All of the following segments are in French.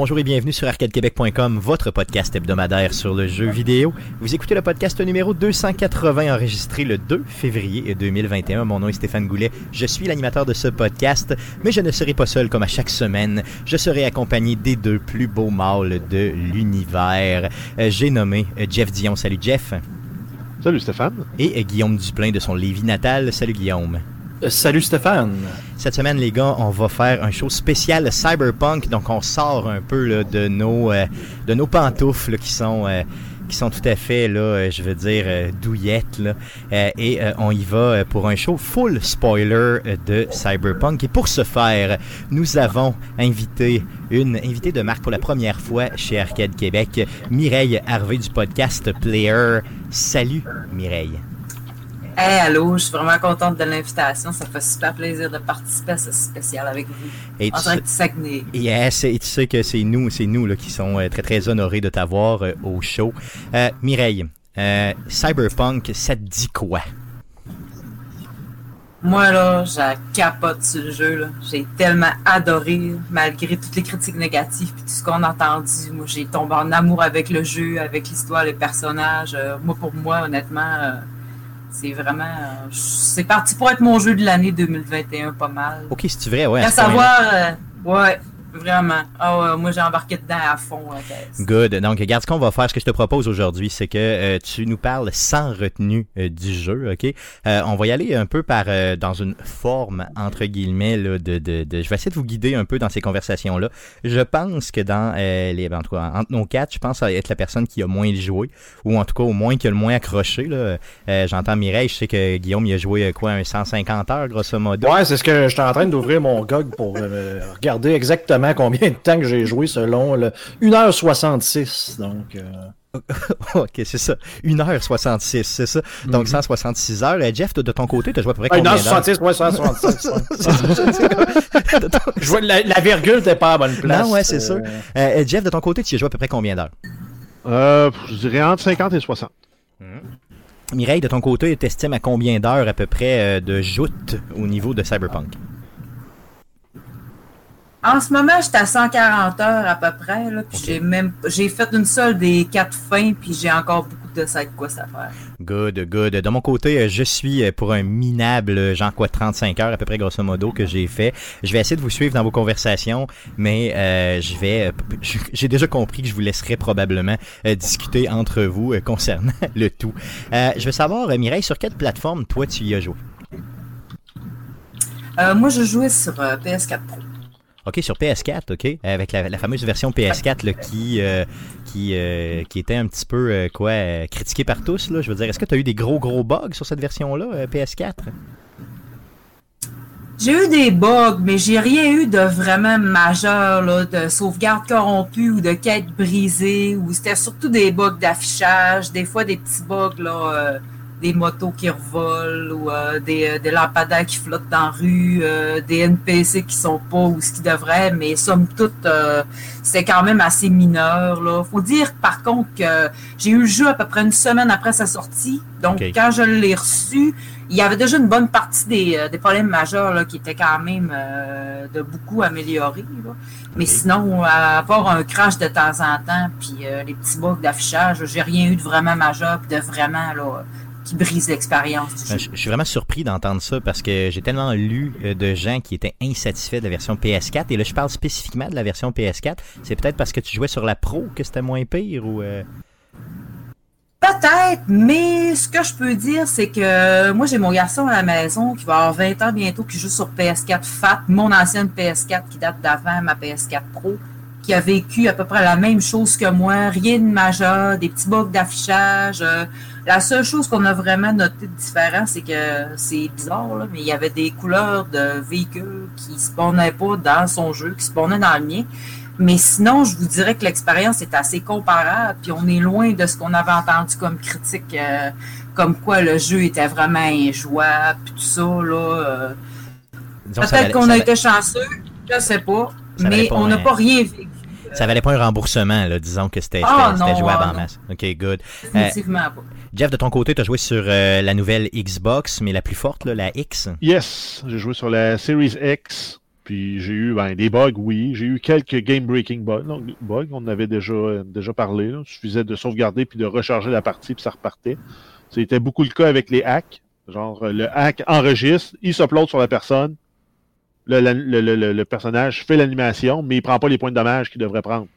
Bonjour et bienvenue sur arcadequebec.com, votre podcast hebdomadaire sur le jeu vidéo. Vous écoutez le podcast numéro 280 enregistré le 2 février 2021. Mon nom est Stéphane Goulet. Je suis l'animateur de ce podcast, mais je ne serai pas seul comme à chaque semaine. Je serai accompagné des deux plus beaux mâles de l'univers. Euh, j'ai nommé euh, Jeff Dion. Salut Jeff. Salut Stéphane. Et euh, Guillaume Duplain de son Lévis natal. Salut Guillaume. Salut Stéphane. Cette semaine, les gars, on va faire un show spécial cyberpunk. Donc, on sort un peu là, de nos de nos pantoufles qui sont qui sont tout à fait là, je veux dire douillettes là, et on y va pour un show full spoiler de cyberpunk. Et pour ce faire, nous avons invité une invitée de marque pour la première fois chez Arcade Québec, Mireille Harvey du podcast Player. Salut Mireille. Hey, allô, je suis vraiment contente de l'invitation. Ça fait super plaisir de participer à ce spécial avec vous. Et en train de Saguenay. Yes, et tu sais que c'est nous, c'est nous là, qui sont euh, très très honorés de t'avoir euh, au show. Euh, Mireille, euh, Cyberpunk, ça te dit quoi? Moi, là, j'ai capote sur le jeu. là. J'ai tellement adoré, malgré toutes les critiques négatives et tout ce qu'on a entendu. Moi, j'ai tombé en amour avec le jeu, avec l'histoire, les personnages. Moi, pour moi, honnêtement, c'est vraiment... euh, c'est parti pour être mon jeu de l'année 2021, pas mal. Ok, c'est vrai, ouais. à savoir... euh, ouais, vraiment. Ah ouais, moi, j'ai embarqué dedans à fond. caisse. Good. Donc, regarde ce qu'on va faire. Ce que je te propose aujourd'hui, c'est que euh, tu nous parles sans retenue euh, du jeu, ok? Euh, On va y aller un peu par euh, dans une forme entre guillemets là, de, de, de- Je vais essayer de vous guider un peu dans ces conversations-là. Je pense que dans euh, les, en tout cas, entre nos quatre, je pense être la personne qui a moins joué, ou en tout cas au moins qui a le moins accroché. Là. Euh, J'entends Mireille, je sais que Guillaume il a joué euh, quoi, un 150 heures grosso modo. Ouais, c'est ce que j'étais en train d'ouvrir mon GOG pour euh, regarder exactement combien de temps que j'ai joué selon le 1h66. Donc, euh, ok, c'est ça. 1h66, c'est ça. Donc 166 heures. Euh, Jeff, toi, de ton côté, tu as joué à peu près ah, combien d'heures? 1h66, ouais, 1h66. ouais. Je vois, la, la virgule n'était pas à bonne place. Non, ouais, c'est Euh, sûr. Euh, Jeff, de ton côté, tu y as joué à peu près combien d'heures? Euh, je dirais entre 50 et 60. Mireille, de ton côté, t'estimes à combien d'heures à peu près euh, de joute au niveau de Cyberpunk? En ce moment, j'étais à 140 heures à peu près. Là, puis j'ai même j'ai fait une seule des quatre fins, puis j'ai encore beaucoup de side quests à faire. Good, good. De mon côté, euh, je suis euh, pour un minable, euh, genre quoi, 35 heures à peu près grosso modo que j'ai fait. Je vais essayer de vous suivre dans vos conversations, mais euh, je vais, j'ai déjà compris que je vous laisserai probablement euh, discuter entre vous euh, concernant le tout. Euh, je veux savoir, Mireille, sur quelle plateforme toi tu y as joué? Euh, moi, je jouais sur euh, PS4 Pro. OK, sur PS4, OK, avec la, fameuse version PS4 là, qui, euh, qui, euh, qui était un petit peu euh, quoi critiquée par tous. Là, je veux dire, est-ce que tu as eu des gros gros bugs sur cette version-là, euh, PS4 J'ai eu des bugs, mais j'ai rien eu de vraiment majeur, là, de sauvegarde corrompue ou de quête brisée, ou c'était surtout des bugs d'affichage, des fois des petits bugs, là, des motos qui revolent, ou euh, des, euh, des lampadaires qui flottent dans la rue, euh, des NPC qui sont pas où ce qu'ils devraient, mais somme toute, euh, c'était quand même assez mineur, là. Faut dire, par contre, que j'ai eu le jeu à peu près une semaine après sa sortie, donc quand je l'ai reçu, il y avait déjà une bonne partie des, des problèmes majeurs là, qui étaient quand même de beaucoup améliorés. là. Mais Ok. sinon, à part un crash de temps en temps, puis les petits bugs d'affichage, j'ai rien eu de vraiment majeur, puis de vraiment là, qui brise l'expérience du Euh, jeu. Je je suis vraiment surpris d'entendre ça parce que j'ai tellement lu euh, de gens qui étaient insatisfaits de la version PS4 et là je parle spécifiquement de la version PS4. C'est peut-être parce que tu jouais sur la Pro que c'était moins pire ou euh, Peut-être, mais ce que je peux dire, c'est que moi, j'ai mon garçon à la maison qui va avoir 20 ans bientôt, qui joue sur PS4 FAT, mon ancienne PS4 qui date d'avant ma PS4 Pro, qui a vécu à peu près la même chose que moi, rien de majeur, des petits bugs d'affichage. euh, la seule chose qu'on a vraiment noté de différent, c'est que c'est bizarre, là, mais il y avait des couleurs de véhicules qui se spawnaient pas dans son jeu, qui se spawnaient dans le mien. Mais sinon, je vous dirais que l'expérience est assez comparable, puis on est loin de ce qu'on avait entendu comme critique, euh, comme quoi le jeu était vraiment injouable, puis tout ça, là. euh. Peut-être qu'on a été chanceux, je sais pas, mais on n'a pas rien vécu. Ça valait pas un remboursement, là, disons que c'était Ah, jouable ah, en non. masse. Ok, good. Euh, pas. Jeff, de ton côté, tu as joué sur euh, la nouvelle Xbox, mais la plus forte, là, la X? Yes, j'ai joué sur la Series X. Puis j'ai eu ben, des bugs, oui. J'ai eu quelques game-breaking bugs. On en avait déjà, déjà parlé. Là. Il suffisait de sauvegarder puis de recharger la partie puis ça repartait. C'était beaucoup le cas avec les hacks. Genre, le hack enregistre, il s'upload sur la personne. Le, le, le, le personnage fait l'animation, mais il prend pas les points de dommage qu'il devrait prendre.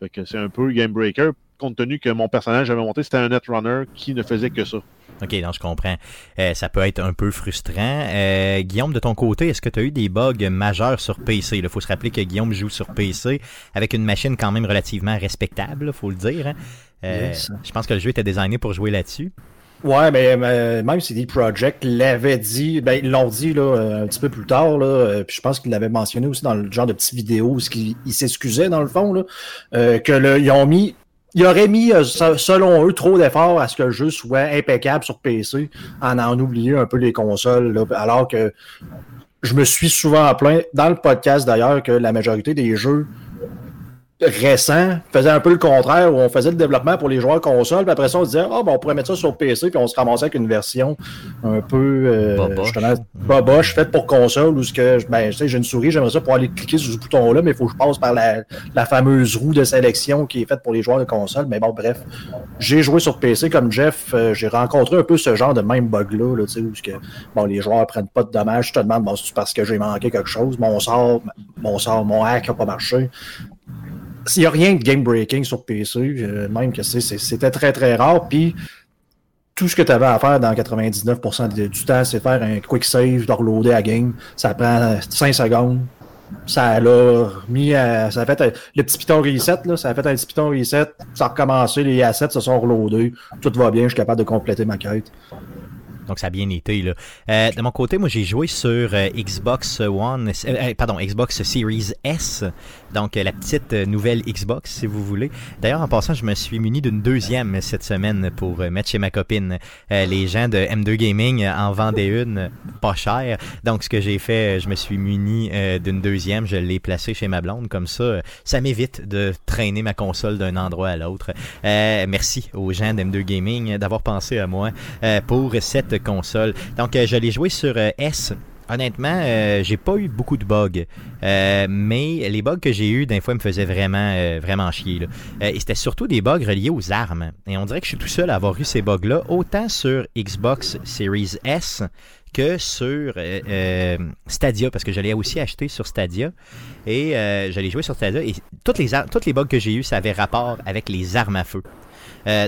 Fait que c'est un peu game breaker, compte tenu que mon personnage j'avais monté, c'était un netrunner qui ne faisait que ça. OK, donc je comprends. Euh, ça peut être un peu frustrant. Euh, Guillaume, de ton côté, est-ce que tu as eu des bugs majeurs sur PC? Il faut se rappeler que Guillaume joue sur PC avec une machine quand même relativement respectable, faut le dire. Hein. Euh, Je pense que le jeu était designé pour jouer là-dessus. Ouais, mais, même CD Projekt l'avait dit, ben, ils l'ont dit là, un petit peu plus tard, là, euh, puis je pense qu'ils l'avaient mentionné aussi dans le genre de petites vidéos où ils s'excusaient dans le fond, là, euh, que ils ont mis ils auraient mis, euh, selon eux, trop d'efforts à ce que le jeu soit impeccable sur PC, en en oubliant un peu les consoles, là, alors que je me suis souvent plaint, dans le podcast d'ailleurs, que la majorité des jeux récent faisait un peu le contraire où on faisait le développement pour les joueurs console puis après ça on se disait oh, ben, on pourrait mettre ça sur PC puis on se ramassait avec une version un peu euh, boboche. faite pour console où ce que ben tu sais j'ai une souris j'aimerais ça pour aller cliquer sur ce bouton là mais il faut que je passe par la, la, fameuse roue de sélection qui est faite pour les joueurs de console. Mais bon bref j'ai joué sur PC comme Jeff euh, j'ai rencontré un peu ce genre de même bug là, tu sais où ce que bon les joueurs prennent pas de dommages je te demande bon c'est parce que j'ai manqué quelque chose? Mon sort mon sort mon hack a pas marché il n'y a rien de game breaking sur PC, euh, même que c'était très très rare. Puis tout ce que tu avais à faire dans 99% du temps, c'est faire un quick save, de reloader à game. Ça prend 5 secondes. Ça l'a mis à, ça a fait le petit piton reset, là, ça a fait un petit piton reset, ça a recommencé, les assets se sont reloadés, tout va bien, je suis capable de compléter ma quête. Donc ça a bien été là. Euh, de mon côté, moi j'ai joué sur euh, Xbox One, pardon Xbox Series S, donc la petite nouvelle Xbox si vous voulez. D'ailleurs en passant, je me suis muni d'une deuxième cette semaine pour mettre chez ma copine. les gens de M2 Gaming en vendaient une pas chère. Donc ce que j'ai fait, je me suis muni d'une deuxième, je l'ai placée chez ma blonde comme ça, ça m'évite de traîner ma console d'un endroit à l'autre. merci aux gens d'M2 Gaming d'avoir pensé à moi pour cette console. Donc, euh, je l'ai joué sur euh, S. Honnêtement, euh, j'ai pas eu beaucoup de bugs, mais les bugs que j'ai eu, d'un fois, me faisaient vraiment, vraiment chier. et c'était surtout des bugs reliés aux armes. Et on dirait que je suis tout seul à avoir eu ces bugs-là, autant sur Xbox Series S que sur Stadia, parce que je l'ai aussi acheté sur Stadia. Et je l'ai joué sur Stadia. Et toutes les, toutes les bugs que j'ai eu, ça avait rapport avec les armes à feu.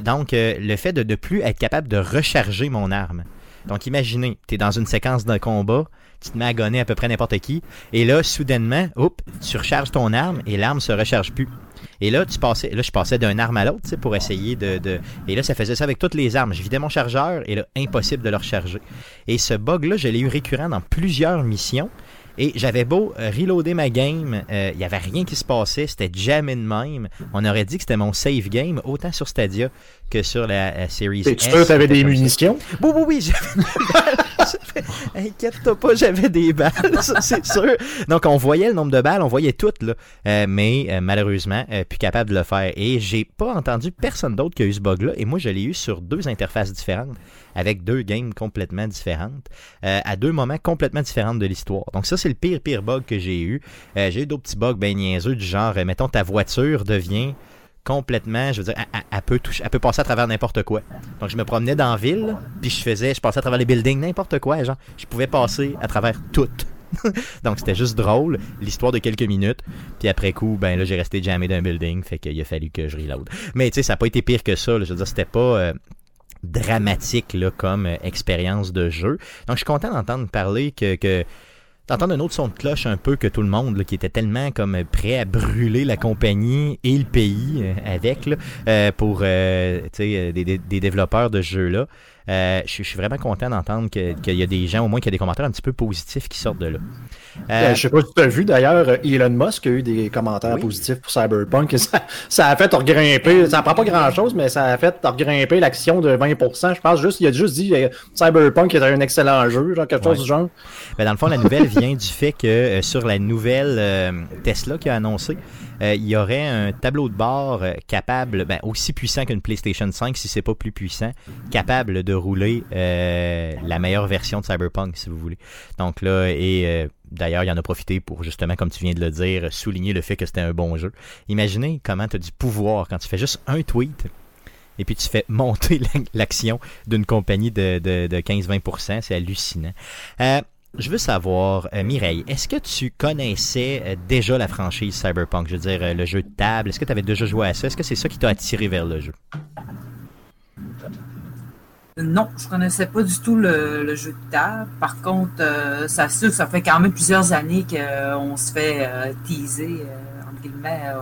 donc, le fait de ne plus être capable de recharger mon arme. Donc imaginez, tu es dans une séquence de combat, tu te mets à gonner à peu près n'importe qui, et là, soudainement, hop, tu recharges ton arme et l'arme se recharge plus. Et là, tu passais, là, je passais d'un arme à l'autre, pour essayer de, de, Et là, ça faisait ça avec toutes les armes. Je vidais mon chargeur et là, impossible de le recharger. Et ce bug-là, je l'ai eu récurrent dans plusieurs missions. Et j'avais beau euh, reloader ma game, il euh, n'y avait rien qui se passait, c'était jamais de même. On aurait dit que c'était mon save game, autant sur Stadia que sur la, série S. Tu tu avais des munitions? Oui, oui, oui, Inquiète-toi pas, j'avais des balles, c'est sûr. Donc on voyait le nombre de balles, on voyait toutes, là. Euh, mais malheureusement, plus capable de le faire. Et j'ai pas entendu personne d'autre qui a eu ce bug-là. Et moi, je l'ai eu sur deux interfaces différentes avec deux games complètement différentes, euh, à deux moments complètement différents de l'histoire. Donc ça, c'est le pire, pire bug que j'ai eu. Euh, j'ai eu d'autres petits bugs bien niaiseux du genre, euh, mettons, ta voiture devient complètement, je veux dire, elle, peut, toucher, elle peut passer à travers n'importe quoi. Donc je me promenais dans la ville, puis je faisais, je passais à travers les buildings, n'importe quoi, genre, je pouvais passer à travers tout. Donc c'était juste drôle, l'histoire de quelques minutes. Puis après coup, ben là j'ai resté jamais d'un building, fait qu'il a fallu que je reload. Mais tu sais, ça n'a pas été pire que ça. je veux dire, c'était pas dramatique là, comme euh, expérience de jeu. Donc je suis content d'entendre parler que d'entendre un autre son de cloche un peu que tout le monde qui était tellement comme prêt à brûler la compagnie et le pays euh, avec là, euh, pour des, des, développeurs de jeux là. Euh, je, suis vraiment content d'entendre qu'il y a des gens, au moins, qu'il y a des commentaires un petit peu positifs qui sortent de là. Euh, je sais pas si tu as vu d'ailleurs, Elon Musk a eu des commentaires positifs pour Cyberpunk. Ça, ça a fait regrimper, ça prend pas grand chose, mais ça a fait regrimper l'action de 20%. Je pense juste, il a juste dit euh, Cyberpunk est un excellent jeu, genre quelque chose du genre. Ben, dans le fond, la nouvelle vient du fait que sur la nouvelle Tesla qui a annoncé, il y aurait un tableau de bord capable, ben, aussi puissant qu'une PlayStation 5, si c'est pas plus puissant, capable de rouler euh, la meilleure version de Cyberpunk, si vous voulez. Donc là, et euh, D'ailleurs, il en a profité pour justement, comme tu viens de le dire, souligner le fait que c'était un bon jeu. Imaginez comment tu as du pouvoir quand tu fais juste un tweet et puis tu fais monter l'action d'une compagnie de, de, 15-20%. C'est hallucinant. Euh, je veux savoir, euh, Mireille, est-ce que tu connaissais euh, déjà la franchise Cyberpunk? Je veux dire, le jeu de table, est-ce que tu avais déjà joué à ça? Est-ce que c'est ça qui t'a attiré vers le jeu? Non, je connaissais pas du tout le, jeu de table. Par contre, euh, ça, ça fait quand même plusieurs années qu'on se fait euh, teaser, euh, entre guillemets,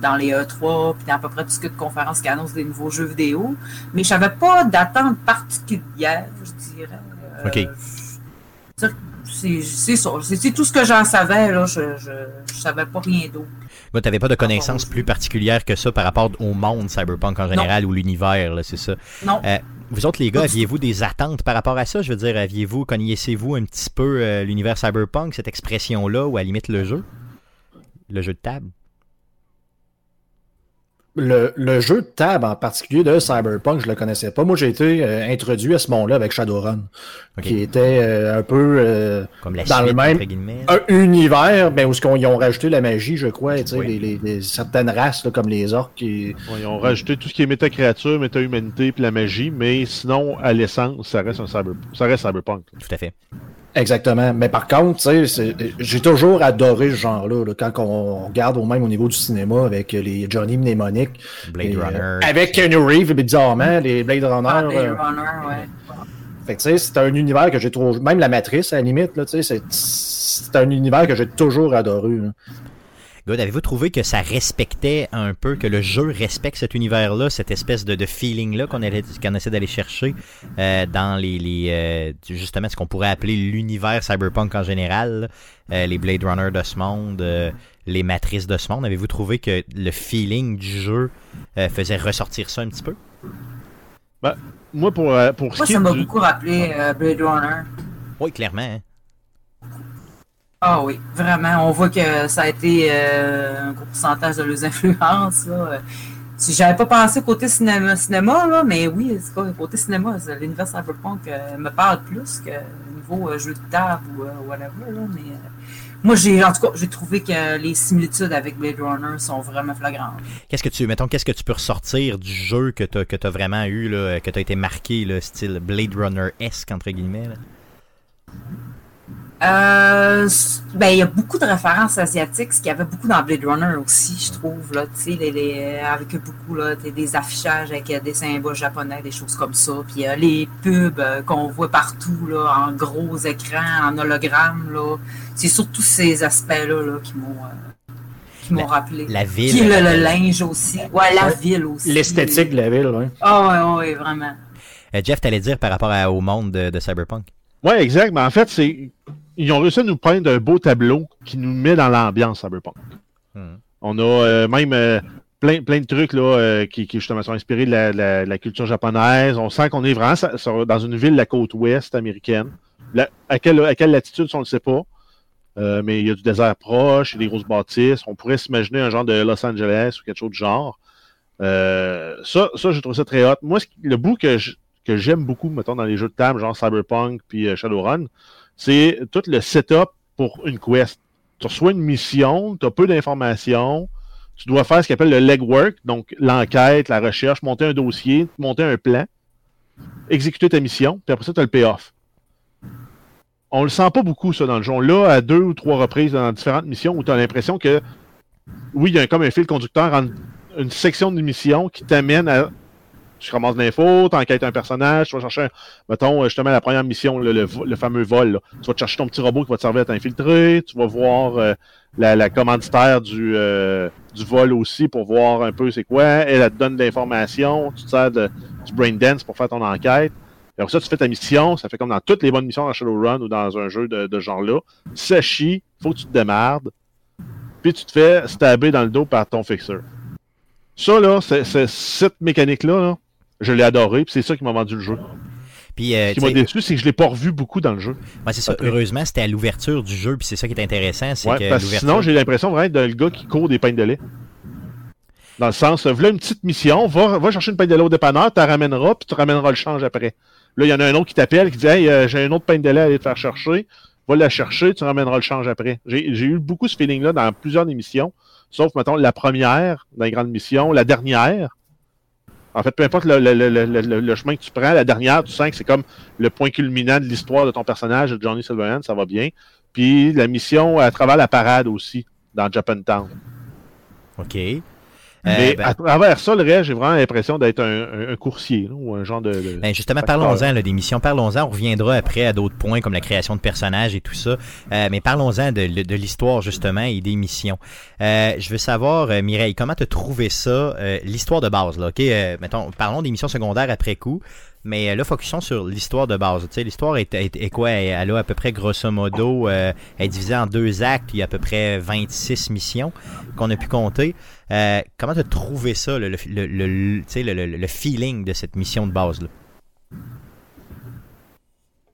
dans les E3, puis dans à peu près tout ce que de conférences qui annoncent des nouveaux jeux vidéo. Mais je n'avais pas d'attente particulière, je dirais. OK. C'est ça. C'est tout ce que j'en savais. Là. Je ne savais pas rien d'autre. tu n'avais pas de connaissances plus particulières que ça par rapport au monde cyberpunk en général ou l'univers, c'est ça? Non. Vous autres, les gars, aviez-vous des attentes par rapport à ça? Je veux dire, aviez-vous, connaissiez-vous un petit peu euh, l'univers cyberpunk, cette expression-là, ou à limite le jeu? Le jeu de table? Le, jeu de table en particulier de Cyberpunk, je le connaissais pas. Moi, j'ai été euh, introduit à ce monde-là avec Shadowrun, qui était euh, un peu euh, Comme la dans le même univers, mais où ils ont rajouté la magie, je crois, les, certaines races comme les orques. Qui... ils ont rajouté tout ce qui est méta-créature, méta-humanité, puis la magie, mais sinon, à l'essence, ça reste un cyber... ça reste Cyberpunk. Tout à fait. Exactement. Mais par contre, j'ai toujours adoré ce genre-là. quand on regarde au même au niveau du cinéma avec les Johnny Mnemonic. Blade Runner. Euh, avec Kenny Reeves, bizarrement, les Blade Runner. Ah, Blade euh, Runner, ouais. Fait que tu sais, c'est un univers que j'ai trouvé. Même la matrice, à la limite, là, tu sais, c'est un univers que j'ai toujours adoré. God, avez-vous trouvé que ça respectait un peu, que le jeu respecte cet univers-là, cette espèce de, de feeling-là qu'on qu'on essaie d'aller chercher euh, dans les, les euh, justement ce qu'on pourrait appeler l'univers cyberpunk en général, euh, les Blade Runner de ce monde, les matrices de ce monde? Avez-vous trouvé que le feeling du jeu faisait ressortir ça un petit peu? Ben, moi, pour, pour moi, ça m'a beaucoup rappelé Blade Runner. Oui, clairement. Hein. Ah oui, vraiment. On voit que ça a été euh, un gros pourcentage de leurs influences. Là. J'avais pas pensé côté cinéma, cinéma là, mais oui, pas côté cinéma, l'univers cyberpunk euh, me parle plus que niveau euh, jeu de table ou whatever. Mais moi, j'ai en tout cas, j'ai trouvé que les similitudes avec Blade Runner sont vraiment flagrantes. Qu'est-ce que tu, mettons, qu'est-ce que tu peux ressortir du jeu que tu as, vraiment eu, là, que tu as été marqué, le style Blade Runner-esque, entre guillemets? Euh, ben, il y a beaucoup de références asiatiques, ce qu'il y avait beaucoup dans Blade Runner aussi, je trouve, là, tu sais, les, les, avec beaucoup, là, des affichages avec euh, des symboles japonais, des choses comme ça, puis euh, les pubs euh, qu'on voit partout, là, en gros écrans, en hologramme, là, c'est surtout ces aspects-là, là, qui m'ont... qui m'ont rappelé. La ville. Puis le, le, linge aussi. Ouais, la ville aussi. L'esthétique de la ville, oui. Ah, ouais, ouais, vraiment. Jeff, t'allais dire par rapport au monde de, de Cyberpunk? Ouais, exact. Mais en fait, c'est ils ont réussi à nous peindre un beau tableau qui nous met dans l'ambiance Cyberpunk. Hmm. On a euh, même euh, plein, plein de trucs là, euh, qui, justement sont inspirés de la, culture japonaise. On sent qu'on est vraiment dans une ville de la côte ouest américaine. à, quelle, à quelle latitude, on ne le sait pas. mais il y a du désert proche, il y a des grosses bâtisses. On pourrait s'imaginer un genre de Los Angeles ou quelque chose du genre. ça, ça, je trouve ça très hot. Moi, le bout que j'aime beaucoup, mettons, dans les jeux de table, genre Cyberpunk puis Shadowrun, c'est tout le setup pour une quest. Tu reçois une mission, tu as peu d'informations, tu dois faire ce qu'on appelle le legwork, donc l'enquête, la recherche, monter un dossier, monter un plan, exécuter ta mission, puis après ça, tu as le payoff. On le sent pas beaucoup, ça, dans le jeu. Là, à deux ou trois reprises dans différentes missions où tu as l'impression que, oui, il y a comme un fil conducteur une section de mission qui t'amène à tu commences l'info, tu enquêtes un personnage, tu vas chercher, mettons, justement, la première mission, le, fameux vol. Tu vas te chercher ton petit robot qui va te servir à t'infiltrer, tu vas voir euh, la, commanditaire du, euh, du vol aussi pour voir un peu c'est quoi. Elle, te donne de l'information, tu te sers de, du brain dance pour faire ton enquête. Après ça, tu fais ta mission, ça fait comme dans toutes les bonnes missions dans Shadowrun ou dans un jeu de, de genre-là. Ça chie, faut que tu te démardes, puis tu te fais stabber dans le dos par ton fixeur. Ça, là, c'est, cette mécanique-là, là, je l'ai adoré, puis c'est ça qui m'a vendu le jeu. Puis, euh, Ce qui m'a déçu, c'est que je l'ai pas revu beaucoup dans le jeu. Ouais, c'est ça. Heureusement, c'était à l'ouverture du jeu, puis c'est ça qui est intéressant. C'est que parce sinon, j'ai l'impression vraiment d'être le gars qui court des pains de lait. Dans le sens, voilà une petite mission, va, va chercher une pain de lait au dépanneur, tu la ramèneras, puis tu ramèneras le change après. Là, il y en a un autre qui t'appelle, qui dit Hey, euh, j'ai un autre pain de lait à aller te faire chercher. va la chercher, tu ramèneras le change après. J'ai eu beaucoup ce feeling-là dans plusieurs émissions, sauf, mettons, la première dans les grandes missions, la dernière. En fait, peu importe le, chemin que tu prends, la dernière, tu sens que c'est comme le point culminant de l'histoire de ton personnage, de Johnny Silverhand, ça va bien. Puis la mission à travers la parade aussi, dans Japantown. OK. Mais euh, ben- à travers ça, le reste, j'ai vraiment l'impression d'être un, coursier ou un genre de. Ben justement, parlons-en des missions. Parlons-en. On reviendra après à d'autres points comme la création de personnages et tout ça. Euh, mais parlons-en de, de l'histoire justement et des missions. Euh, je veux savoir, Mireille, comment tu as trouvé ça, l'histoire de base là? Ok, mettons, parlons des missions secondaires après coup. Mais euh, là, focusons sur l'histoire de base. Tu sais, l'histoire est, quoi? Elle a à peu près, grosso modo, euh, est divisée en deux actes. Il y a à peu près 26 missions qu'on a pu compter. Euh, comment tu as trouvé ça, le, le, feeling de cette mission de base-là?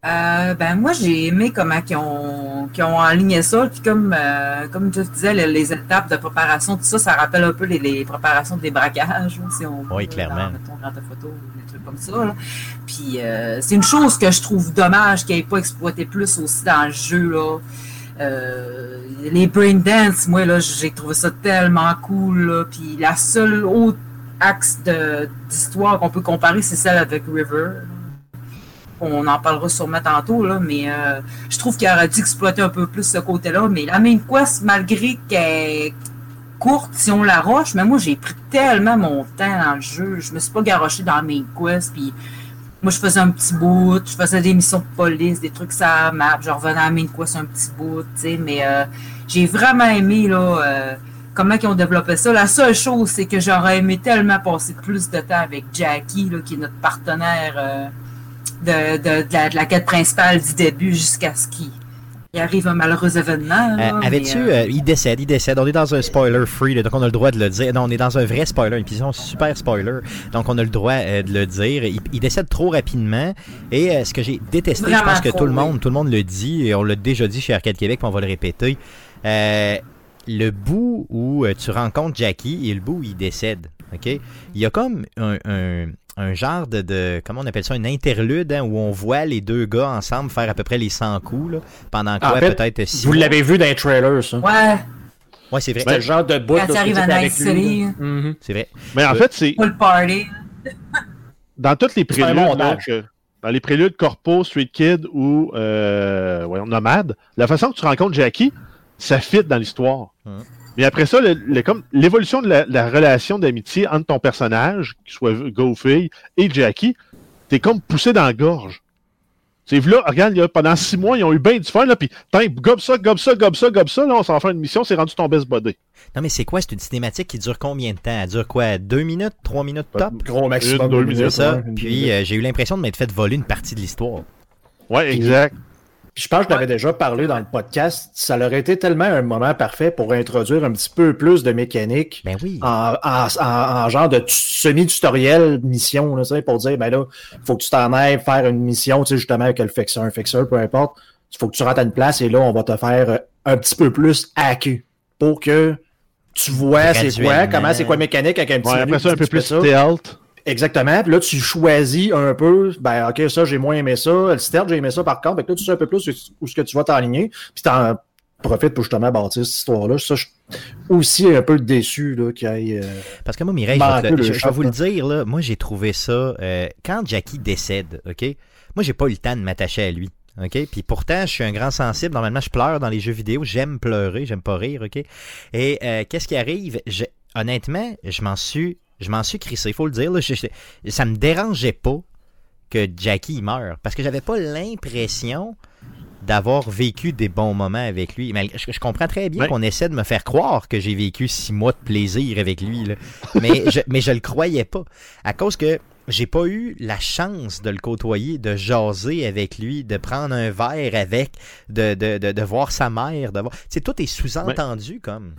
Euh, ben moi j'ai aimé comment ils ont, ont aligné ça. Puis comme euh, comme je disais les, étapes de préparation tout ça ça rappelle un peu les, les préparations des braquages si on oui clairement. dans, ta photo des trucs comme ça puis euh, c'est une chose que je trouve dommage qu'il n'ait pas exploité plus aussi dans le jeu là. Les brain dance moi là j'ai trouvé ça tellement cool là. puis la seule autre axe d'histoire qu'on peut comparer c'est celle avec River on en parlera sûrement tantôt, là, mais euh, je trouve qu'il aurait dû exploiter un peu plus ce côté-là. Mais la main quest, malgré qu'elle est courte, si on la roche, mais moi j'ai pris tellement mon temps dans le jeu. Je me suis pas garoché dans la main quest, puis moi je faisais un petit bout, je faisais des missions de police, des trucs ça map, je revenais à la main quest un petit bout, tu sais, mais euh, j'ai vraiment aimé là. Euh, comment ils ont développé ça. La seule chose, c'est que j'aurais aimé tellement passer plus de temps avec Jackie, là, qui est notre partenaire de, de, la, quête principale du début jusqu'à ce qu'il arrive un malheureux événement. Euh, avais-tu, euh, euh, il décède, il décède. On est dans un spoiler free, donc on a le droit de le dire. Non, on est dans un vrai spoiler, une épisode super spoiler, donc on a le droit de le dire. Il, décède trop rapidement. Et ce que j'ai détesté, je pense que tout le monde, tout le monde le dit, et on l'a déjà dit chez Arcade Québec, puis on va le répéter. le bout où tu rencontres Jackie et le bout où il décède. OK? Il y a comme un, un genre de, comment on appelle ça, une interlude hein, où on voit les deux gars ensemble faire à peu près les 100 coups, là, pendant quoi peut-être 6 Vous l'avez vu dans les trailers, ça. Ouais. Ouais, c'est vrai. C'est le genre de bout Quand arrive à Night City. Mm-hmm. C'est vrai. Mais en fait, c'est. Full party. Dans toutes les préludes, donc, euh, dans les préludes Corpo, Street Kid ou euh, voyons, Nomade, la façon que tu rencontres Jackie, ça fit dans l'histoire. Hum. Mais après ça, l'évolution de la, relation d'amitié entre ton personnage, qui soit Go et Jackie, t'es comme poussé dans la gorge. C'est là, regarde, pendant six mois, ils ont eu bien du fun, là, puis gobe ça, gobe ça, gobe ça, gobe ça, là, on s'en fait une mission, c'est rendu ton best body. Non, mais c'est quoi, c'est une cinématique qui dure combien de temps? Elle dure quoi? Deux minutes, trois minutes top? Gros maximum. deux minutes. Ça. Puis euh, j'ai eu l'impression de m'être fait voler une partie de l'histoire. Ouais, exact je pense que je l'avais déjà parlé dans le podcast. Ça aurait été tellement un moment parfait pour introduire un petit peu plus de mécanique ben oui. en, genre de semi-tutoriel mission, là, pour dire, ben là, il faut que tu t'en ailles faire une mission, tu sais, justement, avec le fixeur, un fixeur, peu importe. Il faut que tu rentres à une place et là, on va te faire un petit peu plus hacker pour que tu vois c'est quoi, comment c'est quoi mécanique avec un petit ouais, après ça, un peu plus stealth. Exactement. Puis là, tu choisis un peu, ben, OK, ça, j'ai moins aimé ça. Le stealth, j'ai aimé ça par contre. Fait que là, tu sais un peu plus où ce que tu vas t'aligner. Puis t'en profites pour justement bâtir cette histoire-là. Ça, je suis aussi un peu déçu là, qu'il y ait. Euh, Parce que moi, Mireille, je, vais vous le dire, là, moi, j'ai trouvé ça. Euh, quand Jackie décède, OK, moi, j'ai pas eu le temps de m'attacher à lui. OK? Puis pourtant, je suis un grand sensible. Normalement, je pleure dans les jeux vidéo. J'aime pleurer, j'aime pas rire, OK? Et euh, qu'est-ce qui arrive? Je, honnêtement, je m'en suis je m'en suis crissé, il faut le dire. Là, ça me dérangeait pas que Jackie meure. Parce que j'avais pas l'impression d'avoir vécu des bons moments avec lui. Mais je, comprends très bien qu'on essaie de me faire croire que j'ai vécu six mois de plaisir avec lui. Mais, je, mais je le croyais pas. À cause que j'ai pas eu la chance de le côtoyer, de jaser avec lui, de prendre un verre avec, de, de, de, voir sa mère. De voir... tout est sous-entendu comme.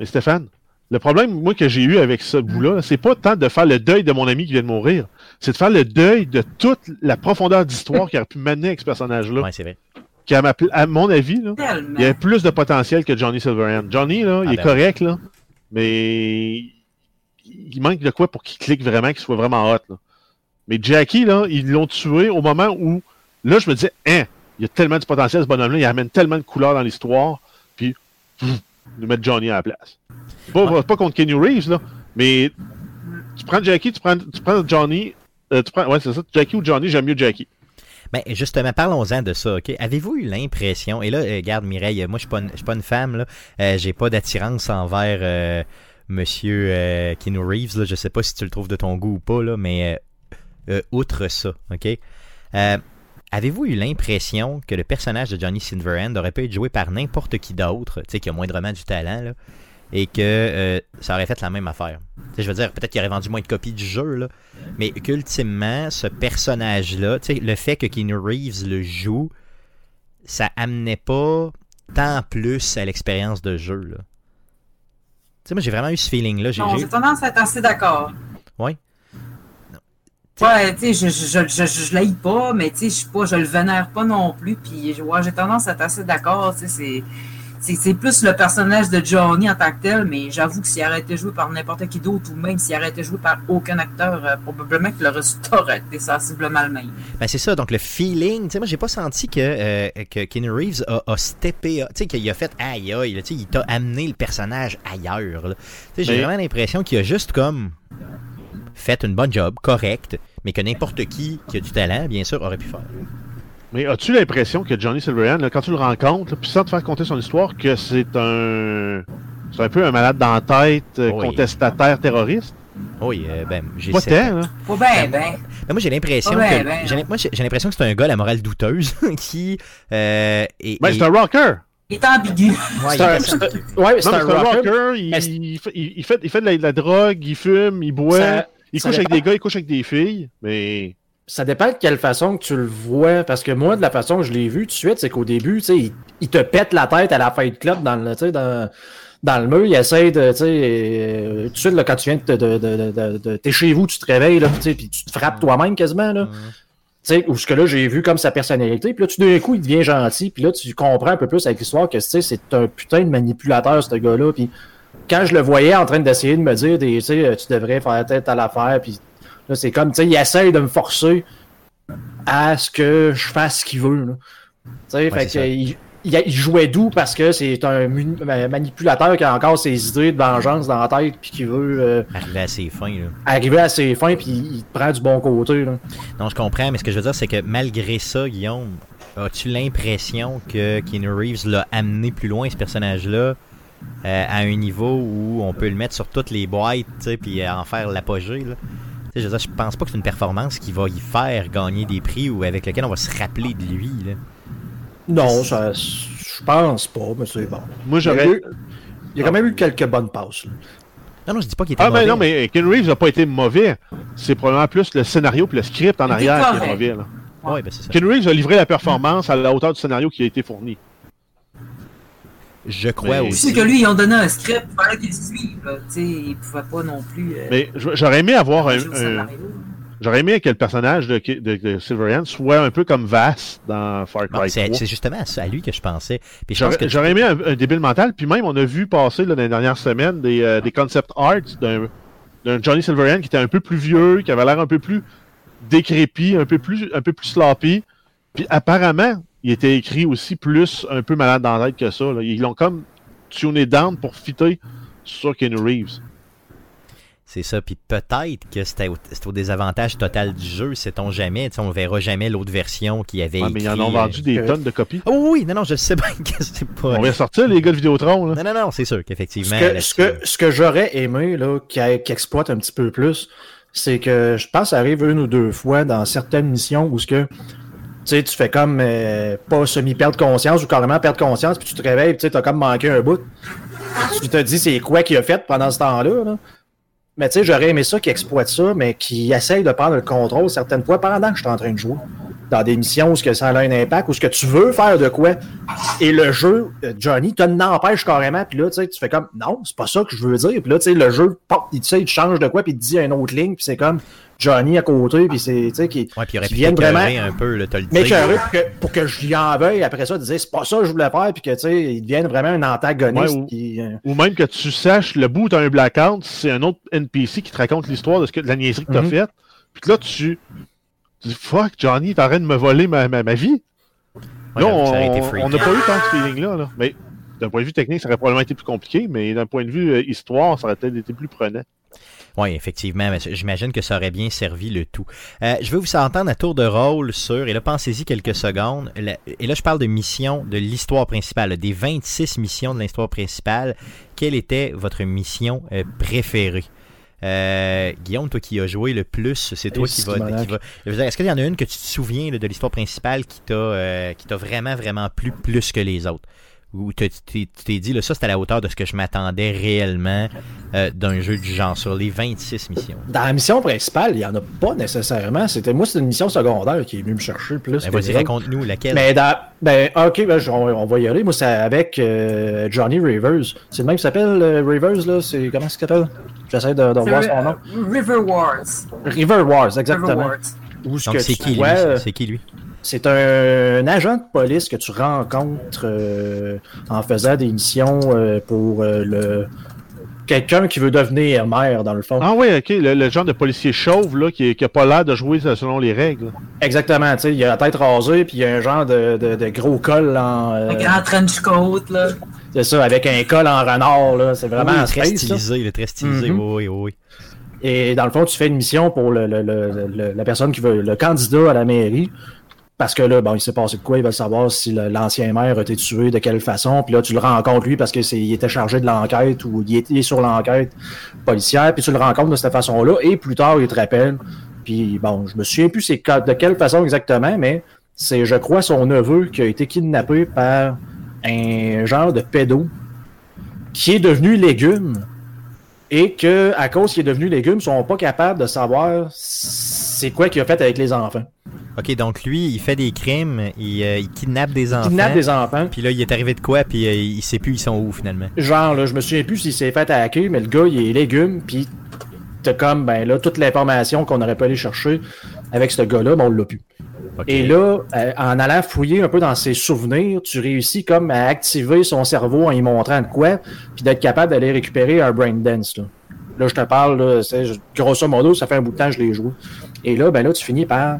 Mais Stéphane, le problème, moi, que j'ai eu avec ce bout-là, c'est pas tant de faire le deuil de mon ami qui vient de mourir, c'est de faire le deuil de toute la profondeur d'histoire qui aurait pu mener avec ce personnage-là. Ouais, c'est vrai. Qui, à, mon avis, là, il y a plus de potentiel que Johnny Silverhand. Johnny, là, il ah, est ben correct, là, mais il manque de quoi pour qu'il clique vraiment, qu'il soit vraiment hot. Là. Mais Jackie, là, ils l'ont tué au moment où, là, je me disais, hein, il y a tellement de potentiel, ce bonhomme-là, il amène tellement de couleurs dans l'histoire, puis pff, nous mettre Johnny à la place. Pas, pas contre Kenny Reeves, là, mais tu prends Jackie, tu prends, tu prends Johnny, euh, tu prends, ouais, c'est ça, Jackie ou Johnny, j'aime mieux Jackie. Mais justement, parlons-en de ça, OK? Avez-vous eu l'impression, et là, euh, regarde Mireille, moi je je suis pas une femme, là, euh, j'ai pas d'attirance envers euh, Monsieur euh, Reeves, là, je sais pas si tu le trouves de ton goût ou pas, là, mais euh, euh, outre ça, OK? Euh, Avez-vous eu l'impression que le personnage de Johnny Silverhand aurait pu être joué par n'importe qui d'autre, tu sais, qui a moindrement du talent, là, et que euh, ça aurait fait la même affaire? Je veux dire, peut-être qu'il aurait vendu moins de copies du jeu, là, mais qu'ultimement, ce personnage-là, le fait que Keanu Reeves le joue, ça amenait pas tant plus à l'expérience de jeu, là. Tu sais, moi, j'ai vraiment eu ce feeling-là. J'ai, Non, j'ai- tendance à être assez d'accord. Ouais. Ouais, tu sais, je, je, je, je, je l'haïs pas, mais tu sais, je suis pas, je le vénère pas non plus, puis ouais, j'ai tendance à être assez d'accord, tu sais, c'est, c'est, plus le personnage de Johnny en tant que tel, mais j'avoue que s'il aurait été joué par n'importe qui d'autre, ou même s'il aurait été joué par aucun acteur, euh, probablement que le résultat aurait été sensiblement le même. Ben, c'est ça, donc le feeling, tu sais, moi, j'ai pas senti que, euh, que Keanu Reeves a, a steppé, tu sais, qu'il a fait aïe aïe, tu sais, il t'a amené le personnage ailleurs. Tu sais, j'ai Mais- vraiment l'impression qu'il a juste comme fait une bonne job, correct, mais que n'importe qui qui a du talent, bien sûr, aurait pu faire. Mais as-tu l'impression que Johnny Silverhand, là, quand tu le rencontres, puis sans te faire compter son histoire, que c'est un. C'est un peu un malade dans la tête, euh, Oui. contestataire terroriste? Oui, euh, ben, j'ai Pas tant, là. Pas ben, ben. Ben, moi, j'ai l'impression que ben, j'ai, moi, j'ai, l'impression que c'est un gars à la morale douteuse qui euh, est, Ben, est- c'est un rocker! Il est ambigu. ouais, C'est il un, ouais, c'est rocker. il, fait, il, fait, il fait de la, de la drogue, il fume, il boit, Ça- il ça couche avec des gars, il couche avec des filles, mais. Ça dépend de quelle façon que tu le vois. Parce que moi, de la façon que je l'ai vu tout de suite, c'est qu'au début, tu sais, il, il te pète la tête à la Fight Club dans le, tu sais, dans, dans le mur. Il essaie de, tu sais, euh, tout de suite, là, quand tu viens de, de, de, de, de- t'es chez vous, tu te réveilles, là, tu sais, puis tu te frappes toi-même quasiment, là. Tu sais, où ce que là, j'ai vu comme sa personnalité. Puis là, tout d'un coup, il devient gentil. Puis là, tu comprends un peu plus avec l'histoire que, tu sais, c'est un putain de manipulateur, ce gars-là. Puis quand je le voyais en train d'essayer de me dire, des, tu sais, tu devrais faire tête à l'affaire. Puis là, c'est comme, tu sais, il essaye de me forcer à ce que je fasse ce qu'il veut. là. Tu sais, fait que il, il- il jouait doux parce que c'est un manipulateur qui a encore ses idées de vengeance dans la tête puis qui veut euh, arrivé à ses fins, là. arriver à ses fins puis il te prend du bon côté. Là. Non, je comprends, mais ce que je veux dire, c'est que malgré ça, Guillaume, as-tu l'impression que Keanu Reeves l'a amené plus loin, ce personnage-là, euh, à un niveau où on peut le mettre sur toutes les boîtes, puis en faire l'apogée, je veux dire, je pense pas que c'est une performance qui va y faire gagner des prix ou avec lequel on va se rappeler de lui, là. Non, ça, je pense pas, mais c'est bon. Moi, Il y, a j'aurais. il y a quand même eu quelques bonnes passes. là. Non, non, je dis pas qu'il était Ah, ben mauvais. non, mais Ken Reeves n'a pas été mauvais. C'est probablement plus le scénario puis le script en arrière qui est mauvais. Là. Ouais, ben c'est ça. Ken Reeves a livré la performance à la hauteur du scénario qui a été fourni. Je crois Mais- aussi. que lui, ils ont donné un script, il fallait qu'il le suive. là. Tu sais, il pouvait pas non plus. euh, Mais j'aurais aimé avoir un. J'aurais aimé que le personnage de, de, de Silverhand soit un peu comme Vass dans Far Cry c'est 3. c'est justement à, lui que je pensais. Puis je pense J'aurais que j'aurais aimé un, un débile mental, puis même on a vu passer là, dans les dernières semaines des, euh, des concept arts d'un d'un Johnny Silverhand qui était un peu plus vieux, qui avait l'air un peu plus décrépit, un peu plus, un peu plus sloppy. Puis apparemment, il était écrit aussi plus un peu malade dans la tête que ça. là. Ils l'ont comme tuné down pour fitter sur Ken Reeves. C'est ça, puis peut-être que c'était au, c'était au désavantage total du jeu, sait-on jamais. Tu sais, on verra jamais l'autre version qui avait Ouais, mais ils en ont vendu euh, des tonnes de copies. Oh oui, non, non, je sais bien que c'est pas... On va sortir les gars de Vidéotron. Là. Non, non, non, c'est sûr qu'effectivement... Ce que, ce que, ce que j'aurais aimé, là, qui, qui exploite un petit peu plus, c'est que je pense que ça arrive une ou deux fois dans certaines missions où ce que tu sais, tu fais comme euh, pas semi-perdre conscience ou carrément perdre conscience, puis tu te réveilles, tu sais, t'as comme manqué un bout. Tu te dis c'est quoi qu'il a fait pendant ce temps-là. Là? Mais tu sais, j'aurais aimé ça qui exploite ça, mais qui essaye de prendre le contrôle certaines fois pendant que je suis en train de jouer. Dans des missions où ce que ça a un impact, où ce que tu veux faire de quoi. Et le jeu, euh, Johnny, te n'empêche carrément, puis là, tu sais, tu fais comme non, c'est pas ça que je veux dire. Puis là, tu sais, le jeu, pop, il, tu sais, il change de quoi, puis il te dit une autre ligne, puis c'est comme Johnny à côté, puis c'est, tu sais, qui, Ouais, puis il aurait qui pu viennent vraiment un peu, le mais dire. pour que, pour que je lui en veuille après ça, de dire c'est pas ça que je voulais faire, puis que tu sais, il devienne vraiment un antagoniste. Ouais, ou- qui, euh, Ou même que tu saches le bout d'un blackout, c'est un autre NPC qui te raconte l'histoire de, ce que, de la niaiserie que t'as Mhm. faite. Puis que là, tu, tu dis Fuck, Johnny, t'es en train de me voler ma, ma, ma vie. Que on n'a pas eu tant ce feeling-là. Là. Mais d'un point de vue technique, ça aurait probablement été plus compliqué, mais d'un point de vue euh, histoire, ça aurait peut-être été plus prenant. Oui, effectivement, mais j'imagine que ça aurait bien servi le tout. Euh, je veux vous entendre à tour de rôle sur, et là, pensez-y quelques secondes, la- et là, je parle de mission de l'histoire principale, là, des 26 missions de l'histoire principale. Quelle était votre mission euh, préférée? Euh, Guillaume, toi qui as joué le plus, c'est toi qui va, Simonac. qui va- Est-ce qu'il y en a une que tu te souviens là, de l'histoire principale qui t'a qui t'a vraiment, vraiment plu plus que les autres? Ou t'as- tu t'es dit, là, ça, c'était à la hauteur de ce que je m'attendais réellement euh, d'un jeu du genre sur les 26 missions? Dans la mission principale, il n'y en a pas nécessairement. C'était moi, c'est une mission secondaire qui est venue me chercher plus. Ben, vas-y, raconte-nous laquelle. Mais dans, ben, ok, ben, je- on, on va y aller. Moi, c'est avec euh, Johnny Rivers. C'est le même qui s'appelle euh, Rivers, là? C'est, comment ça s'appelle? J'essaie de, de voir son nom. River Wars. River Wars, River exactement. Wars. Où Donc, c'est qui, lui? C'est qui, lui? C'est un, agent de police que tu rencontres euh, en faisant des missions euh, pour euh, le quelqu'un qui veut devenir maire, dans le fond. Ah oui, ok, le, le genre de policier chauve là, qui, qui a pas l'air de jouer selon les règles. Exactement, tu sais, il a la tête rasée, puis il y a un genre de, de- de gros col en... euh, Un grand trench coat, là. c'est ça, avec un col en renard, là. C'est vraiment Oui, très ça. stylisé, le très stylisé, Mhm. oui, oui, oui. Et dans le fond, tu fais une mission pour le, le- le- le- la personne qui veut, le candidat à la mairie. Parce que là, bon, il s'est passé de quoi, il veut savoir si l'ancien maire a été tué, de quelle façon. Puis là, tu le rencontres lui parce qu'il était chargé de l'enquête ou il était sur l'enquête policière. Puis tu le rencontres de cette façon-là. Et plus tard, il te rappelle. Puis bon, je me souviens plus de quelle façon exactement, mais c'est, je crois, son neveu qui a été kidnappé par un genre de pédo qui est devenu légume et que à cause qu'il est devenu légume, ils sont pas capables de savoir c'est quoi qu'il a fait avec les enfants? Ok, donc lui, il fait des crimes, il, euh, il kidnappe des Il enfants. kidnappe des enfants. Puis là, il est arrivé de quoi, puis euh, il sait plus ils sont où finalement. Genre, là, je me souviens plus s'il s'est fait hacker, mais le gars, il est légume, puis t'as comme, ben là, toute l'information qu'on aurait pu aller chercher avec ce gars-là, ben on l'a plus. Et là, euh, en allant fouiller un peu dans ses souvenirs, tu réussis comme à activer son cerveau en y montrant de quoi, puis d'être capable d'aller récupérer un brain dance. Là, Là, je te parle, là, grosso modo, ça fait un bout de temps que je l'ai joué. Et là, ben là, tu finis par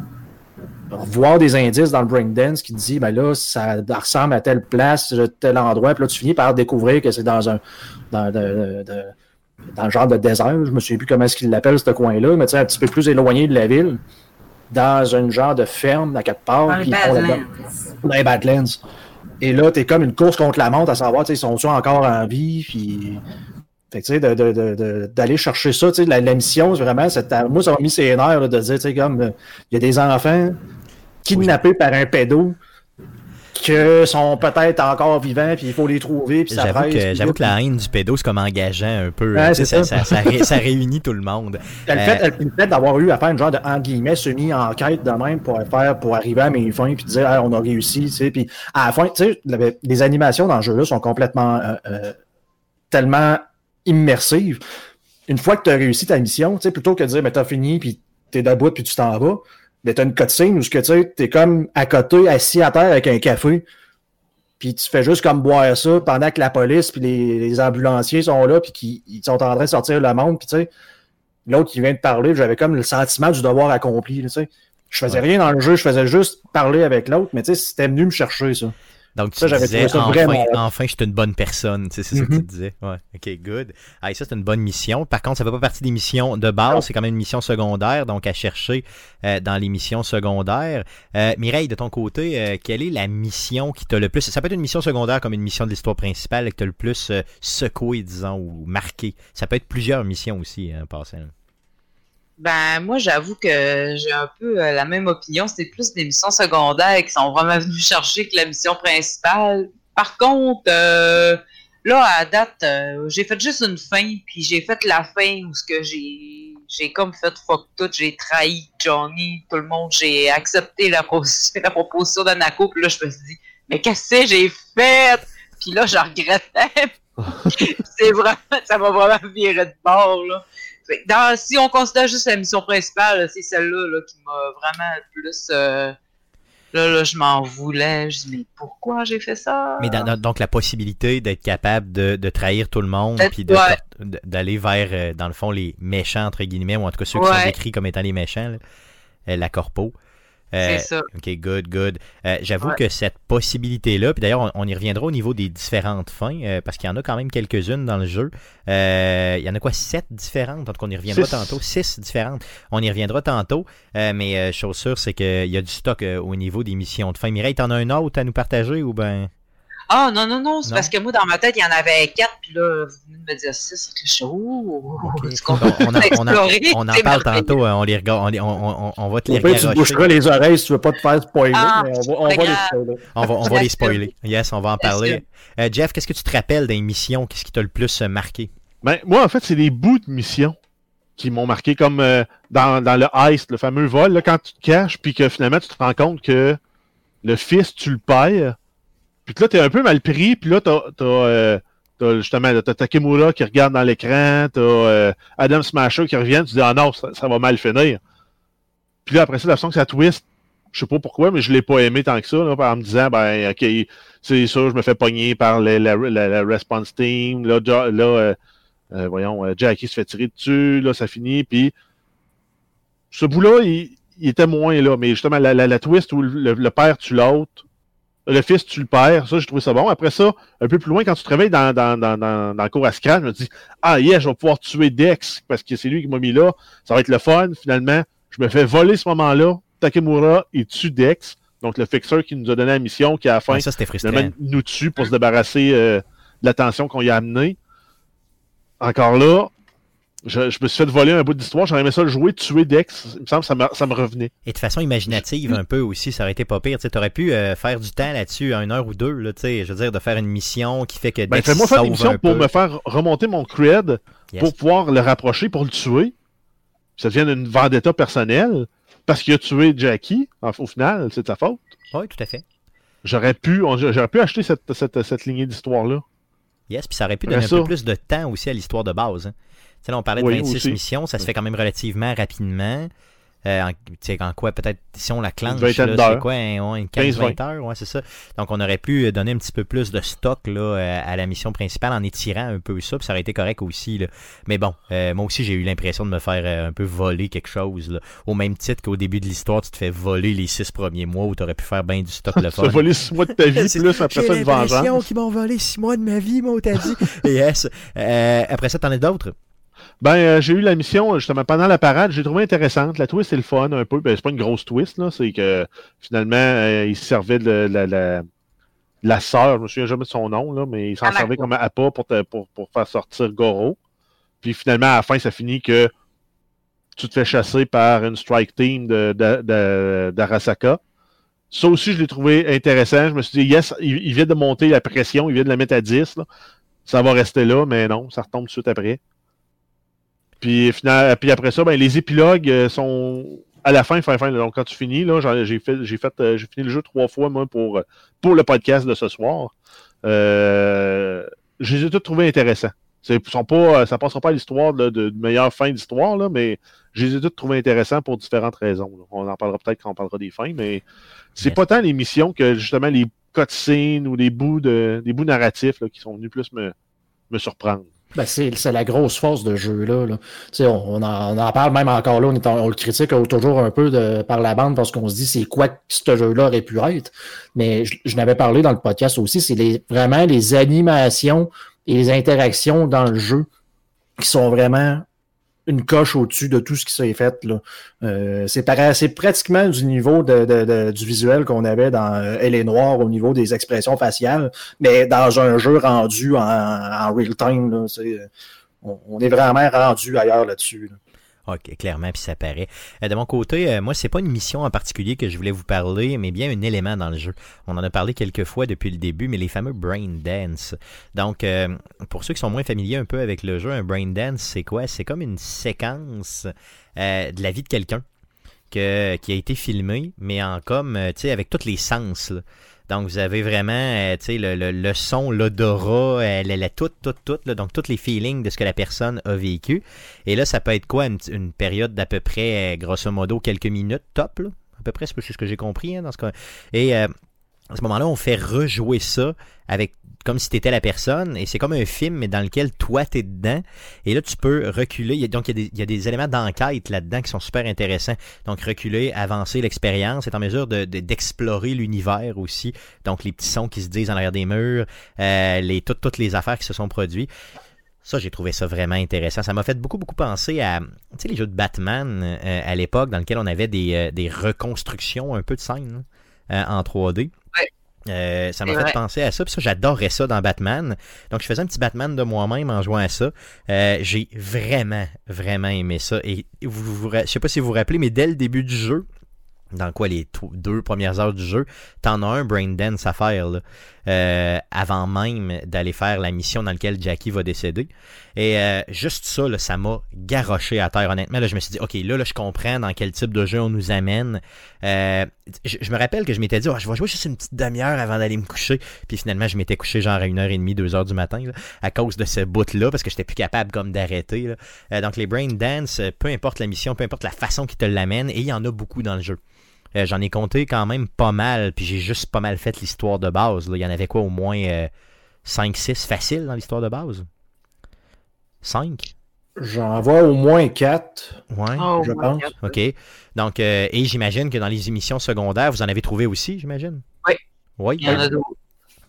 voir des indices dans le brain dance qui te dit, ben là, ça ressemble à telle place, tel endroit, puis là, tu finis par découvrir que c'est dans un dans, de- de- dans le genre de désert, je me souviens plus comment est-ce qu'ils l'appellent ce coin-là, mais tu sais, un petit peu plus éloigné de la ville, dans un genre de ferme à quelque part. Dans les Badlands. dans les Badlands. Et là, t'es comme une course contre la montre à savoir, tu sais, ils sont-ils encore en vie, puis... Fait que, tu sais, de- de- de- de- d'aller chercher ça, tu sais, la, la mission, c'est vraiment, moi, ça m'a mis ses nerfs, là, de dire, tu sais, comme, euh, il y a des enfants kidnappés par un pédo qui sont peut-être encore vivants, puis il faut les trouver, puis ça J'avoue que, j'avoue que la haine du pédo, c'est comme engageant un peu. Ouais, ça, ça. ça, ça ré- ça réunit tout le monde. Le Euh, fait, le fait d'avoir eu à faire une genre de en guillemets semi-enquête de même pour faire pour arriver à mes fins puis dire on a réussi, tu sais, puis à la fin, tu sais, le- les animations dans le jeu-là sont complètement euh, euh, tellement immersives. Une fois que tu as réussi ta mission, plutôt que de dire mais t'as fini puis t'es debout puis tu t'en vas, mais t'as une cutscene où ce que tu sais, t'es comme à côté, assis à terre avec un café. Puis tu fais juste comme boire ça pendant que la police puis les, les ambulanciers sont là puis qu'ils ils sont en train de sortir le monde puis tu sais l'autre qui vient de parler, j'avais comme le sentiment du devoir accompli. tu sais. Je faisais Ouais. rien dans le jeu, je faisais juste parler avec l'autre, mais tu sais, c'était venu me chercher, ça. Donc, tu Ça, disais, ça enfin, enfin, je suis une bonne personne. Tu sais, c'est ça que tu Mhm. disais. Ouais. OK, good. Ah, ça, c'est une bonne mission. Par contre, ça fait pas partie des missions de base. C'est quand même une mission secondaire, donc à chercher euh, dans les missions secondaires. Euh, Mireille, de ton côté, euh, quelle est la mission qui t'a le plus... Ça peut être une mission secondaire comme une mission de l'histoire principale qui t'a le plus euh, secoué, disons, ou marqué. Ça peut être plusieurs missions aussi, hein, en passant. Ben, moi, j'avoue que j'ai un peu euh, la même opinion. C'est plus des missions secondaires qui sont vraiment venues chercher que la mission principale. Par contre, euh, là, à date, euh, j'ai fait juste une fin, puis j'ai fait la fin où ce que j'ai j'ai comme fait fuck tout, j'ai trahi Johnny, tout le monde, j'ai accepté la, pro- la proposition d'Anako, puis là, je me suis dit, mais qu'est-ce que j'ai fait? Puis là, je regrettais. C'est vraiment, ça m'a vraiment viré de bord, là. Dans, si on considère juste la mission principale, c'est celle-là là, qui m'a vraiment plus. euh, là, là, je m'en voulais. Je dis, mais pourquoi j'ai fait ça? Mais dans- dans- donc la possibilité d'être capable de, de trahir tout le monde, puis ouais. d'aller vers, euh, dans le fond, les méchants, entre guillemets, ou en tout cas ceux qui sont décrits comme étant les méchants, là, euh, la corpo. Euh, C'est ça. OK, good, good. Euh, J'avoue Ouais. que cette possibilité-là, puis d'ailleurs, on, on y reviendra au niveau des différentes fins, euh, parce qu'il y en a quand même quelques-unes dans le jeu. Il y en a quoi, sept différentes? En tout cas, on y reviendra Six. tantôt. Six différentes. On y reviendra tantôt. Mais chose sûre, c'est qu'il y a du stock au niveau des missions de fin. Mireille, t'en as un autre à nous partager ou ben... Ah, non, non, non, c'est parce que moi, dans ma tête, il y en avait quatre, puis là, vous venez de me dire six, que je suis, Ok. tu comprends? On, on en- on Explorer, on en parle tantôt, hein, on les regarde, on, les- on, on- on va te les pire, tu te regarder. boucheras les oreilles si tu veux pas te faire spoiler, Ah, mais on va, on va les spoiler. On va, on va les spoiler. Yes, on va en parler. Euh, Jeff, qu'est-ce que tu te rappelles des missions? Qu'est-ce qui t'a le plus euh, marqué? Ben, moi, en fait, c'est les bouts de mission qui m'ont marqué comme euh, dans, dans le heist, le fameux vol, là, quand tu te caches, puis que finalement, tu te rends compte que le fils, tu le perds, puis là, t'es un peu mal pris, puis là, t'as, euh, justement, Takemura qui regarde dans l'écran, t'as euh, Adam Smasher qui revient, tu dis, ah non, ça, va mal finir. Puis là, après ça, la façon que ça twist, je sais pas pourquoi, mais je l'ai pas aimé tant que ça, en me disant, ben, ok, c'est ça, je me fais pogner par la, la, response team, là, là euh, euh, voyons, Jackie se fait tirer dessus, là, ça finit, puis ce bout-là, il, était moins là, mais justement, la, la, twist où le père tue l'autre, le fils tue le père, ça, j'ai trouvé ça bon. Après ça, un peu plus loin, quand tu te réveilles dans, dans, dans, dans, dans le cours à Scratch, je me dis, ah, yeah, je vais pouvoir tuer Dex, parce que c'est lui qui m'a mis là, ça va être le fun, finalement, je me fais voler ce moment-là, Takemura, il tue Dex, donc le fixeur qui nous a donné la mission, qui à la fin, Ouais, ça, nous tue pour se débarrasser euh, de l'attention qu'on y a amenée. Encore là, je, je me suis fait voler un bout d'histoire. J'aurais aimé ça le jouer, tuer Dex. Il me semble que ça me, ça me revenait. Et de façon imaginative, un peu aussi, ça aurait été pas pire. Tu aurais pu euh, faire du temps là-dessus, une heure ou deux, là, je veux dire, de faire une mission qui fait que Ben, Dex fais-moi faire une mission un pour peu. me faire remonter mon cred, Yes. pour pouvoir le rapprocher, pour le tuer. Ça devient une vendetta personnelle. Parce qu'il a tué Jackie, au final, c'est de sa faute. Oui, tout à fait. J'aurais pu, on- j'aurais pu acheter cette, cette, cette lignée d'histoire-là. Yes, puis ça aurait pu donner un peu plus de temps aussi à l'histoire de base. hein. Tu sais, là, on parlait de Oui, 26 aussi. missions, ça se fait quand même relativement rapidement. Euh, en, tu sais, en quoi, peut-être, si on la clenche, c'est quoi, un, ouais, une 15-20 15-20 heures, ouais, c'est ça. Donc, on aurait pu donner un petit peu plus de stock là, euh, à la mission principale en étirant un peu ça, puis ça aurait été correct aussi. Là. Mais bon, euh, moi aussi, j'ai eu l'impression de me faire euh, un peu voler quelque chose. Là. Au même titre qu'au début de l'histoire, tu te fais voler les six premiers mois où tu aurais pu faire bien du stock le fun. volé six mois de ta vie, C'est- plus après ça, une vengeance. qu'ils m'ont volé six mois de ma vie, moi, t'as dit. yes. Euh, après ça, t'en as d'autres? Ben, euh, j'ai eu la mission, justement, pendant la parade, j'ai trouvé intéressante. La twist, c'est le fun, un peu. Ben, c'est pas une grosse twist, là. C'est que, finalement, euh, il se servait de la, la, sœur, je me souviens jamais de son nom, là, mais il s'en servait comme appât pour, te- pour, pour faire sortir Goro. Puis, finalement, à la fin, ça finit que tu te fais chasser par une strike team de, de, de- d'Arasaka. Ça aussi, je l'ai trouvé intéressant. Je me suis dit, yes, il, il vient de monter la pression, il vient de la mettre à 10. là. Ça va rester là, mais non, ça retombe tout de suite après. Puis, final- puis après ça, ben, les épilogues euh, sont à la fin, fin, fin. Donc, quand tu finis, là, j'ai fait, j'ai fait, euh, j'ai fini le jeu trois fois, moi, pour, euh, pour le podcast de ce soir. Euh, je les ai tous trouvés intéressants. C'est, sont pas, ça passera pas à l'histoire de, de meilleure fin d'histoire, là, mais je les ai tous trouvés intéressants pour différentes raisons. là. On en parlera peut-être quand on parlera des fins, mais c'est pas tant les missions que justement les cutscenes ou les bouts de des bouts narratifs là, qui sont venus plus me, me surprendre. Ben, c'est la grosse force de jeu-là. là. On, on en, parle même encore là, on, est on le critique toujours un peu de, par la bande parce qu'on se dit c'est quoi ce jeu-là aurait pu être. Mais je, je n'avais parlé dans le podcast aussi, c'est les, vraiment les animations et les interactions dans le jeu qui sont vraiment une coche au-dessus de tout ce qui s'est fait. là. Euh, c'est c'est pratiquement du niveau de, du visuel qu'on avait dans euh, Elle est noire au niveau des expressions faciales, mais dans un jeu rendu en, en real time. Là, on, est vraiment rendu ailleurs là-dessus. là. Ok, clairement, puis ça paraît. Euh, de mon côté, euh, moi, c'est pas une mission en particulier que je voulais vous parler, mais bien un élément dans le jeu. On en a parlé quelques fois depuis le début, mais les fameux brain dance. Donc, euh, pour ceux qui sont moins familiers un peu avec le jeu, un brain dance, c'est quoi? C'est comme une séquence de la vie de quelqu'un que, qui a été filmée, mais en comme, tu sais, avec tous les sens. Donc, vous avez vraiment, euh, le, le, son, l'odorat, euh, la, la, tout, tout, tout, là, donc tous les feelings de ce que la personne a vécu. Et là, ça peut être quoi, une, une période d'à peu près, euh, grosso modo, quelques minutes top, là? À peu près, c'est ce que j'ai compris hein, dans ce cas. Et euh, À ce moment-là, on fait rejouer ça avec comme si tu étais la personne, et c'est comme un film, mais dans lequel toi, tu es dedans. Et là, tu peux reculer. Donc, il y a des, éléments d'enquête là-dedans qui sont super intéressants. Donc, reculer, avancer l'expérience, est en mesure de- de- d'explorer l'univers aussi. Donc, les petits sons qui se disent en arrière des murs, euh, toutes, les affaires qui se sont produites. Ça, j'ai trouvé ça vraiment intéressant. Ça m'a fait beaucoup, beaucoup penser à les jeux de Batman euh, à l'époque, dans lesquels on avait des, euh, reconstructions un peu de scènes euh, en 3D. Euh, ça m'a fait penser à ça, puis ça, j'adorais ça dans Batman. Donc, je faisais un petit Batman de moi-même en jouant à ça. Euh, j'ai vraiment, vraiment aimé ça. Et vous, vous, je sais pas si vous vous rappelez, mais dès le début du jeu, dans quoi les deux premières heures du jeu, t'en as un brain dance à faire là, euh, avant même d'aller faire la mission dans laquelle Jackie va décéder. Et euh, juste ça, ça m'a garoché à terre. Honnêtement, je me suis dit, ok, là, je comprends dans quel type de jeu on nous amène. Euh, je, me rappelle que je m'étais dit, oh, je vais jouer juste une petite demi-heure avant d'aller me coucher. Puis finalement, je m'étais couché genre à 1h30, 2h du matin, à cause de ce bout-là, parce que j'étais plus capable comme d'arrêter. donc les brain dance, peu importe la mission, peu importe la façon qui te l'amène, et il y en a beaucoup dans le jeu. Euh, J'en ai compté quand même pas mal, puis j'ai juste pas mal fait l'histoire de base. là. Il y en avait quoi, au moins 5-6 faciles dans l'histoire de base? 5 J'en vois au moins quatre. Ouais. Oh, je pense. OK. Donc, euh, et j'imagine que dans les émissions secondaires, vous en avez trouvé aussi, j'imagine? Oui. Oui. Il y en a d'autres.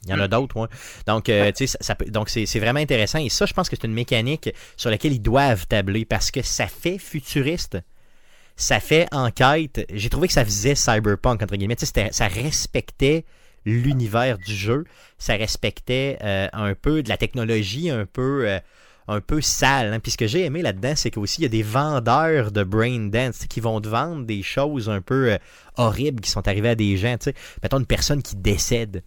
Il y en a d'autres, oui. Donc, euh, tu sais, ça, ça peut- donc c'est c'est vraiment intéressant. Et ça, je pense que c'est une mécanique sur laquelle ils doivent tabler parce que ça fait futuriste. Ça fait enquête. J'ai trouvé que ça faisait cyberpunk, entre guillemets. Ça respectait l'univers du jeu. Ça respectait euh, un peu de la technologie, un peu, euh, un peu sale. hein. Puis ce que j'ai aimé là-dedans, c'est qu'aussi, il y a des vendeurs de brain dance qui vont te vendre des choses un peu euh, horribles qui sont arrivées à des gens. Mettons une personne qui décède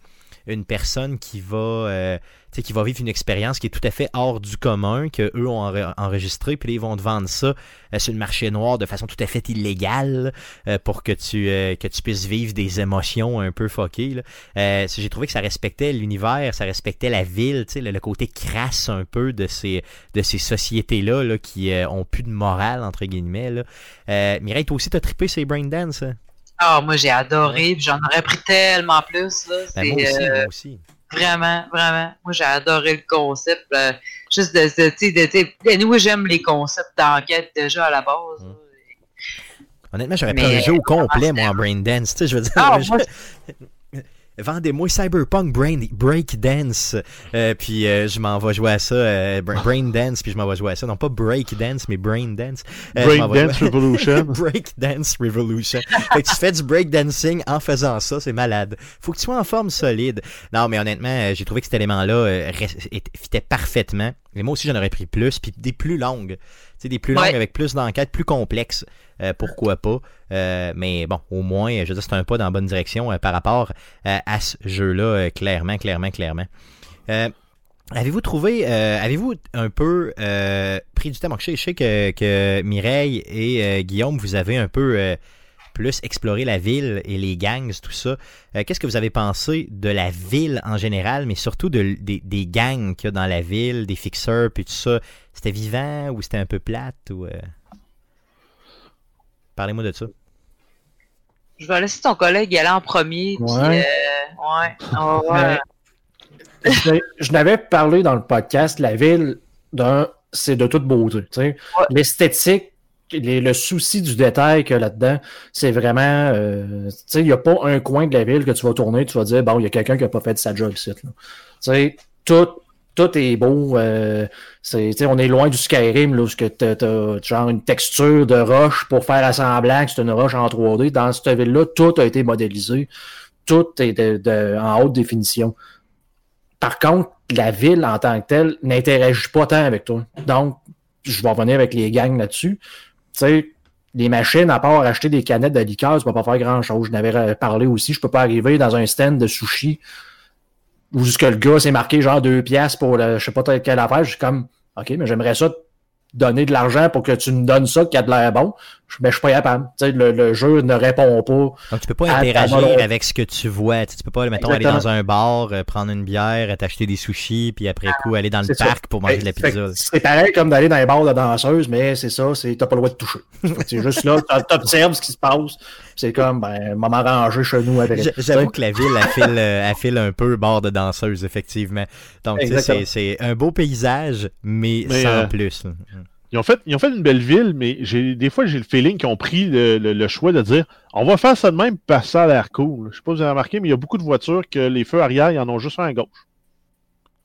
une personne qui va, sais, qui va vivre une expérience qui est tout à fait hors du commun, que eux ont enre- enregistré, puis là, ils vont te vendre ça euh, sur le marché noir de façon tout à fait illégale euh, pour que tu, euh, que tu puisses vivre des émotions un peu fuckées. J'ai trouvé que ça respectait l'univers, ça respectait la ville, tu sais, le, le côté crasse un peu de ces, de ces sociétés-là là, qui ont plus de morale, entre guillemets. Là. Mireille, toi aussi, t'as trippé ces brain dance? hein? Ah, moi, j'ai adoré, j'en aurais pris tellement plus. Là. Ben, C'est, moi aussi, moi aussi. Vraiment, vraiment. Moi, j'ai adoré le concept. euh, juste de, de, de, sais, nous, j'aime les concepts d'enquête déjà à la base. Mm. Honnêtement, j'aurais pris un jeu au complet, moi, en Braindance. Tu sais, je veux dire, Ah, moi, vendez-moi Cyberpunk Brain, Breakdance, euh, puis euh, je m'en vais jouer à ça, euh, Bra- Braindance, puis je m'en vais jouer à ça. Non, pas Breakdance, mais Braindance. Euh, je m'en vais Breakdance jouer- Revolution. Breakdance Revolution. fait que tu fais du breakdancing en faisant ça, c'est malade. Faut que tu sois en forme solide. Non, mais honnêtement, euh, j'ai trouvé que cet élément-là euh, fitait parfaitement. Mais moi aussi, j'en aurais pris plus, puis des plus longues. Tu sais, des plus longues Ouais. avec plus d'enquêtes, plus complexes. Euh, pourquoi pas? Euh, mais bon, au moins, je veux dire, c'est un pas dans la bonne direction euh, par rapport euh, à ce jeu-là, euh, clairement, clairement, clairement. Euh, Avez-vous trouvé, euh, avez-vous un peu euh, pris du temps? Je sais, je sais que, que Mireille et Guillaume, vous avez un peu euh, plus exploré la ville et les gangs, tout ça. Euh, Qu'est-ce que vous avez pensé de la ville en général, mais surtout de, des, des gangs qu'il y a dans la ville, des fixeurs, puis tout ça? C'était vivant ou c'était un peu plate? ou euh? Parlez-moi de ça. Je vais laisser ton collègue y aller en premier. puis, Ouais. euh, ouais. on va voir. je, je n'avais parlé dans le podcast, la ville, d'un, c'est de toute beauté. Ouais. L'esthétique, le souci du détail qu'il y a là-dedans, c'est vraiment. euh, tu sais, il n'y a pas un coin de la ville que tu vas tourner, tu vas dire, bon, il y a quelqu'un qui n'a pas fait sa job ici. Tu sais, tout. Tout est beau. euh, sais, on est loin du Skyrim, là, où tu as, genre une texture de roche pour faire assemblant que c'est une roche en 3D. Dans cette ville-là, tout a été modélisé. Tout est de- en haute définition. Par contre, la ville en tant que telle n'interagit pas tant avec toi. Donc, je vais revenir avec les gangs là-dessus. Tu sais, les machines, à part acheter des canettes de liqueur, tu peux pas faire grand-chose. Je n'avais parlé aussi. Je peux pas arriver dans un stand de sushi où ce le gars s'est marqué genre deux piastres pour le, je sais pas quelle affaire. Je suis comme, OK, mais j'aimerais ça donner de l'argent pour que tu me donnes ça qui a de l'air bon. je, ben, je suis pas capable. Le, le jeu ne répond pas. Donc, tu peux pas interagir avec ce que tu vois. Tu, peux pas, mettons, aller dans un bar, euh, prendre une bière, t'acheter des sushis, puis après coup, aller dans le ça. parc pour manger de la pizza. C'est pareil comme d'aller dans les bars de danseuses, mais c'est ça, c'est t'as pas le droit de toucher. C'est juste là, t'observes ce qui se passe. C'est comme, ben, maman rangé chez nous avec. J'avoue que la ville, elle file, euh, un peu bord de danseuse, effectivement. Donc, tu sais, Exactement. c'est un beau paysage, mais, Mais, sans euh, plus. Ils ont fait, ils ont fait une belle ville, mais j'ai des fois j'ai le feeling qu'ils ont pris le, le- le choix de dire on va faire ça de même parce que ça a l'air cool. Je sais pas si vous avez remarqué, mais il y a beaucoup de voitures que les feux arrière, ils en ont juste un à gauche.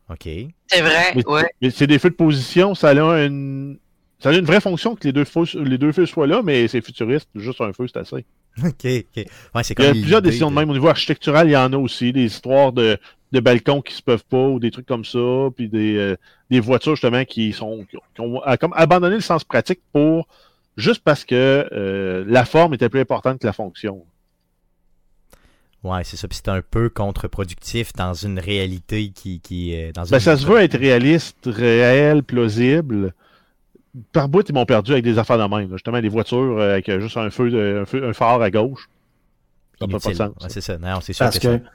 OK. C'est vrai, Mais, ouais. mais c'est des feux de position, ça a une. Ça a une vraie fonction que les deux feux, les deux feux soient là, mais c'est futuriste, juste un feu, c'est assez. OK, OK. Ouais, c'est Il y a plusieurs décisions de de- même. Au niveau architectural, il y en a aussi. Des histoires de, de balcons qui se peuvent pas ou des trucs comme ça. Puis des, euh, des voitures, justement, qui sont qui ont, qui ont, euh, comme abandonné le sens pratique pour juste parce que euh, la forme était plus importante que la fonction. Ouais, c'est ça. Puis c'est un peu contre-productif dans une réalité qui. qui dans Ben, une- ça se veut être réaliste, réel, plausible. Par bout, ils m'ont perdu avec des affaires de même. là. Justement, des voitures euh, avec juste un feu, de- un, feu- un phare à gauche. Ça n'a pas de inutile. sens. Ouais, c'est ça. Non, c'est sûr Parce que, que, ça-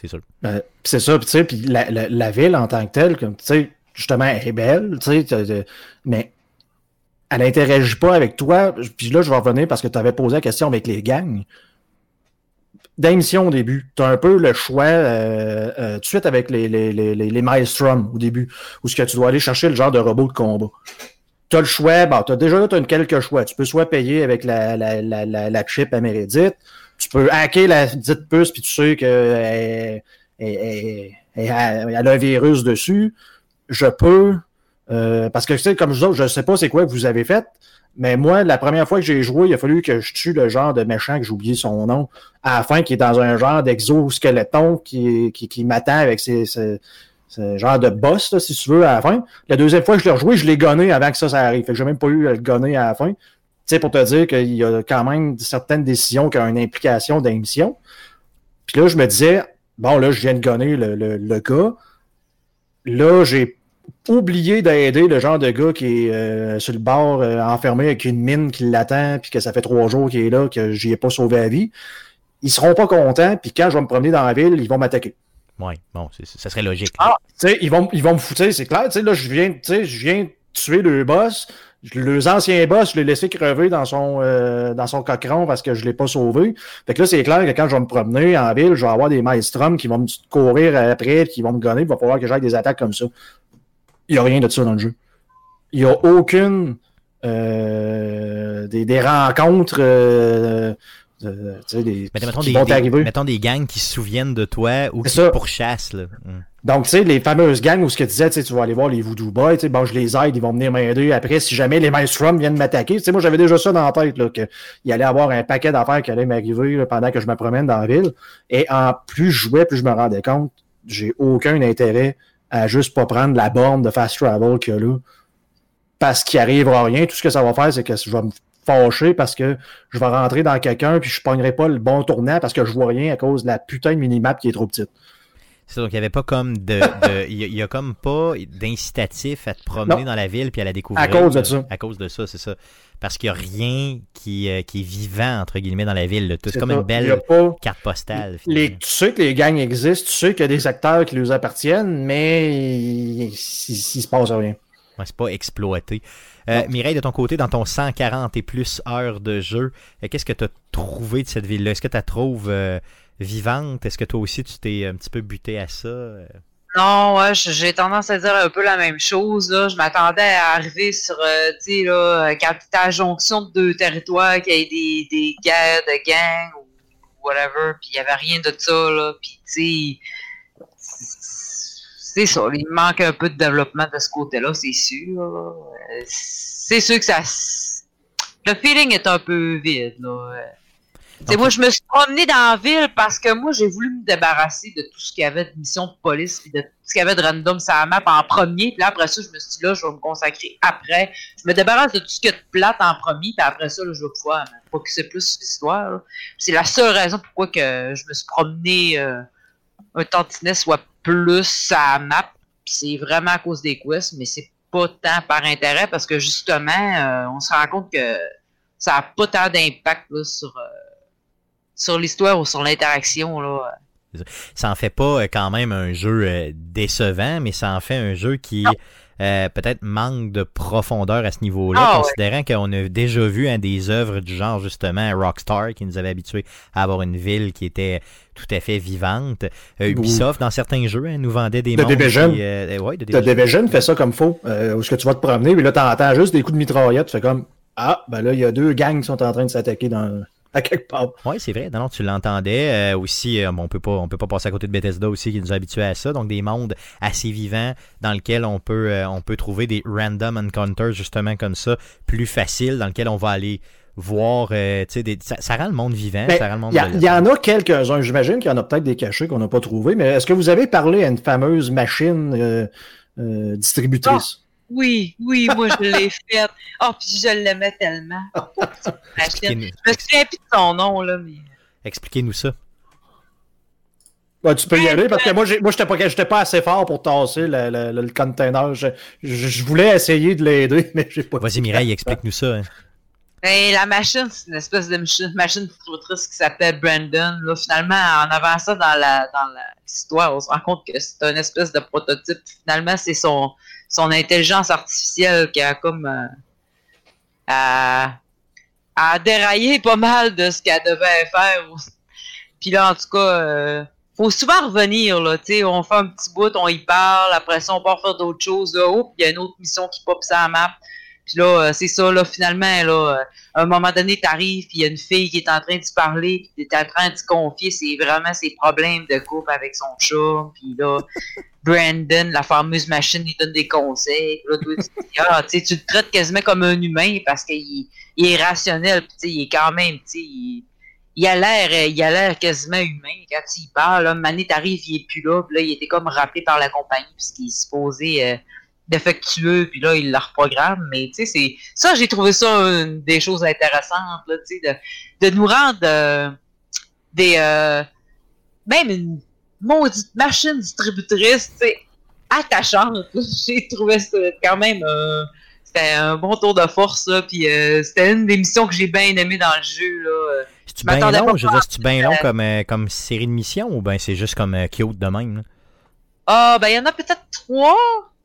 C'est sûr. euh, pis c'est ça, tu sais, puis la, la, la ville en tant que telle, comme, tu sais, justement, elle est belle, tu sais, mais elle interagit pas avec toi. Puis là, je vais revenir parce que tu avais posé la question avec les gangs. D'émission au début, tu as un peu le choix euh, euh, tout de suite avec les, les, les, les, les Maelstrom au début, où ce que tu dois aller chercher le genre de robot de combat. Tu as le choix, bon, tu as déjà as quelques choix. Tu peux soit payer avec la, la, la, la, la chip amérédite, tu peux hacker la dite puce, puis tu sais qu'elle elle a un virus dessus. Je peux, euh, parce que tu sais, comme je autres, je sais pas c'est quoi que vous avez fait, mais moi, la première fois que j'ai joué, il a fallu que je tue le genre de méchant que j'ai oublié son nom, à la fin, qui est dans un genre d'exoskeleton qui, qui, qui m'attend avec ses, ses- ce genre de boss, là, si tu veux, à la fin. La deuxième fois que je l'ai rejoué, je l'ai gonné avant que ça, ça arrive. Fait que j'ai même pas eu à le gonner à la fin. Tu sais, pour te dire qu'il y a quand même certaines décisions qui ont une implication d'émission. Puis là, je me disais, bon, là, je viens de gonner le, le, le gars. Là, j'ai oublié d'aider le genre de gars qui est euh, sur le bord, euh, enfermé avec une mine qui l'attend, puis que ça fait trois jours qu'il est là, que j'y ai pas sauvé la vie. Ils seront pas contents, puis quand je vais me promener dans la ville, ils vont m'attaquer. Ouais, bon, ça serait logique. Ah, ils vont, ils vont me foutre, c'est clair. Là, je viens, je viens tuer le boss. Les anciens boss, je l'ai laissé crever dans son, euh, dans son parce que je l'ai pas sauvé. Fait que là, c'est clair que quand je vais me promener en ville, je vais avoir des maelstrom qui vont me courir après, qui vont me gonner. Il va falloir que j'aille des attaques comme ça. Il n'y a rien de ça dans le jeu. Il n'y a aucune euh, des, des rencontres euh, euh, tu sais, des, Mais mettons qui des, vont des- mettons des gangs qui se souviennent de toi ou qui te pourchassent. Là. Hum. Donc, tu sais, les fameuses gangs où ce que tu disais, tu vas aller voir les Voodoo Boys, tu sais, bon, je les aide, ils vont venir m'aider après si jamais les Maelstrom viennent m'attaquer. Tu sais, moi, j'avais déjà ça dans la tête, là, qu'il allait avoir un paquet d'affaires qui allait m'arriver pendant que je me promène dans la ville. Et en plus je jouais, plus je me rendais compte, j'ai aucun intérêt à juste pas prendre la borne de fast travel qu'il y a là. Parce qu'il arrivera rien. Tout ce que ça va faire, c'est que je vais me parce que je vais rentrer dans quelqu'un puis je pognerai pas le bon tournant parce que je vois rien à cause de la putain de minimap qui est trop petite. C'est donc il n'y avait pas comme de. Il y, a- comme pas d'incitatif à te promener Non. dans la ville puis à la découvrir. À cause de ça. À cause de ça, c'est ça. Parce qu'il n'y a rien qui, euh, qui est vivant, entre guillemets, dans la ville. C'est comme ça. une belle pas- carte postale. Les, tu sais que les gangs existent, tu sais qu'il y a des acteurs qui leur appartiennent, mais il, il se passe rien. Ouais, c'est pas exploité. Euh, Mireille, de ton côté, dans ton 140 et plus heures de jeu, euh, qu'est-ce que tu as trouvé de cette ville-là? Est-ce que tu la trouves euh, vivante? Est-ce que toi aussi, tu t'es un petit peu buté à ça? Non, ouais, j'ai tendance à dire un peu la même chose. Là. Je m'attendais à arriver sur, euh, tu sais, là, quand à la jonction de deux territoires, qu'il y ait des, des guerres de gangs ou whatever, puis il n'y avait rien de ça, là. Puis, tu sais, c'est ça. Il manque un peu de développement de ce côté-là, c'est sûr. C'est sûr que ça... Le feeling est un peu vide, là. Moi, je me suis promené dans la ville parce que moi, j'ai voulu me débarrasser de tout ce qu'il y avait de mission de police puis de tout ce qu'il y avait de random sur la map en premier. Puis là, après ça, je me suis dit, là, je vais me consacrer après. Je me débarrasse de tout ce qu'il y a de plate en premier, puis après ça, là, je vais pouvoir me focuser plus sur l'histoire. C'est la seule raison pourquoi que je me suis promené euh, un tantinet soit plus la map. C'est vraiment à cause des quests, mais c'est pas tant par intérêt parce que justement, euh, on se rend compte que ça a pas tant d'impact sur, euh, sur l'histoire ou sur l'interaction. là. Ça en fait pas euh, quand même un jeu décevant, mais ça en fait un jeu qui euh, peut-être manque de profondeur à ce niveau-là, Ah, ouais. considérant qu'on a déjà vu hein, des œuvres du genre justement Rockstar qui nous avait habitués à avoir une ville qui était tout à fait vivante. Euh, Ubisoft, dans certains jeux, hein, nous vendait des The mondes Division. qui, euh, ouais, de The Division fait ça comme faux. Euh, où est-ce que tu vas te promener, puis là, t'entends juste des coups de mitraillette. Tu fais comme Ah, ben là, il y a deux gangs qui sont en train de s'attaquer dans... à quelque part. Oui, c'est vrai. Non, non, tu l'entendais. Euh, aussi, euh, on peut pas, on peut pas passer à côté de Bethesda aussi qui nous a habitués à ça. Donc des mondes assez vivants dans lesquels on peut, euh, on peut trouver des random encounters justement comme ça, plus faciles, dans lesquels on va aller voir. euh, tu sais, des- ça, ça rend le monde vivant. Ben, ça rend le monde. Il y, en a quelques-uns. J'imagine qu'il y en a peut-être des cachés qu'on n'a pas trouvés. Mais est-ce que vous avez parlé à une fameuse machine euh, euh, distributrice? Oui, oui, moi je l'ai faite. Oh, puis je l'aimais tellement. Machine. Expliquez-nous Je me souviens plus de son nom, là, mais. expliquez-nous ça. Ben, tu peux y aller parce que moi, moi, j'étais pas, j'étais pas assez fort pour tasser le, le- le- le container. Je, je- je voulais essayer de l'aider, mais j'ai pas. Vas-y, Mireille, explique-nous ça. hein. Ben, la machine, c'est une espèce de machine, machine distributrice qui s'appelle Brandon. Là, finalement, en avançant dans la dans la- l'histoire, on se rend compte que c'est une espèce de prototype. Finalement, c'est son son intelligence artificielle qui a comme euh, a, a déraillé pas mal de ce qu'elle devait faire. Puis là, en tout cas, euh, faut souvent revenir, là, tu sais, on fait un petit bout, on y parle, après ça, on part faire d'autres choses, là, oh, il y a une autre mission qui pop sur la map. Puis là, euh, c'est ça, là, finalement, là, euh, à un moment donné, t'arrives, puis il y a une fille qui est en train de parler, puis t'es en train de confier, c'est vraiment ses problèmes de couple avec son chat, puis là, Brandon, la fameuse machine, il donne des conseils, tu ah, tu le traites quasiment comme un humain, parce qu'il il est rationnel, il est quand même, il, il a l'air euh, il a l'air quasiment humain quand il parle. Là, Mané t'arrives, il est plus là, là, il était comme rappelé par la compagnie, puisqu'il est supposé euh, défectueux, puis là, il la reprogramme. Mais tu sais, c'est ça, j'ai trouvé ça une des choses intéressantes, là, de, de nous rendre euh, des euh, même une maudite machine distributrice, sais, attachante. J'ai trouvé ça quand même euh, c'était un bon tour de force, là, puis euh, c'était une des missions que j'ai bien aimé dans le jeu, là. C'est-tu bien long? Je veux dire, c'est-tu bien long comme, euh, comme série de missions ou ben c'est juste comme cute de même? là? Ah, ben, il y en a peut-être trois,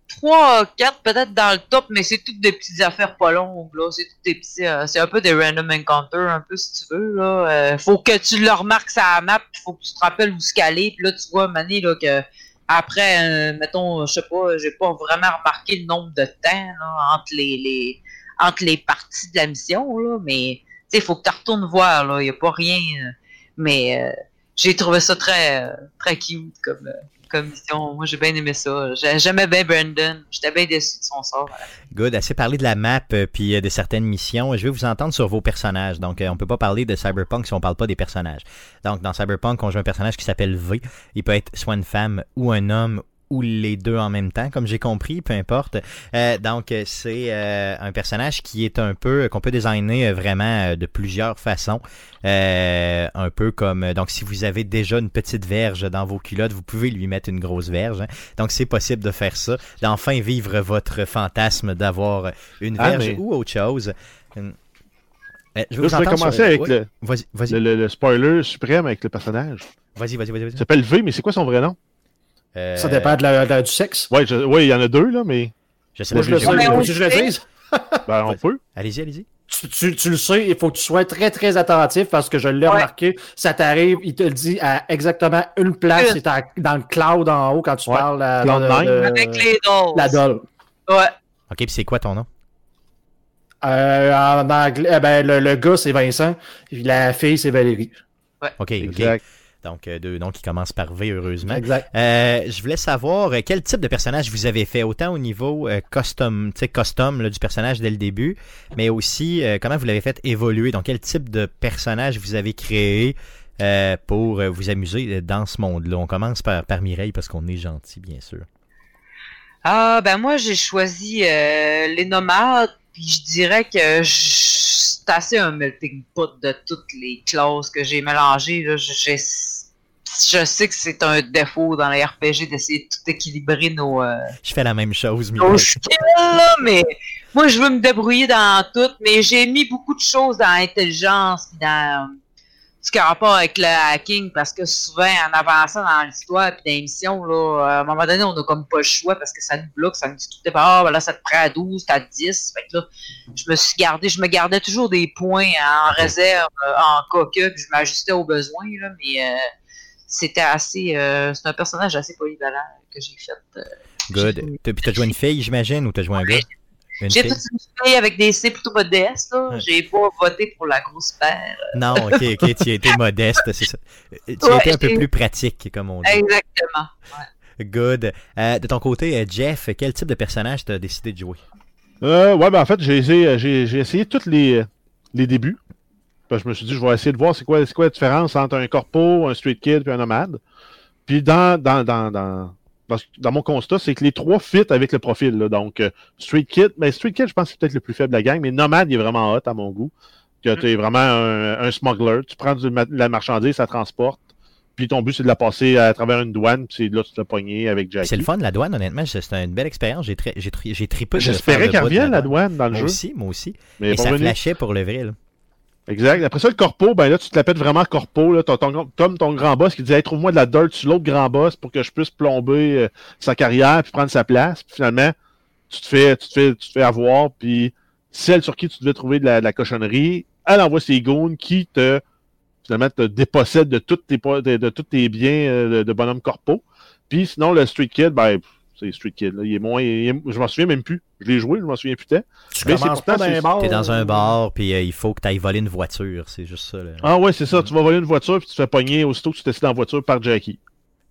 trois, quatre peut-être dans le top, mais c'est toutes des petites affaires pas longues. C'est toutes des euh, c'est un peu des random encounters, un peu, si tu veux, là. Euh, faut que tu le remarques sur la map, faut que tu te rappelles où se caler, puis là, tu vois, Mané, là, que après, euh, mettons, je sais pas, j'ai pas vraiment remarqué le nombre de temps, entre les, les, entre les parties de la mission, là, mais, tu sais, faut que tu retournes voir, là. Y a pas rien, mais, j'ai trouvé ça très, très cute comme, comme mission. Moi, j'ai bien aimé ça. J'ai- J'aimais bien Brandon. J'étais bien déçu de son sort. Good. Assez parlé de la map euh, puis euh, de certaines missions. Je vais vous entendre sur vos personnages. Donc, euh, on peut pas parler de Cyberpunk si on parle pas des personnages. Donc, dans Cyberpunk, on joue un personnage qui s'appelle V. Il peut être soit une femme ou un homme ou les deux en même temps, comme j'ai compris, peu importe. Euh, donc, c'est euh, un personnage qui est un peu, qu'on peut designer euh, vraiment de plusieurs façons. Euh, un peu comme, donc si vous avez déjà une petite verge dans vos culottes, vous pouvez lui mettre une grosse verge. hein. Donc, c'est possible de faire ça, d'enfin vivre votre fantasme d'avoir une Ah, verge mais- ou autre chose. Euh, je Là, vais commencer sur- avec oui, le, Vas-y, vas-y, le, le- le spoiler suprême avec le personnage. vas-y, vas-y, vas-y. Il vas-y. s'appelle V, mais c'est quoi son vrai nom? Euh, Ça dépend de la- de du sexe. Ouais, je- ouais, il y en a deux, là, mais Je sais Moi, la je le mais on Faut-tu que je le le dise? ben, on Ouais. peut. Allez-y, allez-y. Tu, tu- tu le sais, il faut que tu sois très, très attentif parce que je l'ai Ouais. remarqué. Ça t'arrive, il te le dit à exactement une place. C'est dans le cloud en haut quand tu Ouais. parles à, nine. de- Avec les dolls. la doll. Ouais. Ok, puis c'est quoi ton nom? Euh, en anglais, eh ben, le, le gars, c'est Vincent. puis La fille, c'est Valérie. Ok, ok. Exact. Donc, euh, deux noms qui commencent par V, heureusement. Exact. Euh, je voulais savoir euh, quel type de personnage vous avez fait, autant au niveau euh, custom, tu sais, custom là, du personnage dès le début, mais aussi euh, comment vous l'avez fait évoluer? Donc, quel type de personnage vous avez créé euh, pour euh, vous amuser dans ce monde-là? On commence par, par Mireille parce qu'on est gentil, bien sûr. Ah, ben moi, j'ai choisi euh, les nomades, puis je dirais que je- c'est assez un melting pot de toutes les classes que j'ai mélangées. Là. J'ai- je sais que c'est un défaut dans les RPG d'essayer de tout équilibrer nos, euh, Je fais la même chose, nos Mireille. skills, là, mais moi, je veux me débrouiller dans tout, mais j'ai mis beaucoup de choses dans l'intelligence dans ce qui a rapport avec le hacking, parce que souvent, en avançant dans l'histoire et dans l'émission, là, à un moment donné, on n'a comme pas le choix parce que ça nous bloque, ça nous dit tout le temps, ah, ben là, ça te prend à 12, t'as 10. Fait que là, je me suis gardé, je me gardais toujours des points en réserve, euh, en que, puis je m'ajustais aux besoins, là, mais euh, c'était assez, euh, c'est un personnage assez polyvalent que j'ai fait. euh, Good. Puis t'as joué une fille, j'imagine, ou t'as joué un gars? Une J'ai fille? toute une fille avec des C plutôt modestes. Ouais. J'ai pas voté pour la grosse paire. Non, ok, ok, tu as été modeste, c'est ça. Tu as été un peu plus pratique, comme on dit. Exactement. Good. Euh, de ton côté, euh, Jeff, quel type de personnage t'as décidé de jouer? Euh, ouais, ben en fait, j'ai essayé, j'ai, j'ai essayé tous les, les débuts. Parce que je me suis dit, je vais essayer de voir c'est quoi, c'est quoi la différence entre un corpo, un street kid et un nomade. Puis dans, dans, dans, dans, dans, mon constat, c'est que les trois fit avec le profil. Là. Donc, euh, street kid, mais street kid, je pense que c'est peut-être le plus faible de la gang, mais nomade, il est vraiment hot à mon goût. Que tu es vraiment un, un smuggler. Tu prends de la marchandise, ça transporte. Puis ton but, c'est de la passer à travers une douane, puis c'est là tu te pogner avec Jackie. C'est le fun la douane, honnêtement. c'est- une belle expérience. J'ai j'ai tri- j'ai tripé. J'espérais le qu'elle revienne, la douane, dans le Moi jeu. aussi, moi aussi. Mais Et ça flashait pour le vrai. Là. Exact. Après ça, le corpo, ben là, tu te la pètes vraiment corpo, là. T'as ton- comme ton grand boss qui dit, hey, trouve-moi de la dirt sur l'autre grand boss pour que je puisse plomber euh, sa carrière puis prendre sa place. Puis finalement, tu te fais, tu te fais, tu te fais avoir. Puis celle sur qui tu devais trouver de la, de la cochonnerie, elle envoie ses goons qui te, finalement, te dépossèdent de, toutes tes, de, tous tes biens euh, de, bonhomme corpo. Puis sinon, le Street Kid, ben, c'est Street Kid, là. Il est moins, il est- je m'en souviens même plus. Je l'ai joué, je m'en souviens plus tant. Tu Mais commences pas dans un bar. T'es dans un bar, puis euh, il faut que t'ailles voler une voiture. C'est juste ça. Là. Ah ouais, c'est ça. Tu vas voler une voiture puis tu te fais pogner aussitôt que tu t'essayes dans la voiture par Jackie.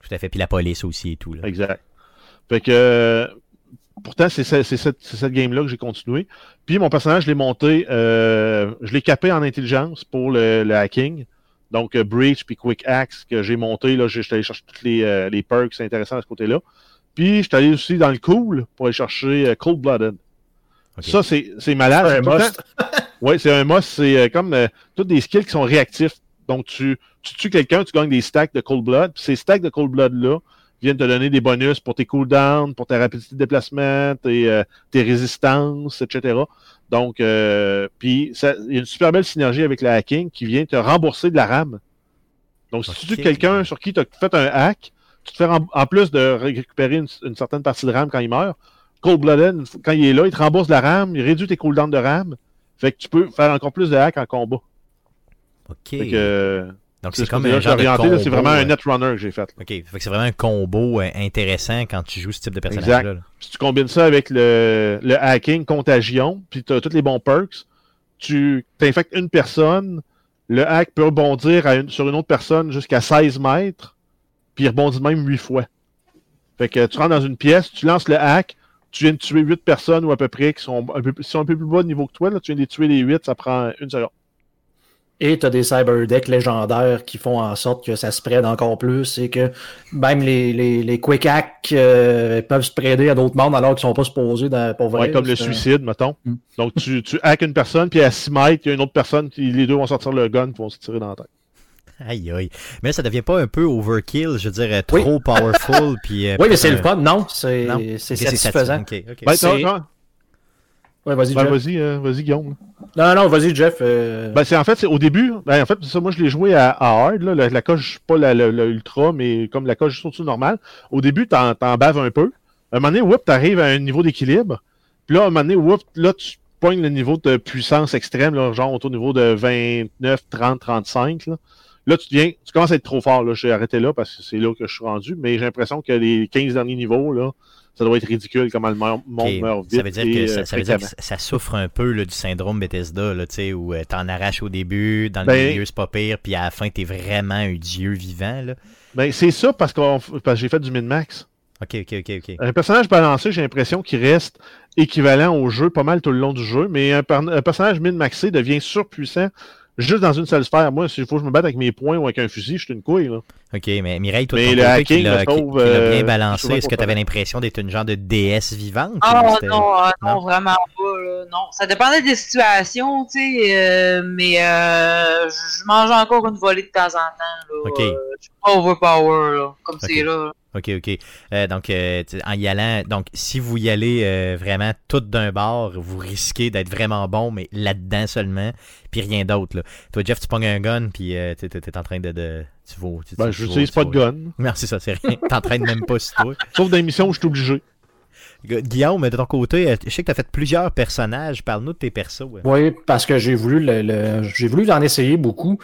Tout à fait. Puis la police aussi et tout. Là. Exact. Fait que pourtant, c'est ce- c'est cette, cette game-là que j'ai continué. Puis mon personnage, je l'ai monté, euh, je l'ai capé en intelligence pour le, le hacking. Donc euh, Breach puis Quick Axe que j'ai monté, là, j'étais allé chercher tous les, euh, les perks intéressants à ce côté-là. Puis j'étais allé aussi dans le cool pour aller chercher euh, Cold Blooded. Ça, c'est c'est malade. C'est un must. oui, c'est un must. C'est euh, comme euh, tous des skills qui sont réactifs. Donc, tu, tu tues quelqu'un, tu gagnes des stacks de Cold Blood. Puis ces stacks de Cold Blood-là viennent te donner des bonus pour tes cooldowns, pour ta rapidité de déplacement, tes, euh, tes résistances, etc. Donc, euh, puis ça- il y a une super belle synergie avec le hacking qui vient te rembourser de la RAM. Donc, si tu tues quelqu'un sur qui tu as fait un hack, tu te fais en plus de récupérer une, une certaine partie de RAM quand il meurt, Cold Blooded, une fois- quand il est là, il te rembourse de la RAM, il réduit tes cooldowns de RAM. Fait que tu peux faire encore plus de hacks en combat. Ok. Fait que, Donc c'est c'est ce comme un genre orienté, c'est vraiment un euh, netrunner que j'ai fait. là. Ok. Fait que c'est vraiment un combo euh, intéressant quand tu joues ce type de personnage-là. là. Si tu combines ça avec le, le hacking contagion, puis tu as tous les bons perks, tu infectes une personne, le hack peut rebondir à une- sur une autre personne jusqu'à 16 mètres, puis il rebondit de même 8 fois. Fait que tu rentres dans une pièce, tu lances le hack, tu viens de tuer 8 personnes ou à peu près qui sont un peu, qui sont un peu plus bas de niveau que toi, là, tu viens de les tuer les 8, ça prend une seconde. Et tu as des cyberdecks légendaires qui font en sorte que ça spread encore plus et que même les, les, les quick hacks euh, peuvent spreader à d'autres mondes alors qu'ils sont pas supposés dans, pour vrai. Ouais, comme le suicide, mettons. Mm. Donc, tu, tu hack une personne, puis à 6 mètres, il y a une autre personne, puis les deux vont sortir le gun, puis vont se tirer dans la tête. Aïe aïe. Mais ça devient pas un peu overkill, je veux dire, euh, Oui. trop powerful. puis, euh, Oui, mais c'est le euh, fun. Non, c'est satisfaisant. satisfaisant. Ok, ok. Ben, C'est- non, non, Ouais, vas-y, ben, vas-y, euh, vas-y, Guillaume. Non, non, vas-y, Jeff. euh, Ben, c'est en fait, c'est au début, ben, en fait, ça, moi, je l'ai joué à, à hard, là, la, la coche, pas la, la- la ultra, mais comme la coche juste au-dessus normale. Au début, t'en, t'en baves un peu. À un moment donné, whoop, t'arrives à un niveau d'équilibre. Puis là, à un moment donné, whoop, là, tu pognes le niveau de puissance extrême, là, genre autour du niveau de 29, 30, 35, là. Là, tu deviens, tu commences à être trop fort, là. J'ai arrêté là parce que c'est là que je suis rendu, mais j'ai l'impression que les 15 derniers niveaux, là, ça doit être ridicule comment le monde meurt vite. Ça veut dire et, que, ça, euh, ça veut dire que ça, souffre un peu là, du syndrome Bethesda, là, tu sais, où euh, t'en arraches au début, dans le Ben- milieu c'est pas pire, puis à la fin t'es vraiment un dieu vivant. Là. Ben, c'est ça parce, que j'ai fait du min-max. Ok, ok, ok, ok. Un personnage balancé, j'ai l'impression qu'il reste équivalent au jeu pas mal tout le long du jeu, mais un, un personnage min-maxé devient surpuissant juste dans une seule sphère. Moi, s'il faut que je me batte avec mes poings ou avec un fusil, je suis une couille. Là. Ok, mais Mireille, toi, Mais le hacking, qui l'a euh, bien balancé, est-ce que contre- t'avais l'impression d'être une genre de déesse vivante? Oh ou c'était- non, ah, non, Non? vraiment pas. là. Non, ça dépendait des situations, tu sais, euh, mais euh, je mange encore une volée de temps en temps. Là, Ok. Euh, je suis pas overpower, là, comme c'est là. OK, OK. Euh, donc, euh, tu- en y allant, donc, si vous y allez euh, vraiment tout d'un bord, vous risquez d'être vraiment bon, mais là-dedans seulement, puis rien d'autre. là. Toi, Jeff, tu pognes un gun, puis euh, tu es en train de. de tu vas. tu- Ben, je n'utilise pas de gun. Non, c'est ça, c'est rien. T'entraînes même pas sur toi. Sauf dans l'émission où je suis obligé. Gu- Guillaume, de ton côté, euh, je sais que tu as fait plusieurs personnages. Parle-nous de tes persos. ouais. Oui, parce que j'ai voulu le, le- j'ai voulu en essayer beaucoup.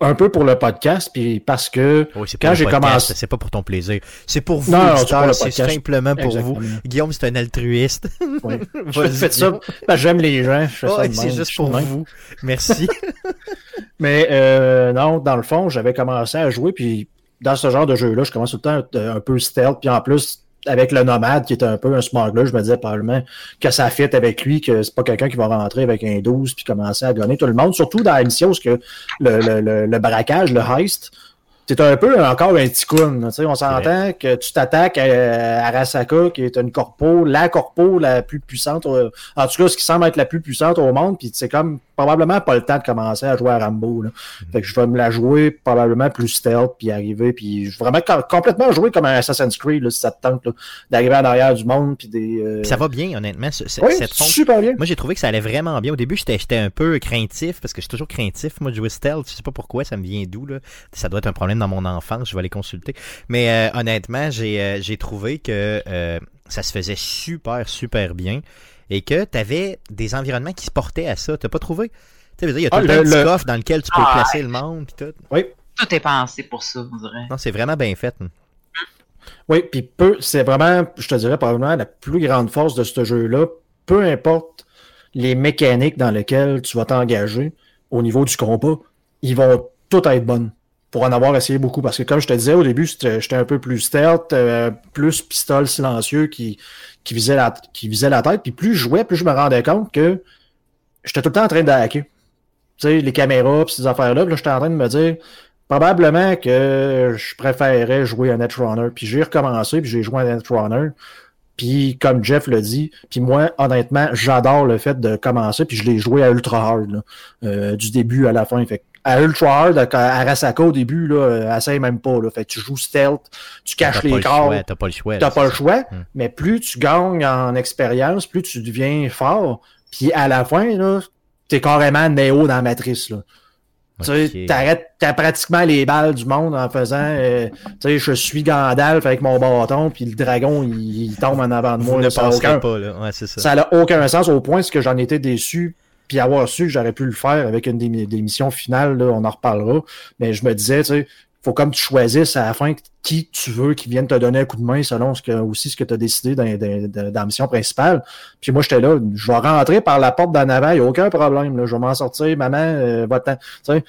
Un peu pour le podcast, puis parce que Oui, Quand j'ai commencé- C'est pas pour ton plaisir. C'est pour vous, c'est pour simplement pour vous. Guillaume, c'est un altruiste. Oui. je Vas-y, fais ça. ben, j'aime les gens. Je c'est juste je pour vous. Merci. Mais euh, non, dans le fond, j'avais commencé à jouer, puis dans ce genre de jeu-là, je commence tout le temps à être un peu stealth, puis en plus, avec le nomade qui est un peu un smuggler, je me disais probablement que ça fit avec lui, que c'est pas quelqu'un qui va rentrer avec un 12 puis commencer à gonner tout le monde, surtout dans la mission, parce que le, le, le, le braquage, le heist, c'est un peu encore un sais, On s'entend que tu t'attaques à Arasaka, qui est une corpo, la corpo la plus puissante, au- en tout cas, ce qui semble être la plus puissante au monde, puis c'est comme probablement pas le temps de commencer à jouer à Rambo. Là. Fait que je vais me la jouer probablement plus stealth, puis arriver, puis je vais vraiment com- complètement jouer comme un Assassin's Creed, là, si ça te tente, d'arriver en arrière du monde, puis des... euh, ça va bien, honnêtement. ce- ce- Oui, cette super bien. Moi, j'ai trouvé que ça allait vraiment bien. Au début, j'étais j'étais un peu craintif parce que je suis toujours craintif. Moi, de jouer stealth, je sais pas pourquoi, ça me vient d'où. là. Ça doit être un problème dans mon enfance. Je vais aller consulter. Mais euh, honnêtement, j'ai euh, j'ai trouvé que euh, ça se faisait super, super bien et que tu avais des environnements qui se portaient à ça. T'as pas trouvé? Tu sais, il y a tout Ah, le un petit le- coffre dans lequel tu peux Ah, placer le monde. Pis tout. Tout est pensé pour ça, on dirait. Non, c'est vraiment bien fait. hein. Oui, puis peu, c'est vraiment, je te dirais probablement la plus grande force de ce jeu-là, peu importe les mécaniques dans lesquelles tu vas t'engager au niveau du combat, ils vont toutes être bonnes. Pour en avoir essayé beaucoup. Parce que comme je te disais au début, j'étais un peu plus stealth, euh, plus pistolet silencieux qui, qui, visait la, tête. Puis plus je jouais, plus je me rendais compte que j'étais tout le temps en train de hacker. Tu sais, les caméras, puis ces affaires-là. Puis là, j'étais en train de me dire, probablement que je préférerais jouer à Netrunner. Puis j'ai recommencé, puis j'ai joué à Netrunner. Puis comme Jeff l'a dit, puis moi, honnêtement, j'adore le fait de commencer, puis je l'ai joué à Ultra Hard, là, euh, du début à la fin. Fait à Ultra Hard, à Arasaka au début, là, essaye même pas. Là. Fait que tu joues stealth, tu caches les le corps, T'as pas le choix. T'as pas le choix, Hmm. mais plus tu gagnes en expérience, plus tu deviens fort. Puis à la fin, là, t'es carrément Néo dans la matrice. Là. Tu Ok. sais, t'arrêtes t'as pratiquement les balles du monde en faisant euh, tu sais, je suis Gandalf avec mon bâton, puis le dragon il, il tombe en avant de moi. là, ça a passerez aucun- pas, là. Ouais, c'est ça. ça n'a aucun sens au point que j'en étais déçu puis avoir su que j'aurais pu le faire avec une des, des missions finales, là, on en reparlera. Mais je me disais, tu sais, faut comme tu choisisses à la fin qui tu veux qui vienne te donner un coup de main selon ce que, aussi ce que tu as décidé dans, dans- dans- dans la mission principale. Puis moi, j'étais là, je vais rentrer par la porte d'en avant, il n'y a aucun problème. Là, je vais m'en sortir, maman, euh, va-t'en. Tu sais,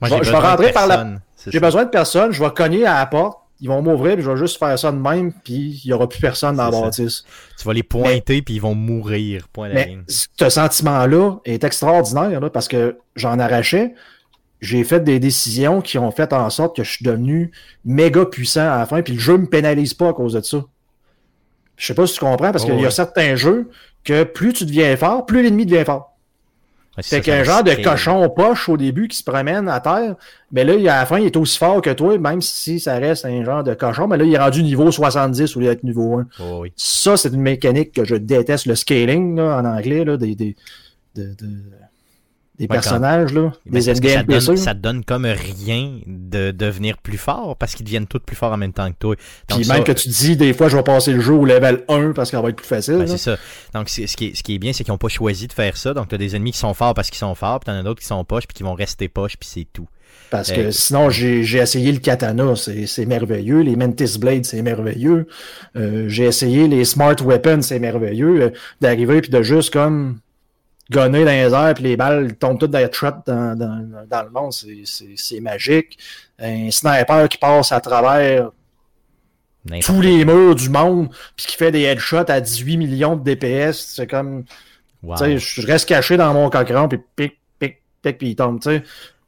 Moi, je vais- j'ai je vais besoin de rentrer par la- j'ai besoin de personne, je vais cogner à la porte, ils vont m'ouvrir, puis je vais juste faire ça de même, puis il n'y aura plus personne dans la bâtisse. Tu vas les pointer puis ils vont mourir. Point à la Mais ligne. ce sentiment-là est extraordinaire là, parce que j'en arrachais. J'ai fait des décisions qui ont fait en sorte que je suis devenu méga puissant à la fin, puis le jeu me pénalise pas à cause de ça. Je sais pas si tu comprends, parce Oh, qu'il y a ouais. certains jeux que plus tu deviens fort, plus l'ennemi devient fort. Ouais, c'est qu'un genre de cochon poche au début qui se promène à terre, mais là, à la fin, il est aussi fort que toi, même si ça reste un genre de cochon, mais là, il est rendu niveau 70 au lieu d'être niveau 1. Oh, oui. Ça, c'est une mécanique que je déteste, le scaling là, en anglais, là, des, des, de- de- des personnages, là, Ben, des que ça, ça te donne comme rien de devenir plus fort parce qu'ils deviennent tous plus forts en même temps que toi. Donc, Puis ça- même que tu dis, des fois, je vais passer le jeu au level 1 parce qu'il va être plus facile. Ben, c'est ça. Donc, c'est- ce qui, est, ce qui est bien, c'est qu'ils n'ont pas choisi de faire ça. Donc, tu as des ennemis qui sont forts parce qu'ils sont forts, puis tu en as d'autres qui sont poches, puis qui vont rester poches, puis c'est tout. Parce Euh, que sinon, j'ai j'ai essayé le katana, c'est c'est merveilleux. Les Mantis Blade, c'est merveilleux. Euh, j'ai essayé les Smart Weapons, c'est merveilleux. Euh, D'arriver puis de juste comme gonner dans les airs, puis les balles tombent toutes dans les shot dans, dans, dans le monde, c'est- magique. Un sniper qui passe à travers tous les murs du monde, puis qui fait des headshots à 18 millions de DPS, c'est comme, Wow. je reste caché dans mon cochon, puis pic, pic, pic, puis il tombe, tu sais.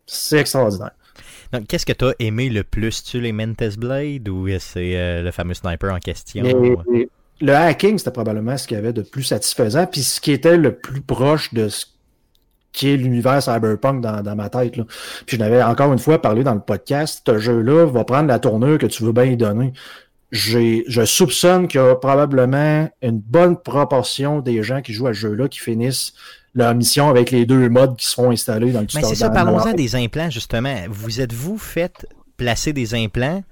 C'est extraordinaire. Donc, qu'est-ce que tu as aimé le plus? Tu les Mentes Blade ou c'est euh, le fameux sniper en question? Les, le hacking, c'était probablement ce qu'il y avait de plus satisfaisant, puis ce qui était le plus proche de ce qui est l'univers cyberpunk dans, dans, ma tête. Là. Puis je n'avais encore une fois parlé dans le podcast, ce jeu-là va prendre la tournure que tu veux bien y donner. Je soupçonne qu'il y a probablement une bonne proportion des gens qui jouent à ce jeu-là qui finissent leur mission avec les deux modes qui seront installés dans le tutoriel. Mais c'est ça, parlons-en des implants, justement. Vous êtes-vous fait placer des implants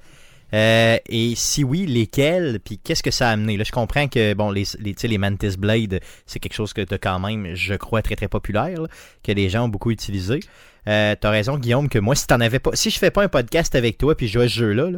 euh, et si oui, lesquels, puis qu'est-ce que ça a amené? Là, je comprends que bon, les, les, les Mantis Blade, c'est quelque chose que tu as quand même, je crois, très très populaire, que les gens ont beaucoup utilisé. Euh, T'as raison, Guillaume, que moi, si t'en avais pas. Si je fais pas un podcast avec toi puis je joue à ce jeu-là,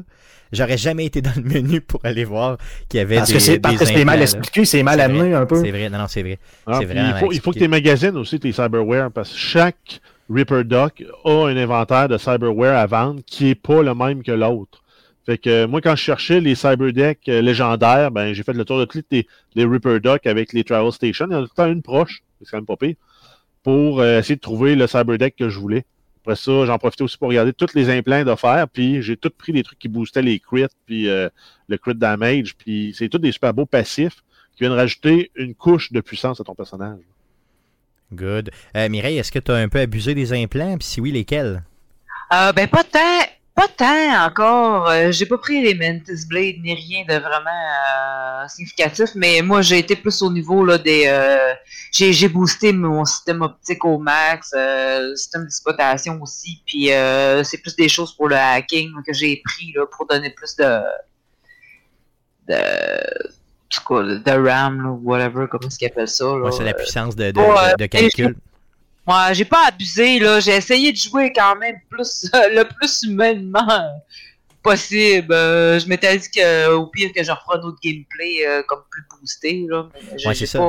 j'aurais jamais été dans le menu pour aller voir qu'il y avait parce des. Que c'est, parce que c'est mal expliqué, c'est mal amené un peu. C'est vrai, non, non, c'est vrai. Ah, il, faut, il faut que tu magasines aussi tes cyberware parce que chaque Reaper Doc a un inventaire de cyberware à vendre qui est pas le même que l'autre. Fait que euh, moi, quand je cherchais les Cyberdecks euh, légendaires, ben j'ai fait le tour de tous les, les Reaper Duck avec les Travel Station. Il y en a tout le temps une proche, c'est quand même pas pire, pour euh, essayer de trouver le Cyberdeck que je voulais. Après ça, j'en profitais aussi pour regarder tous les implants d'offerts, puis j'ai tout pris des trucs qui boostaient les crits, puis le crit damage, puis c'est tous des super beaux passifs qui viennent rajouter une couche de puissance à ton personnage. Good. Mireille, est-ce que tu as un peu abusé des implants, puis si oui, lesquels? ben pas tant. Pas tant encore. Euh, j'ai pas pris les Mantis Blade ni rien de vraiment euh, significatif, mais moi j'ai été plus au niveau là des. Euh, j'ai boosté mon système optique au max, le système d'exploitation aussi, puis c'est plus des choses pour le hacking que j'ai pris là pour donner plus de de de RAM ou whatever, comment est-ce qu'ils appellent ça. c'est la puissance de, de, de calcul. Moi, j'ai pas abusé, là. J'ai essayé de jouer quand même plus le plus humainement possible. Euh, je m'étais dit qu'au pire que je referais un autre gameplay euh, comme plus boosté. Là. Ouais, c'est ça.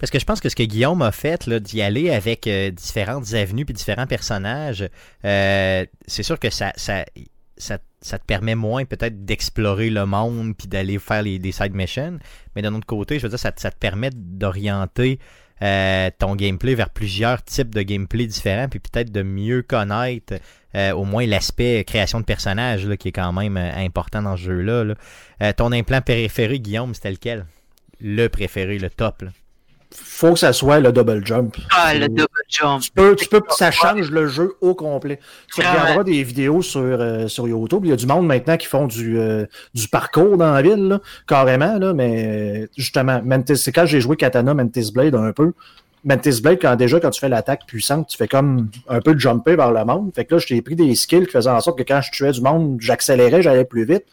Parce que je pense que ce que Guillaume a fait, d'y aller avec euh, différentes avenues puis différents personnages, c'est sûr que ça, ça, ça, te permet moins peut-être d'explorer le monde puis d'aller faire les, side missions. Mais d'un autre côté, je veux dire, ça, ça te permet d'orienter euh, ton gameplay vers plusieurs types de gameplay différents, puis peut-être de mieux connaître euh, au moins l'aspect création de personnages qui est quand même euh, important dans ce jeu-là. ton implant préféré, Guillaume, c'était lequel? Le préféré, le top faut que ça soit le double jump. Ah, le double jump. Tu peux, tu peux, ça change le jeu au complet. Tu regarderas des vidéos sur, euh, sur YouTube. Il y a du monde maintenant qui font du, euh, du parcours dans la ville, carrément, là, mais justement, c'est quand j'ai joué Katana Mantis Blade un peu. Mantis Blade, quand déjà, quand tu fais l'attaque puissante, tu fais comme un peu de jumper vers le monde. Fait que là, je t'ai pris des skills qui faisaient en sorte que quand je tuais du monde, j'accélérais, j'allais plus vite.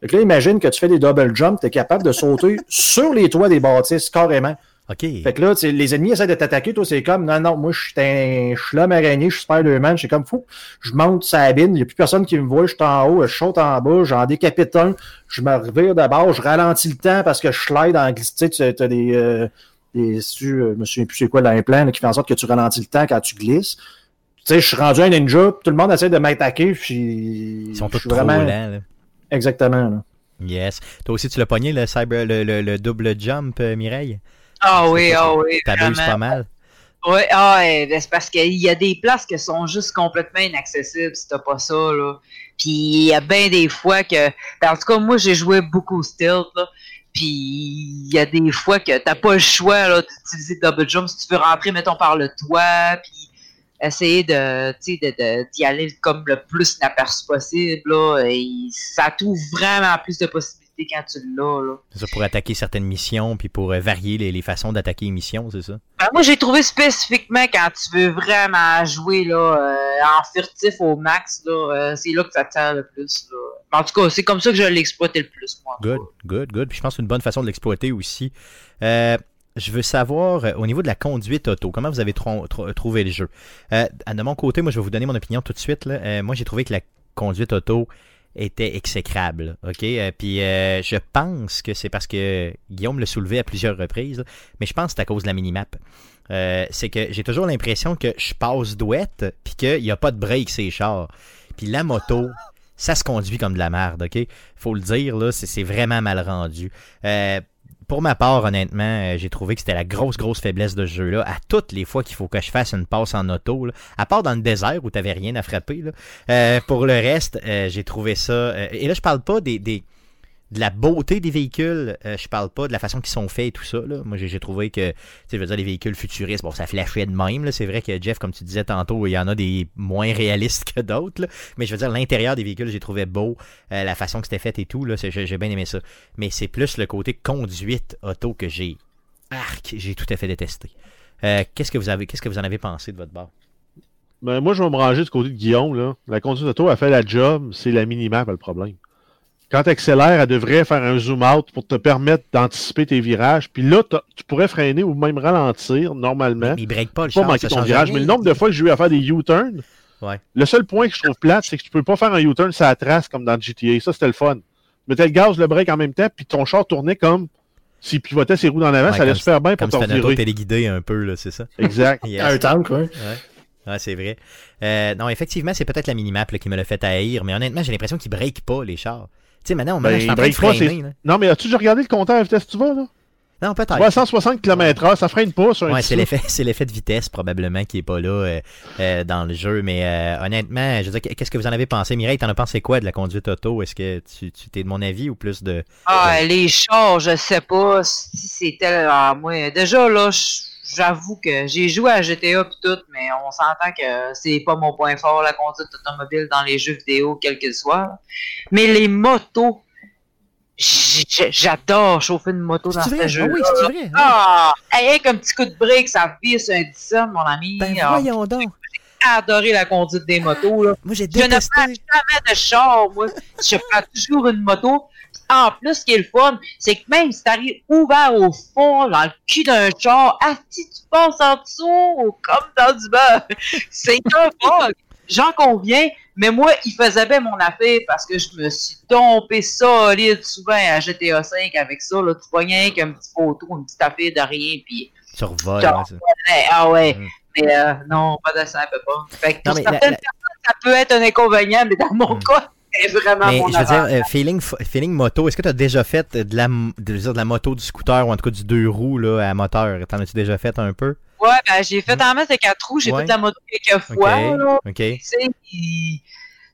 Fait que là, imagine que tu fais des double jumps, tu es capable de sauter sur les toits des bâtisses, carrément. Fait que là, les ennemis essaient de t'attaquer, toi, c'est comme, non, non, moi, je suis un l'homme araignée, je suis Spider-Man, je suis comme fou. Je monte sa bine, il n'y a plus personne qui me voit, je suis en haut, je saute en bas, j'en décapite un, je me revire d'abord, je ralentis le temps parce que je slide en glisse. Tu sais, tu as des, euh, des tu, euh, je me souviens plus c'est quoi l'implant qui fait en sorte que tu ralentis le temps quand tu glisses. Tu sais, je suis rendu un ninja, tout le monde essaie de m'attaquer, puis. Ils sont tous trop vraiment... lents, Exactement, là. Yes. Toi aussi, tu l'as pogné, le cyber, le, le, double jump, euh, Mireille? Ah oui, ah oui. T'abuses pas mal. Oui, ah, c'est parce qu'il y a des places qui sont juste complètement inaccessibles si t'as pas ça, là. Puis il y a bien des fois que. Ben, en tout cas, moi, j'ai joué beaucoup stealth, là. Puis il y a des fois que t'as pas le choix là, d'utiliser double jump si tu veux rentrer, mettons, par le toit, puis essayer de, d'y aller comme le plus inaperçu possible. Là, et ça t'ouvre vraiment plus de possibilités quand tu l'as. C'est ça pour attaquer certaines missions, puis pour euh, varier les, façons d'attaquer les missions, c'est ça? Ben, moi, j'ai trouvé spécifiquement quand tu veux vraiment jouer là, euh, en furtif au max, là, euh, c'est là que ça te sert le plus. En tout cas, c'est comme ça que je l'ai exploité le plus, moi. Good, good, good. Puis je pense que c'est une bonne façon de l'exploiter aussi. je veux savoir, au niveau de la conduite auto, comment vous avez trouvé le jeu? de mon côté, moi, je vais vous donner mon opinion tout de suite. moi, j'ai trouvé que la conduite auto était exécrable. OK? Euh, puis euh, je pense que c'est parce que Guillaume l'a soulevé à plusieurs reprises, mais je pense que c'est à cause de la minimap. Euh, c'est que j'ai toujours l'impression que je passe douette, puis qu'il n'y a pas de break ces chars. Puis la moto, ça se conduit comme de la merde, OK? Faut le dire, là, c'est vraiment mal rendu pour ma part, honnêtement, euh, j'ai trouvé que c'était la grosse, grosse faiblesse de ce jeu-là. À toutes les fois qu'il faut que je fasse une passe en auto, à part dans le désert où t'avais rien à frapper, là, euh, pour le reste, euh, j'ai trouvé ça. et là, je parle pas des, des, de la beauté des véhicules, euh, je parle pas de la façon qu'ils sont faits et tout ça. Là. Moi, j'ai trouvé que, tu sais, je veux dire, les véhicules futuristes, bon, ça flashait de même. C'est vrai que Jeff, comme tu disais tantôt, il y en a des moins réalistes que d'autres. Mais je veux dire, l'intérieur des véhicules, j'ai trouvé beau, euh, la façon que c'était fait et tout. J'ai bien aimé ça. Mais c'est plus le côté conduite auto que j'ai, arc, j'ai tout à fait détesté. Euh, qu'est-ce que vous avez, qu'est-ce que vous en avez pensé de votre bord? Ben, moi, je vais me ranger du côté de Guillaume. Là. La conduite auto a fait la job, c'est la minimap le problème. Quand tu accélères, elle devrait faire un zoom out pour te permettre d'anticiper tes virages. Puis là, tu pourrais freiner ou même ralentir normalement. Mais il break pas le pas char, manquer ça ton virage. rien. Mais le nombre de fois que j'ai eu à faire des U-turns, Ouais. le seul point que je trouve plate, c'est que tu peux pas faire un U-turn sur la trace comme dans GTA. Ça, c'était le fun. Tu mettais le gaz, le break en même temps, puis ton char tournait comme s'il pivotait ses roues dans l'avant. Ouais, ça allait comme super bien pour Comme te c'était une auto revirer. téléguidée un peu, là, c'est ça? Exact. Yes. Un tank, oui. Ouais. Ouais, c'est vrai. Euh, non, effectivement, c'est peut-être la minimap là, qui me l'a fait haïr, mais honnêtement, j'ai l'impression qu'ils break pas les chars. Tu sais, maintenant, on Ben, je suis en train de pas, freiner. là. Non, mais as-tu déjà regardé le compteur à vitesse que tu vas, là? Non, peut-être. Tu vas à 160 km/h, ça freine pas sur un Ouais, c'est l'effet, c'est l'effet de vitesse probablement qui est pas là euh, euh, dans le jeu, mais euh, honnêtement, je veux dire, qu'est-ce que vous en avez pensé, Mireille T'en as pensé quoi de la conduite auto? Est-ce que tu, tu t'es de mon avis ou plus de Ah, les chars, je sais pas si c'était. Ah, moi, déjà, là, j- j'avoue que j'ai joué à GTA pis tout, mais on s'entend que c'est pas mon point fort, la conduite automobile dans les jeux vidéo, quel qu'ils soient. Mais les motos, j'adore chauffer une moto dans ce jeu. Ah oui, c'est vrai. Ah, avec un petit coup de brique, ça vire sur un dixon, mon ami. Ben Ah, voyons donc. J'ai adoré la conduite des motos, là. Moi, j'ai Je ne détesté. prends jamais de char, moi. Je prends toujours une moto. En plus, ce qui est le fun, c'est que même si t'arrives ouvert au fond, dans le cul d'un char, si tu passes en dessous, comme dans du beurre, c'est un bug. J'en conviens, mais moi, il faisait bien mon affaire parce que je me suis tombé solide souvent à GTA V avec ça. Là, tu pognais avec un petit poteau, une petite affaire de rien, puis Tu revoles. Ah ouais, Mm. mais euh, non, pas de ça, peut pas. Fait que Non, pour la- certaines la- personnes, ça peut être un inconvénient, mais dans mon Mm. cas, c'est vraiment Mais mon je veux dire, euh, feeling, feeling moto, est-ce que tu as déjà fait de la, de, de la moto, du scooter ou en tout cas du deux roues là, à moteur? T'en as-tu déjà fait un peu? Ouais, ben, j'ai fait en masse de quatre roues, j'ai Ouais. fait de la moto quelques fois, Ok. là. Ok. Tu sais, il-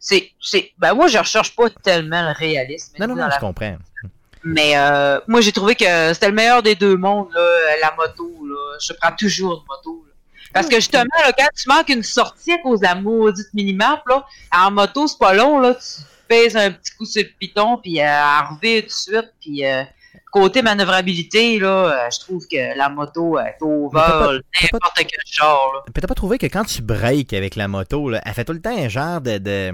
c'est, c'est, ben, moi, je recherche pas tellement le réalisme. Non, non, non, la- je comprends. Mais, euh, moi, j'ai trouvé que c'était le meilleur des deux mondes, là, la moto, là. Je prends toujours une moto. Parce que justement, là, quand tu manques une sortie à cause de la maudite minimap, là, en moto, c'est pas long, là. Tu pèses un petit coup sur le piton, puis euh, revient tout de suite, puis euh, côté manœuvrabilité, là, euh, je trouve que la moto est over pas- t'as pas- n'importe quel char, là. T'as pas trouvé que quand tu breaks avec la moto, là, elle fait tout le temps un genre de, de,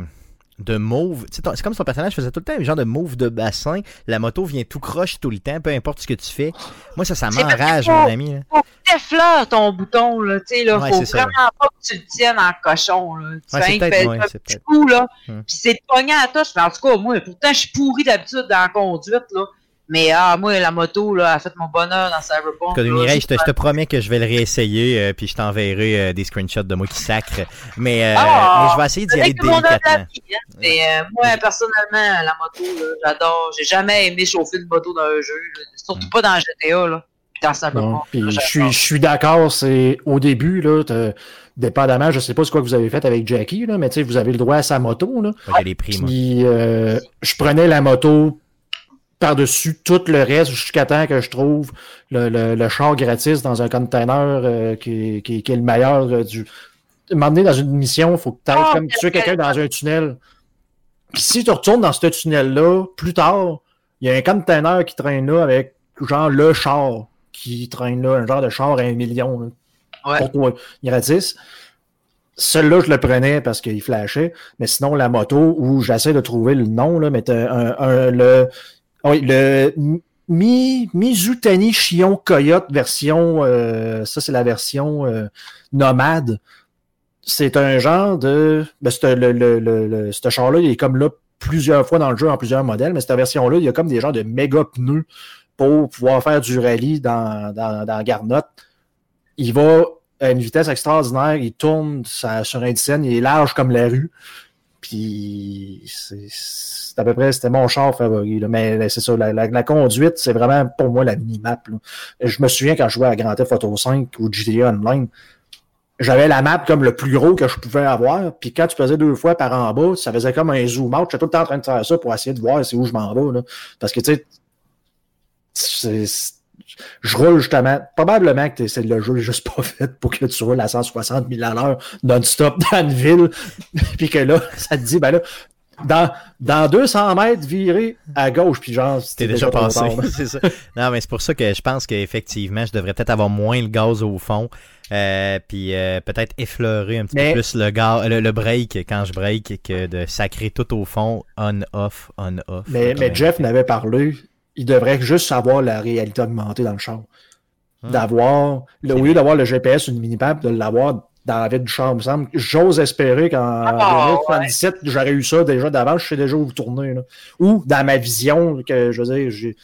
de move. Ton- C'est comme si ton personnage faisait tout le temps un genre de move de bassin. La moto vient tout croche tout le temps, peu importe ce que tu fais. Moi, ça, ça m'enrage, mon ami. faut que t'effleures ton bouton, là, tu sais, là, Ouais, faut ça, vraiment pas que tu le tiennes en cochon, là. Tu Ouais, fais ouais, un c'est petit coup, là, Hum. pis c'est de pogner à la touche, mais en tout cas, moi, pourtant, je suis pourri d'habitude dans la conduite, là, mais, ah, moi, la moto, là, a fait mon bonheur dans Cyberpunk. Mireille, je te, je te promets que je vais le réessayer, euh, puis je t'enverrai euh, des screenshots de moi qui sacre. Mais, euh, Ah! mais je vais essayer d'y aller délicatement. avis, hein. Mais euh, moi, personnellement, la moto, là, j'adore. J'ai jamais aimé chauffer une moto dans un jeu, là. surtout pas dans GTA, là. Dans Cyberpunk, Non, puis là, je je suis d'accord, c'est au début, là, t'as- dépendamment, je sais pas ce que vous avez fait avec Jackie, là, mais tu sais, vous avez le droit à sa moto, là. Moi, j'ai les prix, moi. Puis euh, je prenais la moto par-dessus tout le reste jusqu'à temps que je trouve le, le, le char gratis dans un container euh, qui, qui, qui est le meilleur euh, du. M'emmener dans une mission, il faut que tu ailles Ah, comme tuer quelqu'un dans un tunnel. Puis si tu retournes dans ce tunnel-là, plus tard, il y a un container qui traîne là avec genre le char qui traîne là, un genre de char à un million. là, Ouais. Pour toi, gratis. Celui-là, je le prenais parce qu'il flashait. Mais sinon, la moto, où j'essaie de trouver le nom, là, mais un, un- le, oui, le Mi, Mizutani Chion Coyote version, euh, ça c'est la version euh, nomade. C'est un genre de, ben, le, le, le, le- ce char-là, il est comme là plusieurs fois dans le jeu en plusieurs modèles, mais cette version-là, il y a comme des genres de méga pneus pour pouvoir faire du rallye dans, dans, dans Garnotte. Il va à une vitesse extraordinaire, il tourne sur un scène, il est large comme la rue. Puis c'est à peu près c'était mon char favori. là. Mais c'est ça, la, conduite, c'est vraiment pour moi la mini-map. Je me souviens quand je jouais à Grand Theft Auto 5 ou GTA Online, j'avais la map comme le plus gros que je pouvais avoir. Puis quand tu faisais deux fois par en bas, ça faisait comme un zoom out. J'étais tout le temps en train de faire ça pour essayer de voir c'est où je m'en vais. Là. Parce que tu sais, je roule justement. Probablement que c'est le jeu juste pas fait pour que tu roules à 160 000 à l'heure non-stop dans une ville. puis que là, ça te dit, ben là, dans, dans 200 mètres, virer à gauche, puis genre, T'es c'était déjà passé, c'est ça. Non, mais c'est pour ça que je pense qu'effectivement, je devrais peut-être avoir moins le gaz au fond, euh, puis euh, peut-être effleurer un petit Mais- peu plus le, gaz, le, le break quand je break que de sacrer tout au fond, on-off, on-off. Mais, Jeff n'avait parlé, il devrait juste savoir la réalité augmentée dans le char. Hmm. D'avoir, le- au lieu d'avoir le GPS une mini-map, de l'avoir dans la ville du char, il me semble. J'ose espérer qu'en Ah, 2077, j'aurais eu ça déjà d'avant, je sais déjà où tourner. là. Ou dans ma vision, que je veux dire, j'ai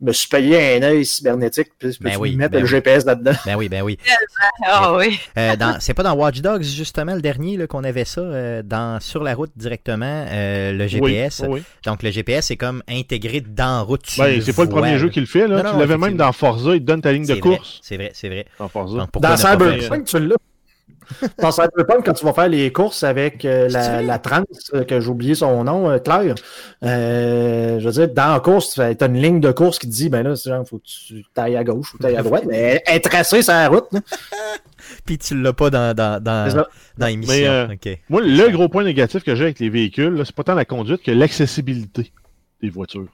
me suis payé un œil cybernétique, puis Ben peux oui, mettre ben le oui. GPS là-dedans. Ben oui, ben oui. Ah oui. Euh, dans- c'est pas dans Watch Dogs, justement, le dernier, qu'on avait ça, euh, dans, sur la route directement, euh, le GPS. Oui, oui. Donc, le GPS est comme intégré dans route. tu Ben, c'est pas le premier jeu qui le fait. Là. Non, tu l'avais même dans Forza, il te donne ta ligne de vrai, course C'est vrai, c'est vrai. dans Forza. Donc, Dans ne pas faire Cyberpunk, tu l'as. Dans Cyberpunk, quand tu vas faire les courses avec euh, la, la trans, euh, que j'ai oublié son nom, euh, Claire, euh, je veux dire, dans la course, tu as une ligne de course qui te dit, ben là, c'est genre, faut que tu tailles à gauche ou tailles à droite, mais elle est tracée sur la route. Puis tu l'as pas dans, dans, dans, ça. dans l'émission. Euh. Moi, le gros point négatif que j'ai avec les véhicules, là, c'est pas tant la conduite que l'accessibilité des voitures.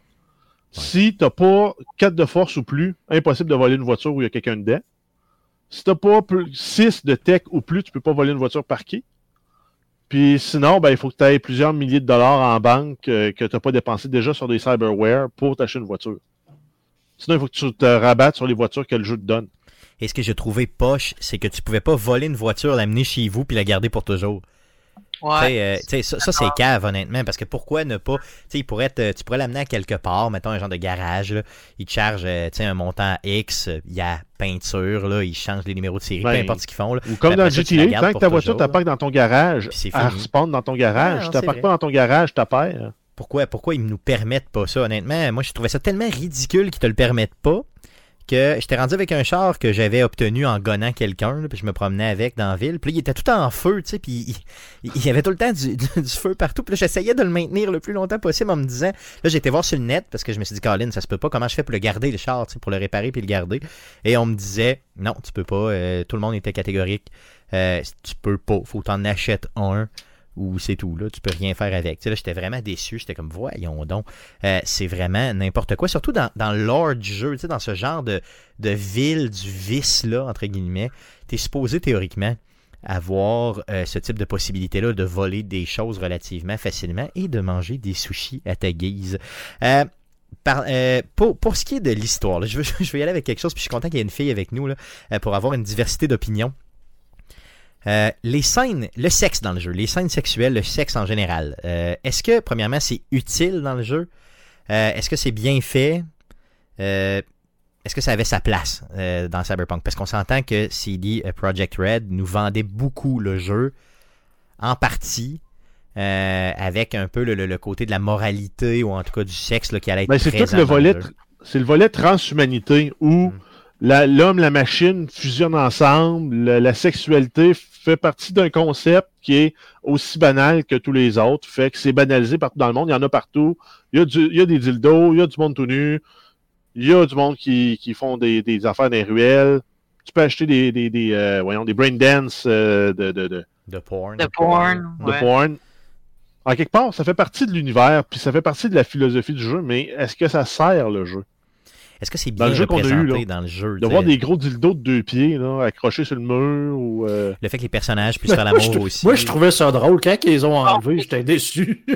Si t'as pas 4 de force ou plus, impossible de voler une voiture où il y a quelqu'un dedans. Si t'as pas 6 de tech ou plus, tu peux pas voler une voiture parquée. Puis sinon, ben, il faut que tu aies plusieurs milliers de dollars en banque euh, que tu n'as pas dépensé déjà sur des cyberware pour t'acheter une voiture. Sinon, il faut que tu te rabattes sur les voitures que le jeu te donne. Et ce que j'ai trouvé poche, c'est que tu pouvais pas voler une voiture, l'amener chez vous puis la garder pour toujours. Tu Ouais. euh, tu ça, ça, c'est cave, honnêtement, parce que pourquoi ne pas. Tu sais, il pourrait être- tu pourrais l'amener à quelque part, mettons un genre de garage, là. il te charge euh, tu sais, un montant X, euh, il y a peinture, là, il change les numéros de série, Ben, peu importe ce qu'ils font. Là. Ou comme dans après tu la GTA, tant que ta voiture t'apparque dans ton garage, Puis c'est elle respawn dans ton garage. C'est pas dans ton garage, t'as perds. Pourquoi, pourquoi ils nous permettent pas ça, honnêtement? Moi, je trouvais ça tellement ridicule qu'ils te le permettent pas que j'étais rendu avec un char que j'avais obtenu en gonnant quelqu'un, puis je me promenais avec dans la ville. Puis il était tout en feu, tu sais, puis il, y avait tout le temps du, feu partout. Puis j'essayais de le maintenir le plus longtemps possible en me disant, là, j'ai été voir sur le net parce que je me suis dit, Colin, ça se peut pas, comment je fais pour le garder, le char, pour le réparer puis le garder? Et on me disait, non, tu peux pas, euh, tout le monde était catégorique, Euh, tu peux pas, faut t'en achètes un ou c'est tout, là, tu peux rien faire avec. Tu sais, là, j'étais vraiment déçu, j'étais comme, voyons donc, euh, c'est vraiment n'importe quoi, surtout dans, dans l'ordre du jeu, tu sais, dans ce genre de, de ville du vice, là, entre guillemets, t'es supposé théoriquement avoir euh, ce type de possibilité-là de voler des choses relativement facilement et de manger des sushis à ta guise. Euh, euh, pour, pour ce qui est de l'histoire, je, veux, je vais y aller avec quelque chose, puis je suis content qu'il y ait une fille avec nous là, euh, pour avoir une diversité d'opinions. Euh, les scènes, le sexe dans le jeu, les scènes sexuelles, le sexe en général, euh, est-ce que, premièrement, c'est utile dans le jeu? Euh, est-ce que c'est bien fait? Est-ce que ça avait sa place dans Cyberpunk? Parce qu'on s'entend que CD Projekt Red nous vendait beaucoup le jeu, en partie, avec un peu le, le- le côté de la moralité, ou en tout cas du sexe là, qui allait être Ben, c'est tout le volet, c'est le volet transhumanité où Mm. l'homme, la machine fusionnent ensemble. le- la sexualité fait partie d'un concept qui est aussi banal que tous les autres. Fait que c'est banalisé partout dans le monde. Il y en a partout. Il y a, du- il y a des dildos, il y a du monde tout nu, il y a du monde qui, qui font des, des affaires dans les ruelles. Tu peux acheter des, des, des, euh, voyons, des brain dance euh, de, de, de, De porn. De porn. de ouais. porn. En quelque part, ça fait partie de l'univers, puis ça fait partie de la philosophie du jeu, mais est-ce que ça sert le jeu? Est-ce que c'est Dans bien le jeu qu'on a eu, représenté là, dans le jeu? De voir des gros dildos de deux pieds là, accrochés sur le mur ou. euh, Le fait que les personnages puissent faire l'amour aussi. moi, je trouvais ça drôle. Quand ils les ont enlevés, j'étais déçu.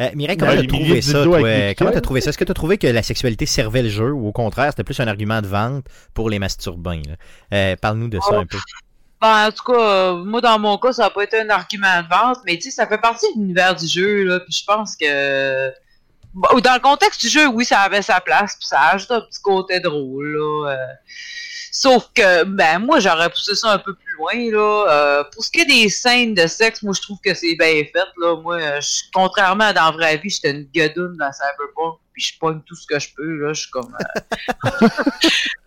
Euh, Mireille, comment Ouais, t'as trouvé ça, toi? Comment t'as trouvé ça? Est-ce que t'as trouvé que la sexualité servait le jeu ou au contraire, c'était plus un argument de vente pour les masturbains? Euh, Parle-nous de ça Oh. un peu. Ben, en tout cas, euh, moi, dans mon cas, ça n'a pas été un argument de vente, mais tu sais, ça fait partie de l'univers du jeu, là, puis je pense que... Dans le contexte du jeu, oui, ça avait sa place, puis ça ajoute un petit côté drôle, là. euh. Sauf que, ben, moi, j'aurais poussé ça un peu plus loin, là. Euh, pour ce qui est des scènes de sexe, moi, je trouve que c'est bien fait, là. Moi, euh, je- contrairement à dans la vraie vie, j'étais une guedoune dans Cyberpunk, puis je pogne tout ce que je peux, là. Je suis comme... euh,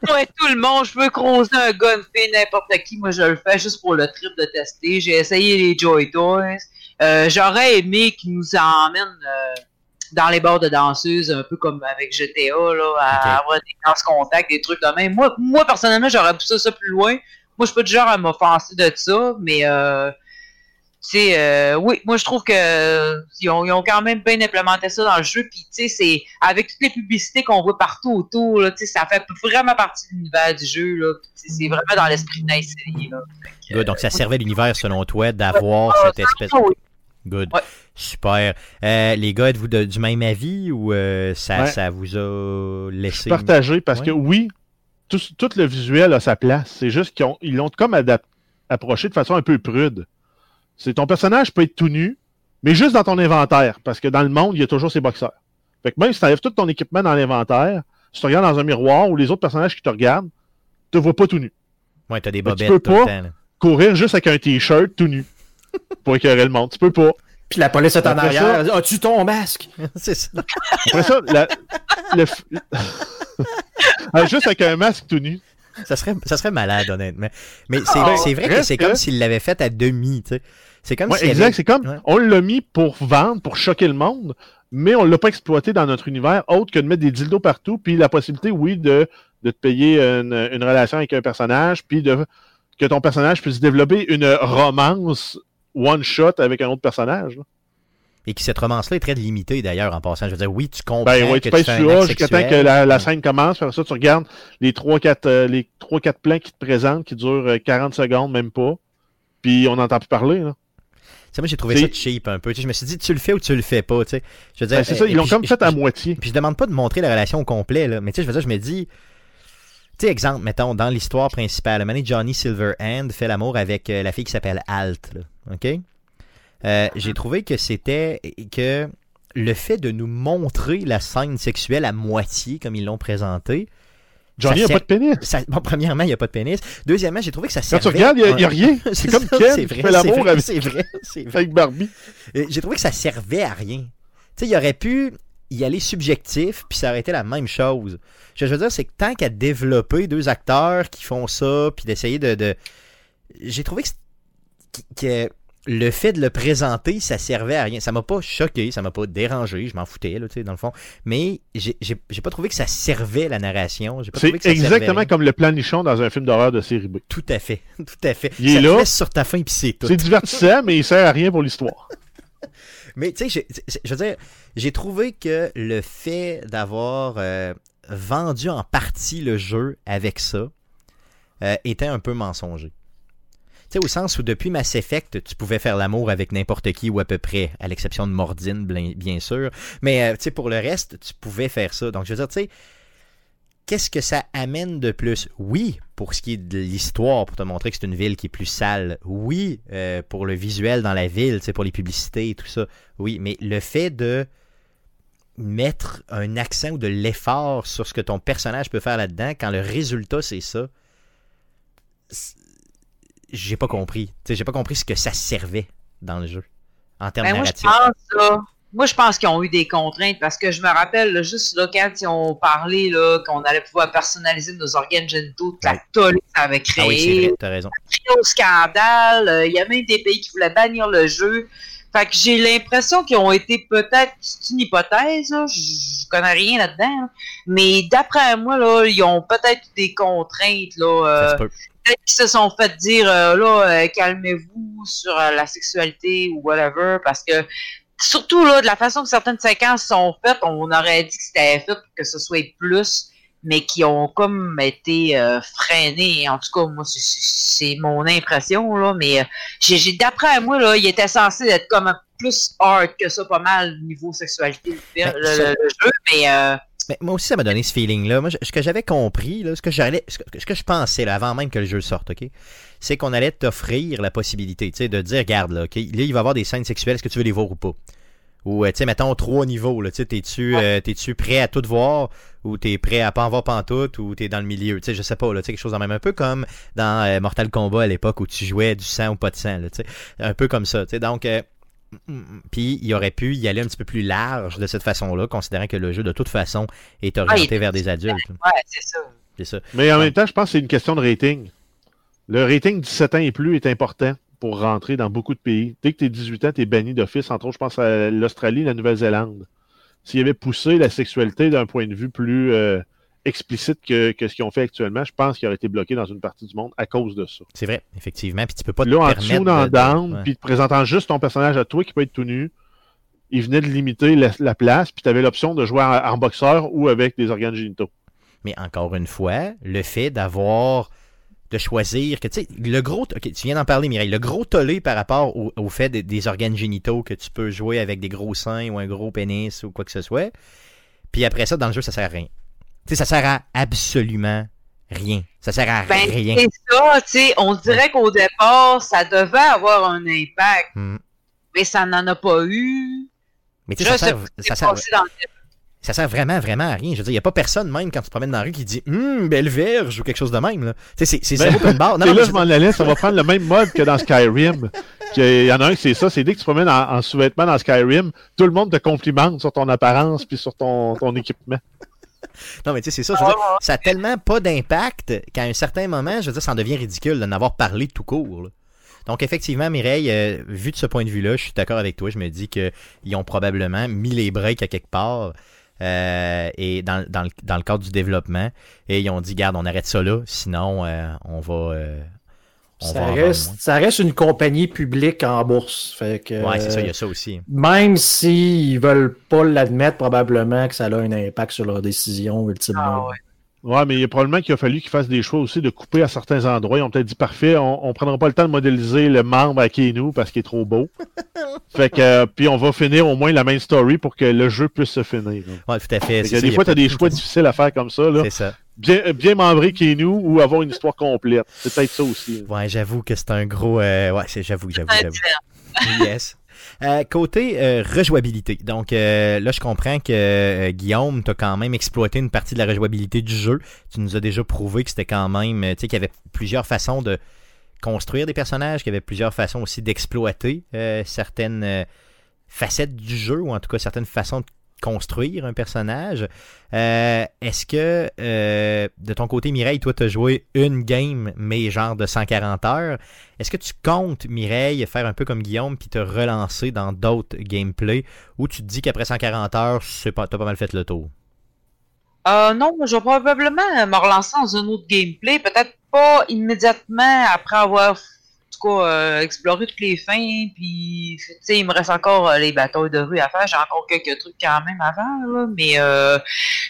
moi, tout le monde, je peux croiser un gars, n'importe qui, moi, je le fais juste pour le trip de tester. J'ai essayé les Joy Toys. Euh, j'aurais aimé qu'ils nous emmènent... dans les bars de danseuses, un peu comme avec GTA, là, à avoir des danses contact, des trucs de même. Moi, moi personnellement, j'aurais poussé ça plus loin. Moi, je suis pas du genre à m'offenser de ça, mais euh, tu sais, euh, oui, moi je trouve que euh, ils, ont, ils ont quand même bien implémenté ça dans le jeu. Puis tu sais, c'est avec toutes les publicités qu'on voit partout autour, là, ça fait vraiment partie de l'univers du jeu. Là. C'est vraiment dans l'esprit de Nice City. Là. Good. Donc, ça servait l'univers, selon toi, d'avoir cette espèce. Good. Ouais. Super. Euh, les gars, êtes-vous du même avis ou euh, ça, Ouais. ça vous a laissé. partagé parce Ouais. que oui, tout, tout le visuel a sa place. C'est juste qu'ils ont- ils l'ont comme approché de façon un peu prude. C'est ton personnage peut être tout nu, mais juste dans ton inventaire, parce que dans le monde, il y a toujours ses boxeurs. Fait que même si tu enlèves tout ton équipement dans l'inventaire, si tu regardes dans un miroir ou les autres personnages qui te regardent, te voient pas tout nu. Ouais, t'as des Mais tu bobettes peux tout le pas. temps. Courir juste avec un t-shirt tout nu pour écœurer le monde. Tu peux pas. Puis la police est en Après arrière. ça- elle dit, As-tu ton masque? C'est ça. Après ça, la- le Ah, juste avec un masque tout nu. Ça serait, ça serait malade, honnêtement. Mais c'est Ah, c'est vrai que c'est comme s'il l'avait fait à demi, tu sais. C'est comme Ouais, s'il exact. avait- C'est comme Ouais. on l'a mis pour vendre, pour choquer le monde, mais on l'a pas exploité dans notre univers autre que de mettre des dildos partout, puis la possibilité, oui, de, de te payer une, une relation avec un personnage, puis de que ton personnage puisse développer une romance one shot avec un autre personnage. là. Et que cette romance-là est très limitée, d'ailleurs, en passant. Je veux dire, oui, tu comprends Ben oui, tu un sur A jusqu'à temps que la, la Ouais. scène commence, puis après ça, tu regardes les 3-4 euh, les 3-4 plans qui te présentent, qui durent euh, 40 secondes, même pas. Puis on n'entend plus parler. Là. Moi, j'ai trouvé ça cheap un peu. Je me suis dit, tu le fais ou tu le fais pas. Je veux dire, Ben, c'est euh, ça, et ils l'ont comme fait à je- moitié. Puis je demande pas de montrer la relation au complet, là. Mais tu sais, je veux dire, je me dis. Tu sais, exemple, mettons, dans l'histoire principale, Manny Johnny Silverhand fait l'amour avec euh, la fille qui s'appelle Alt, là. OK? Euh, J'ai trouvé que c'était. que le fait de nous montrer la scène sexuelle à moitié, comme ils l'ont présenté. Johnny n'a pas de pénis. ça- bon, premièrement, il n'y a pas de pénis. Deuxièmement, j'ai trouvé que ça Quand servait. tu regardes, il n'y a, un- rien. C'est comme ça, Ken qui fait l'amour avec, avec Barbie. J'ai trouvé que ça servait à rien. Tu sais, il aurait pu y aller subjectif, puis ça aurait été la même chose. Ce que je veux dire, c'est que tant qu'à développer deux acteurs qui font ça, puis d'essayer de... de- J'ai trouvé que, que le fait de le présenter, ça servait à rien. Ça m'a pas choqué, ça m'a pas dérangé, je m'en foutais, là, tu sais, dans le fond. Mais j'ai pas trouvé que ça servait la narration. C'est exactement comme le plan nichon dans un film d'horreur de série B. Tout à fait, tout à fait. Il est te là. laisse sur ta fin, puis c'est tout. C'est divertissant, mais il sert à rien pour l'histoire. Mais tu sais, je veux dire, j'ai trouvé que le fait d'avoir euh, vendu en partie le jeu avec ça euh, était un peu mensonger. Tu sais, au sens où depuis Mass Effect, tu pouvais faire l'amour avec n'importe qui ou à peu près, à l'exception de Mordine, bien sûr. Mais euh, tu sais, pour le reste, tu pouvais faire ça. Donc, je veux dire, tu sais, qu'est-ce que ça amène de plus? Oui, pour ce qui est de l'histoire, pour te montrer que c'est une ville qui est plus sale. Oui, euh, pour le visuel dans la ville, pour les publicités et tout ça. Oui, mais le fait de mettre un accent ou de l'effort sur ce que ton personnage peut faire là-dedans, quand le résultat c'est ça, j'ai pas compris. J'ai pas compris ce que ça servait dans le jeu en termes Ben, moi, je narratifs. pense, là, moi, je pense qu'ils ont eu des contraintes parce que je me rappelle, là, juste là, quand ils ont parlé là, qu'on allait pouvoir personnaliser nos organes génitaux, toute la tollée que ça avait créé, Ah oui, c'est vrai, t'as raison. crié au scandale. euh, Il y a même des pays qui voulaient bannir le jeu. Fait que j'ai l'impression qu'ils ont été peut-être, c'est une hypothèse, là, je, je connais rien là-dedans, là, mais d'après moi, là, ils ont peut-être eu des contraintes, là, Ça euh, se peut. peut-être qu'ils se sont fait dire euh, là euh, calmez-vous sur la sexualité ou whatever parce que surtout là de la façon que certaines séquences sont faites on aurait dit que c'était fait pour que ce soit plus mais qui ont comme été euh, freinés en tout cas moi c'est- mon impression là mais euh, j'ai d'après moi là il était censé être comme plus hard que ça pas mal niveau sexualité le, le- ça- le- le jeu mais euh, Mais moi aussi, ça m'a donné ce feeling-là. Moi, je- ce que j'avais compris, là, ce, que j'allais, ce, que, ce que je pensais là, avant même que le jeu sorte, ok, c'est qu'on allait t'offrir la possibilité tu sais, de dire, regarde, là, ok, là, il va y avoir des scènes sexuelles, est-ce que tu veux les voir ou pas? Ou, euh, tu sais, mettons, trois niveaux, là, tu sais, t'es-tu, euh, t'es-tu prêt à tout voir, ou t'es prêt à pas en voir pantoute, ou t'es dans le milieu, tu sais, je sais pas, là, tu sais, quelque chose en même, un peu comme dans euh, Mortal Kombat à l'époque où tu jouais du sang ou pas de sang, là, tu sais, un peu comme ça, tu sais, donc, euh, puis il aurait pu y aller un petit peu plus large de cette façon-là, considérant que le jeu, de toute façon, est orienté il- vers des adultes. Ouais, c'est ça. C'est ça. Mais en Ouais. même temps, je pense que c'est une question de rating. Le rating 17 ans et plus est important pour rentrer dans beaucoup de pays. Dès que tu es 18 ans, tu es banni d'office. Entre autres, je pense à l'Australie et la Nouvelle-Zélande. S'il avait poussé la sexualité d'un point de vue plus euh, explicite que, que ce qu'ils ont fait actuellement, je pense qu'il aurait été bloqué dans une partie du monde à cause de ça. C'est vrai, effectivement. Puis tu peux pas te Là, en dessous, dans de- de- down, ouais. puis te présentant juste ton personnage à toi qui peut être tout nu, il venait de limiter la, la place, puis tu avais l'option de jouer en, en boxeur ou avec des organes génitaux. Mais encore une fois, le fait d'avoir de choisir que tu sais le gros tu viens d'en parler Mireille le gros tollé par rapport au, au fait des, des organes génitaux que tu peux jouer avec des gros seins ou un gros pénis ou quoi que ce soit puis après ça dans le jeu ça sert à rien. Tu sais ça sert à absolument rien. Ça sert à Ben, rien. c'est ça, tu sais, on dirait qu'au départ, ça devait avoir un impact, Hmm. mais ça n'en a pas eu. mais tu sais ça sert, ça s'est sert passé dans le ça sert vraiment, vraiment à rien. Je veux dire, il n'y a pas personne, même quand tu te promènes dans la rue, qui dit Hum, belle verge ou quelque chose de même. Là. Tu sais, c'est, Ben, zéro open bar. Non, non, là, je m'en allais, ça va prendre le même mode que dans Skyrim. Il y en a un qui c'est ça, c'est dès que tu te promènes en, en sous-vêtements dans Skyrim, tout le monde te complimente sur ton apparence puis sur ton, ton équipement. Non, mais tu sais, c'est ça. Je veux dire, ça a tellement pas d'impact qu'à un certain moment, je veux dire, ça en devient ridicule de n'avoir parlé tout court. là. Donc, effectivement, Mireille, euh, vu de ce point de vue-là, je suis d'accord avec toi. Je me dis qu'ils ont probablement mis les breaks à quelque part. Euh, et dans, dans, le, dans le cadre du développement, et ils ont dit, garde, on arrête ça là, sinon euh, on va, euh, on Ça va reste, ça reste une compagnie publique en bourse. Fait que. Ouais, c'est ça, il y a ça aussi. Même s'ils veulent pas l'admettre, probablement que ça a un impact sur leur décision ultimement. Ah ouais. Ouais, mais il y a probablement qu'il a fallu qu'ils fassent des choix aussi de couper à certains endroits. Ils ont peut-être dit parfait, on, on prendra pas le temps de modéliser le membre à Keanu parce qu'il est trop beau. fait que euh, puis on va finir au moins la main story pour que le jeu puisse se finir. là. Ouais, tout à fait. Fait que ça, des il y a fois, tu as des choix difficiles à faire comme ça. Là. C'est ça. Bien, euh, bien membrer Keanu ou avoir une histoire complète. C'est peut-être ça aussi. Ouais, j'avoue que c'est un gros. euh, ouais, c'est, j'avoue, j'avoue, j'avoue. Yes. Euh, côté euh, rejouabilité. Donc euh, là, je comprends que Guillaume, tu as quand même exploité une partie de la rejouabilité du jeu. Tu nous as déjà prouvé que c'était quand même, tu sais, qu'il y avait plusieurs façons de construire des personnages, qu'il y avait plusieurs façons aussi d'exploiter certaines facettes du jeu, ou en tout cas certaines façons de construire un personnage. Euh, Est-ce que, euh, de ton côté, Mireille, toi, tu as joué une game, mais genre de 140 heures. Est-ce que tu comptes, Mireille, faire un peu comme Guillaume, puis te relancer dans d'autres gameplays, ou tu te dis qu'après 140 heures, pas, t'as pas mal fait le tour? Euh, non, je vais probablement me relancer dans un autre gameplay. Peut-être pas immédiatement après avoir, cas, euh, exploré toutes les fins. Puis, tu sais, il me reste encore euh, les batailles de rue à faire. J'ai encore quelques trucs quand même à faire, là. Mais, euh,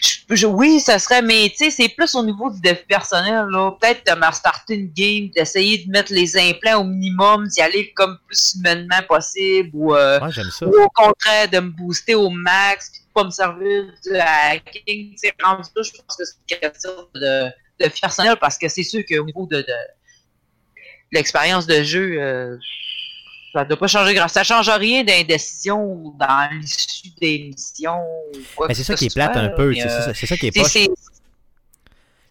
je- je- oui, ça serait, mais tu sais, c'est plus au niveau du défi personnel, là. Peut-être de me restarter une game, d'essayer de mettre les implants au minimum, d'y aller comme plus humainement possible, ou, euh, Ouais, ça. ou au contraire de me booster au max puis de pas me servir du hacking. Rendu là, je pense que c'est une question de, de personnel parce que c'est sûr qu'au niveau de, de l'expérience de jeu, euh, ça ne doit pas changer grand. Ça change rien d'indécision ou dans l'issue des missions. ou quoi Mais que c'est ça ce qui est plate soit, un peu. C'est ça, qui est pas. c'est-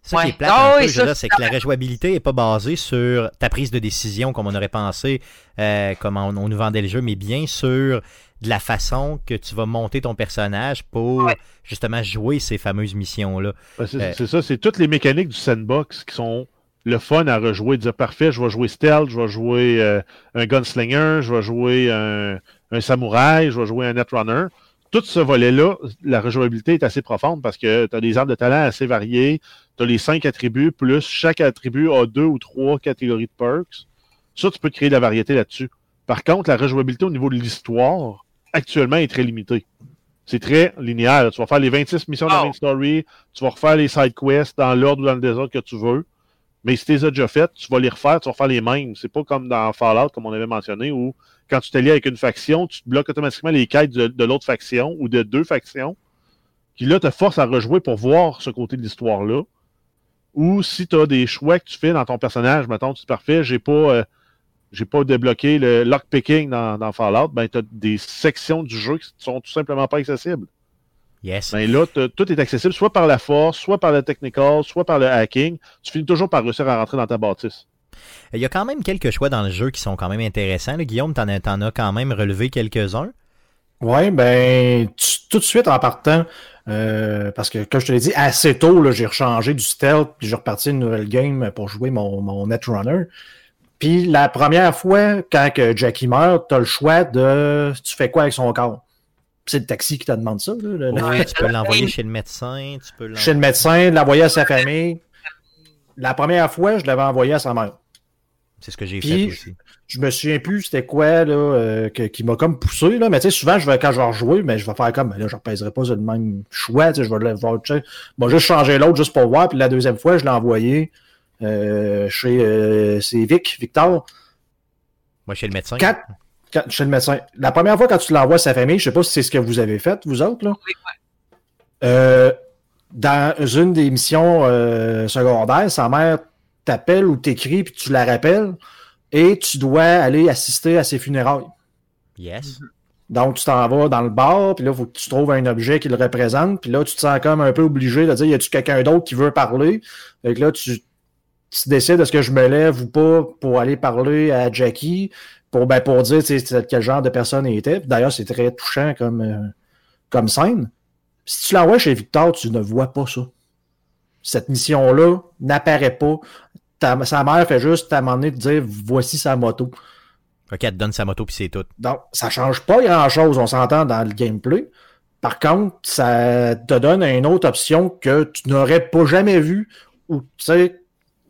C'est ça qui est plate Ah un oui, peu, c'est que la rejouabilité n'est pas basée sur ta prise de décision comme on aurait pensé, euh, comme on, on nous vendait le jeu, mais bien sur de la façon que tu vas monter ton personnage pour Ouais. justement jouer ces fameuses missions-là. Ben, c'est Euh. c'est ça, c'est toutes les mécaniques du sandbox qui sont le fun à rejouer. Dire parfait, je vais jouer stealth, je vais jouer euh, un gunslinger, je vais jouer un, un samouraï, je vais jouer un netrunner. Tout ce volet-là, la rejouabilité est assez profonde parce que tu as des arbres de talent assez variés. Tu as les cinq attributs, plus chaque attribut a deux ou trois catégories de perks. Ça, tu peux créer de la variété là-dessus. Par contre, la rejouabilité au niveau de l'histoire, actuellement, est très limitée. C'est très linéaire. Tu vas faire les 26 missions de Oh. main story, tu vas refaire les side quests dans l'ordre ou dans le désordre que tu veux. Mais si tu les as déjà faites, tu vas les refaire, tu vas refaire les mêmes. C'est pas comme dans Fallout, comme on avait mentionné, où quand tu t'allies avec une faction, tu te bloques automatiquement les quêtes de, l'autre faction ou de deux factions, qui là te force à rejouer pour voir ce côté de l'histoire-là. Ou si tu as des choix que tu fais dans ton personnage, mettons, tu dis parfait, j'ai pas. euh, j'ai pas débloqué le lockpicking dans, dans Fallout, ben tu as des sections du jeu qui sont tout simplement pas accessibles. Yes. Ben là, tout est accessible soit par la force, soit par le technical, soit par le hacking. Tu finis toujours par réussir à rentrer dans ta bâtisse. Il y a quand même quelques choix dans le jeu qui sont quand même intéressants. là. Guillaume, t'en as, t'en as quand même relevé quelques-uns? Ouais, ben, tu- tout de suite en partant, euh, parce que, comme je te l'ai dit, assez tôt, là, j'ai rechangé du stealth, puis j'ai reparti une nouvelle game pour jouer mon, mon Netrunner. Puis la première fois, quand que Jackie meurt, t'as le choix de tu fais quoi avec son corps? C'est le taxi qui te demande ça. là, tu peux l'envoyer chez le médecin, tu peux chez le médecin, l'envoyer à sa famille. La première fois, je l'avais envoyé à sa mère. C'est ce que j'ai fait aussi. Je me souviens plus c'était quoi là, euh, que- qui m'a comme poussé. Là. Mais tu sais, souvent, je vais, quand je vais rejouer, mais je vais faire comme ben là, je ne repèserai pas sur le même choix. tu sais, Je vais le voir. Moi, juste changer l'autre juste pour voir. Puis la deuxième fois, je l'ai envoyé euh, chez euh, Vic, Victor. Moi, chez le médecin. Quand, quand- chez le médecin. La première fois quand tu l'envoies à sa famille, je sais pas si c'est ce que vous avez fait, vous autres, là. Oui, Euh, dans une des missions euh, secondaires, sa mère t'appelle ou t'écrit, puis tu la rappelles, et tu dois aller assister à ses funérailles. Yes. Donc, tu t'en vas dans le bar, puis là, il faut que tu trouves un objet qui le représente, puis là, tu te sens comme un peu obligé de dire, y a-tu quelqu'un d'autre qui veut parler? Fait que là, tu, tu décides est-ce que je me lève ou pas pour aller parler à Jackie, pour, ben, pour dire, quel genre de personne il était. D'ailleurs, c'est très touchant comme, euh, comme scène. Si tu l'envoies chez Victor, tu ne vois pas ça. Cette mission-là n'apparaît pas. Ta- sa mère fait juste à un moment donné te dire, voici sa moto. Ok, elle te donne sa moto puis c'est tout. Donc, ça change pas grand-chose, on s'entend dans le gameplay. Par contre, ça te donne une autre option que tu n'aurais pas jamais vue ou, tu sais,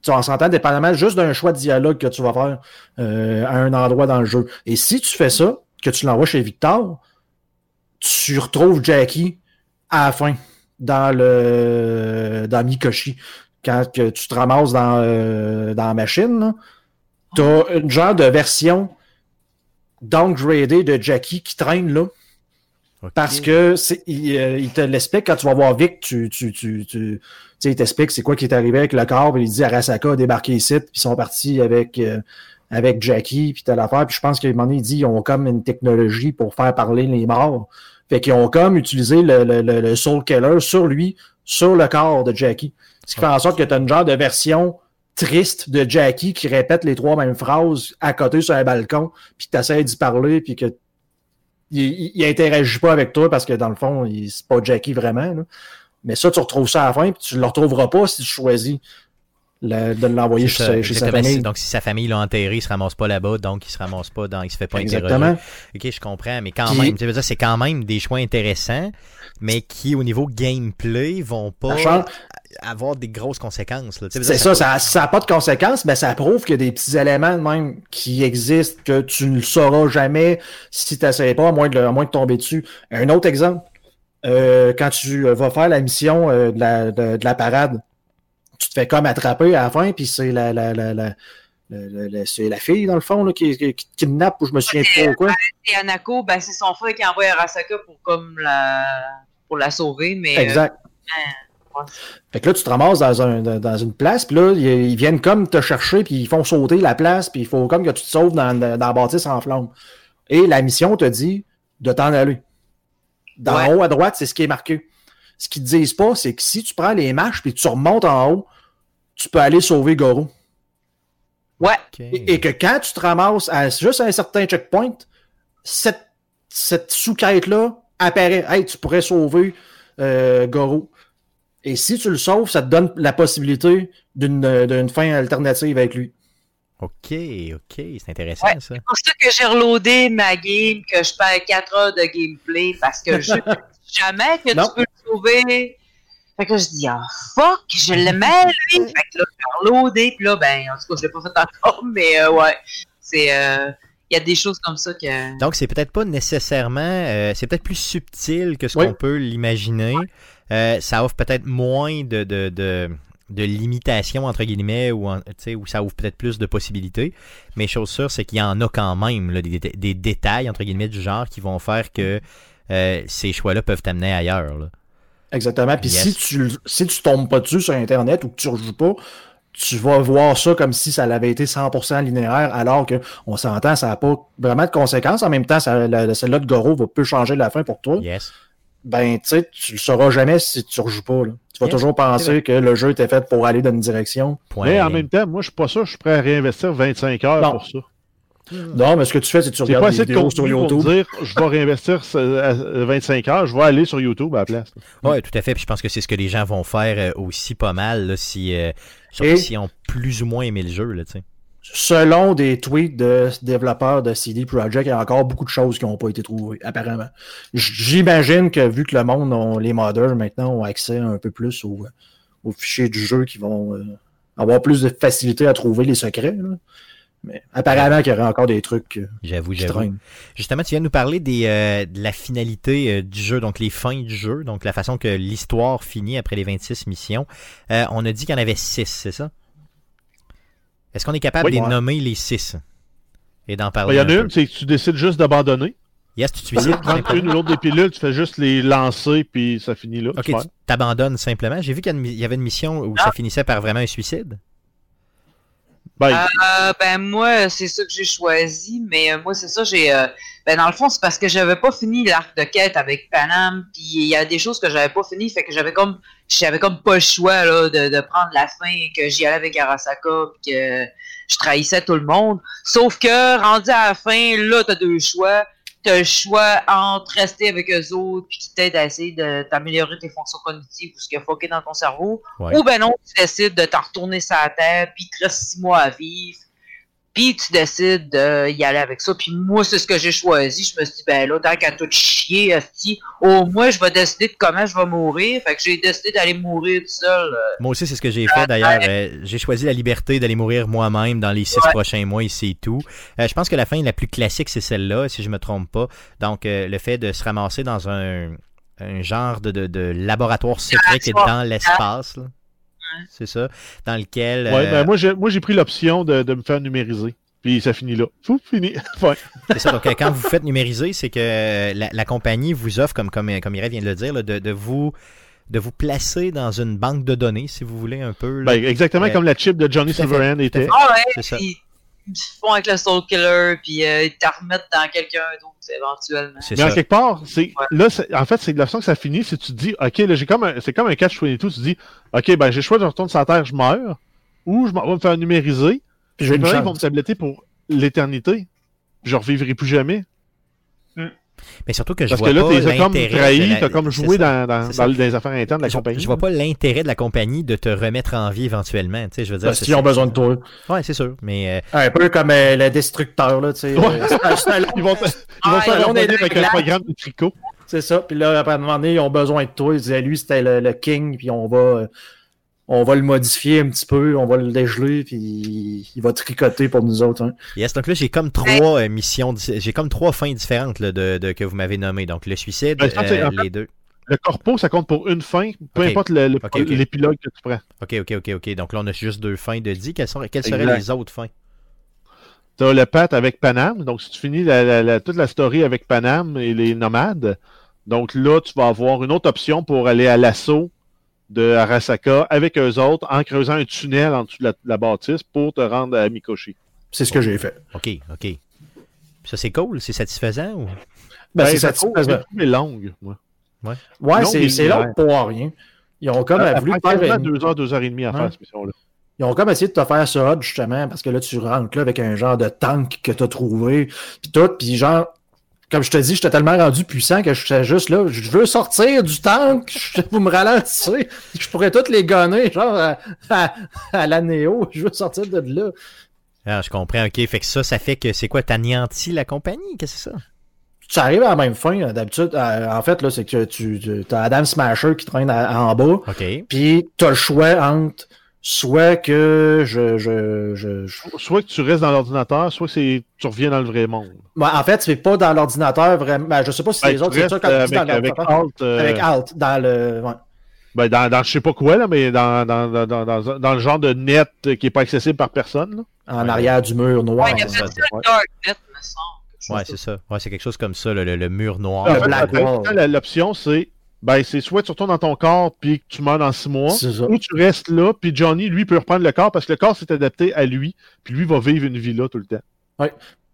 tu en s'entend dépendamment juste d'un choix de dialogue que tu vas faire euh, à un endroit dans le jeu. Et si tu fais ça, que tu l'envoies chez Victor, tu retrouves Jackie à la fin dans le dans Mikoshi. Quand que tu te ramasses dans, euh, dans la machine, tu as une genre de version downgradée de Jackie qui traîne là. Parce que il, euh, il te l'explique quand tu vas voir Vic, tu, tu, il t'explique c'est quoi qui est arrivé avec le corps, puis il dit Arasaka a débarqué ici, puis ils sont partis avec, euh, avec Jackie, puis t'as l'affaire, puis je pense qu'à un moment donné, il dit ils ont comme une technologie pour faire parler les morts. Fait qu'ils ont comme utilisé le, le, le, le Soul Killer sur lui, sur le corps de Jackie. Ce qui fait en sorte que tu as une genre de version triste de Jackie qui répète les trois mêmes phrases à côté sur un balcon, puis tu essaies d'y parler, puis que il, il, il interagit pas avec toi parce que dans le fond, c'est pas Jackie vraiment. là. Mais ça, tu retrouves ça à la fin, puis tu le retrouveras pas si tu choisis le- de l'envoyer chez, ça, sa- chez sa exactement. famille. Donc, si sa famille l'a enterré, il se ramasse pas là-bas, donc il se ramasse pas dans, il se fait pas interroger. Exactement. Ok, je comprends, mais quand Puis- même, c'est quand même des choix intéressants, mais qui, au niveau gameplay, vont pas avoir des grosses conséquences. C'est ça, ça ça n'a pas de conséquences, mais ça prouve qu'il y a des petits éléments même qui existent que tu ne le sauras jamais si tu n'essayes pas, à moins, de, à moins de tomber dessus. Un autre exemple, euh, quand tu euh, vas faire la mission euh, de, la, de- de la parade, tu te fais comme attraper à la fin, puis c'est la, c'est fille, dans le fond, là, qui, qui, qui te kidnappe, ou je me souviens pas quoi. Et Anako, ben, c'est son frère qui envoie Arasaka pour comme la pour la sauver, mais euh, Exact. ouais. Fait que là, tu te ramasses dans, un, dans dans une place, puis là, ils, ils viennent comme te chercher, puis ils font sauter la place, puis il faut comme que tu te sauves dans, dans la bâtisse en flamme. Et la mission te dit de t'en aller. Dans Ouais. haut à droite, c'est ce qui est marqué. Ce qu'ils te disent pas, c'est que si tu prends les marches puis tu remontes en haut, tu peux aller sauver Goro. ouais. Et, et que quand tu te ramasses à juste à un certain checkpoint, cette, cette sous-quête-là apparaît. Hey, tu pourrais sauver euh, Goro. Et si tu le sauves, ça te donne la possibilité d'une euh, d'une fin alternative avec lui. Ok, ok, c'est intéressant ça. c'est pour ça que j'ai reloadé ma game, que je perds 4 heures de gameplay, parce que je jamais que Non. tu peux le sauver. Fait que je dis, ah fuck, je l'aimais lui. Fait que là, j'ai reloadé, puis là, ben, en tout cas, je l'ai pas fait encore, mais euh, ouais, c'est, euh, il y a des choses comme ça que. Donc, c'est peut-être pas nécessairement, euh, c'est peut-être plus subtil que ce Oui. qu'on peut l'imaginer. Euh, ça offre peut-être moins de, de, de, de limitations, entre guillemets, ou, ou ça ouvre peut-être plus de possibilités. Mais chose sûre, c'est qu'il y en a quand même là, des, dé- des détails, entre guillemets, du genre qui vont faire que euh, ces choix-là peuvent t'amener ailleurs. là. Exactement. Puis Yes. si tu si tu tombes pas dessus sur Internet ou que tu rejoues pas, tu vas voir ça comme si ça avait été 100% linéaire, alors que on s'entend, ça n'a pas vraiment de conséquences. En même temps, ça, la, celle-là de Goro va peu changer la fin pour toi. Yes. Ben, tu sais, tu le sauras jamais si tu rejoues pas. là. Tu vas Yes, toujours penser que le jeu était fait pour aller dans une direction. Point Mais en même temps, moi, je suis pas sûr, je suis prêt à réinvestir 25 heures Non. pour ça. Non, mais ce que tu fais, c'est que tu regardes pas des assez de vidéos sur pour YouTube. me dire, je vais réinvestir ce- à 25 heures, je vais aller sur YouTube à la place. Oui, tout à fait. Puis je pense que c'est ce que les gens vont faire euh, aussi pas mal, là, si, euh, Et- ont plus ou moins aimé le jeu. Là. Selon des tweets de développeurs de CD Projekt, il y a encore beaucoup de choses qui n'ont pas été trouvées, apparemment. J'imagine que vu que le monde, les modeurs maintenant ont accès un peu plus aux, aux fichiers du jeu qui vont euh, avoir plus de facilité à trouver les secrets. là. Mais apparemment qu'il y aurait encore des trucs euh, J'avoue, j'avoue. Justement, tu viens de nous parler des, euh, de la finalité euh, du jeu, donc les fins du jeu, donc la façon que l'histoire finit après les 26 missions. Euh, on a dit qu'il y en avait 6, c'est ça? Est-ce qu'on est capable Oui. de les Ouais. nommer les 6 et d'en Ben, parler Il y en a une, c'est que tu décides juste d'abandonner. Yes, tu te suicides. de prendre une ou l'autre des pilules, tu fais juste les lancer, puis ça finit là. Ok, tu t'abandonnes simplement. J'ai vu qu'il y avait une mission où Ah. ça finissait par vraiment un suicide. Ben, Euh, ben moi, c'est ça que j'ai choisi, mais euh, moi c'est ça, j'ai euh, ben dans le fond c'est parce que j'avais pas fini l'arc de quête avec Panam, puis il y a des choses que j'avais pas fini, fait que j'avais comme j'avais comme pas le choix là de, de prendre la fin, que j'y allais avec Arasaka, puis que je trahissais tout le monde. Sauf que rendu à la fin, là t'as deux choix. T'as le choix entre rester avec eux autres puis qui t'aident à essayer de t'améliorer tes fonctions cognitives ou ce qui a fucké dans ton cerveau. Ouais. Ou ben non, tu décides de t'en retourner sur la terre, puis te reste six mois à vivre, puis tu décides d'y aller avec ça. Puis moi, c'est ce que j'ai choisi. Je me suis dit, ben là, tant qu'à tout chier, esti, au moins, je vais décider de comment je vais mourir. Fait que j'ai décidé d'aller mourir tout seul. euh. Moi aussi, c'est ce que j'ai fait d'ailleurs. Euh, j'ai choisi la liberté d'aller mourir moi-même dans les six Ouais. prochains mois et c'est tout. Euh, je pense que la fin la plus classique, c'est celle-là, si je me trompe pas. Donc, euh, le fait de se ramasser dans un, un genre de, de, de laboratoire secret qui est dans l'espace. là. C'est ça. Dans lequel. ouais, euh, ben, moi, j'ai, moi, j'ai pris l'option de, de me faire numériser. Puis ça finit là. Fou, fini. Ouais. C'est ça. Donc, euh, quand vous faites numériser, c'est que euh, la, la compagnie vous offre, comme, comme, comme Mireille vient de le dire, là, de, de vous de vous placer dans une banque de données, si vous voulez, un peu. là. Ben, exactement Euh, comme la chip de Johnny Silverhand était. Ah ouais, C'est ça. Te font avec le Soul Killer, puis euh, ils te remettent dans quelqu'un d'autre éventuellement. C'est Mais en ça. quelque part, c'est Ouais. là, c'est- en fait, c'est de la façon que ça finit, c'est que tu te dis, ok, là, j'ai comme un, c'est comme un catch 22, tu te dis, ok, ben, j'ai le choix de retourner sur la Terre, je meurs, ou je m'en vais me faire numériser, Puis une là, ils vont me tabletter pour l'éternité. Je revivrai plus jamais. Mais surtout que je Parce vois que là, pas t'es comme l'intérêt de trahi, la- t'as comme joué dans, dans, dans les affaires internes de la Je, compagnie. je vois pas l'intérêt de la compagnie de te remettre en vie éventuellement. Tu sais, je veux dire, Parce c'est- qu'ils ont besoin de toi. Ouais, c'est sûr. Mais euh, Un peu comme euh, le destructeur, là, tu sais. Ouais. euh, Ils vont, te- ils vont Ah, faire là, avec un programme de tricot. C'est ça. Puis là, après un moment donné, ils ont besoin de toi. Ils disaient, lui, c'était le, le king, puis on va, euh, on va le modifier un petit peu, on va le dégeler, puis il va tricoter pour nous autres. hein. yes, donc là j'ai comme trois euh, missions, j'ai comme trois fins différentes là, de, de- que vous m'avez nommées. Donc le suicide, Ben, euh, les deux. Le corpo, ça compte pour une fin, peu importe l'épilogue que tu prends. Ok, ok, ok, ok. Donc là on a juste deux fins de dit. Quelles, sont, quelles seraient Exact. les autres fins? T'as le pat avec Panam. Donc, si tu finis la- la- la- toute la story avec Panam et les nomades, donc là, tu vas avoir une autre option pour aller à l'assaut de Arasaka avec eux autres en creusant un tunnel en dessous de la, de la bâtisse pour te rendre à Mikoshi. C'est ce que j'ai fait. Ok, ok. Ça c'est cool, c'est satisfaisant ou? Ben, Ben, c'est satisfaisant. mais longue, moi. Ouais, Non, c'est long pour rien. Ils ont comme Euh, voulu après faire une- deux heures, deux heures et demie à Ouais. faire cette mission-là. Ils ont comme essayé de te faire ça hot, justement, parce que là, tu rentres là avec un genre de tank que tu as trouvé, puis tout, puis genre, comme je te dis, j'étais tellement rendu puissant que je suis juste là, je veux sortir du tank, je- vous me ralentissez, je pourrais toutes les gonner, genre, à, à, à la Néo, je veux sortir de là. Ah, je comprends. Ok, fait que ça, ça fait que c'est quoi T'anéantis la compagnie? Qu'est-ce que c'est ça? Tu arrives à la même fin, hein, d'habitude, euh, en fait, là, c'est que tu, tu as Adam Smasher qui traîne à- en bas, Ok. puis tu as le choix entre soit que je, je, je, je Soit que tu restes dans l'ordinateur, soit que c'est- tu reviens dans le vrai monde. Ouais, en fait, c'est pas dans l'ordinateur vraiment. Ben, je sais pas si Ben, les autres, c'est ça quand tu dis dans avec, avec l'ordinateur. Alt, euh, Avec Alt, dans le. ouais. ben, dans, dans je sais pas quoi, là, mais dans, dans, dans, dans, le genre de net qui est pas accessible par personne. là. En Ouais. arrière du mur noir. Ouais, il y a ça, fait ça le Darknet, me semble. Ouais, c'est ça. Ouais, c'est quelque chose comme ça, le, le- le mur noir. L'option, c'est ben c'est soit tu retournes dans ton corps puis que tu meurs dans six mois, C'est ça. ou tu restes là, puis Johnny, lui, peut reprendre le corps parce que le corps s'est adapté à lui, puis lui va vivre une vie là tout le temps.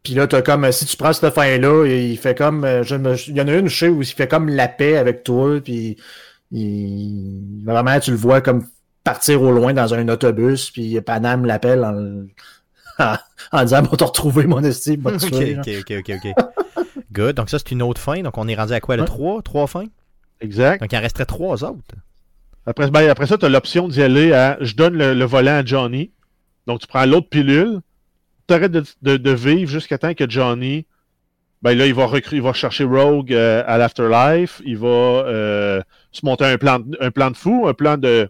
Puis là, t'as comme, si tu prends cette fin-là, il fait comme, euh, je me- il y en a une, je sais, où il fait comme la paix avec toi, puis il, vraiment, tu le vois comme partir au loin dans un autobus, puis Panam l'appelle en, en disant, va te retrouver, mon estime, te ok, ok, ok, ok, ok. Good. Donc ça, c'est une autre fin. Donc on est rendu à quoi? Le Ouais. 3? Trois fins? Exact. Donc il en resterait trois autres. Après, ben, après ça, tu as l'option d'y aller à je donne le, le volant à Johnny. Donc, tu prends l'autre pilule, tu arrêtes de, de- de vivre jusqu'à temps que Johnny. Ben là, il va il va chercher Rogue euh, à l'Afterlife. Il va euh, se monter un plan, de- un plan de fou, un plan de,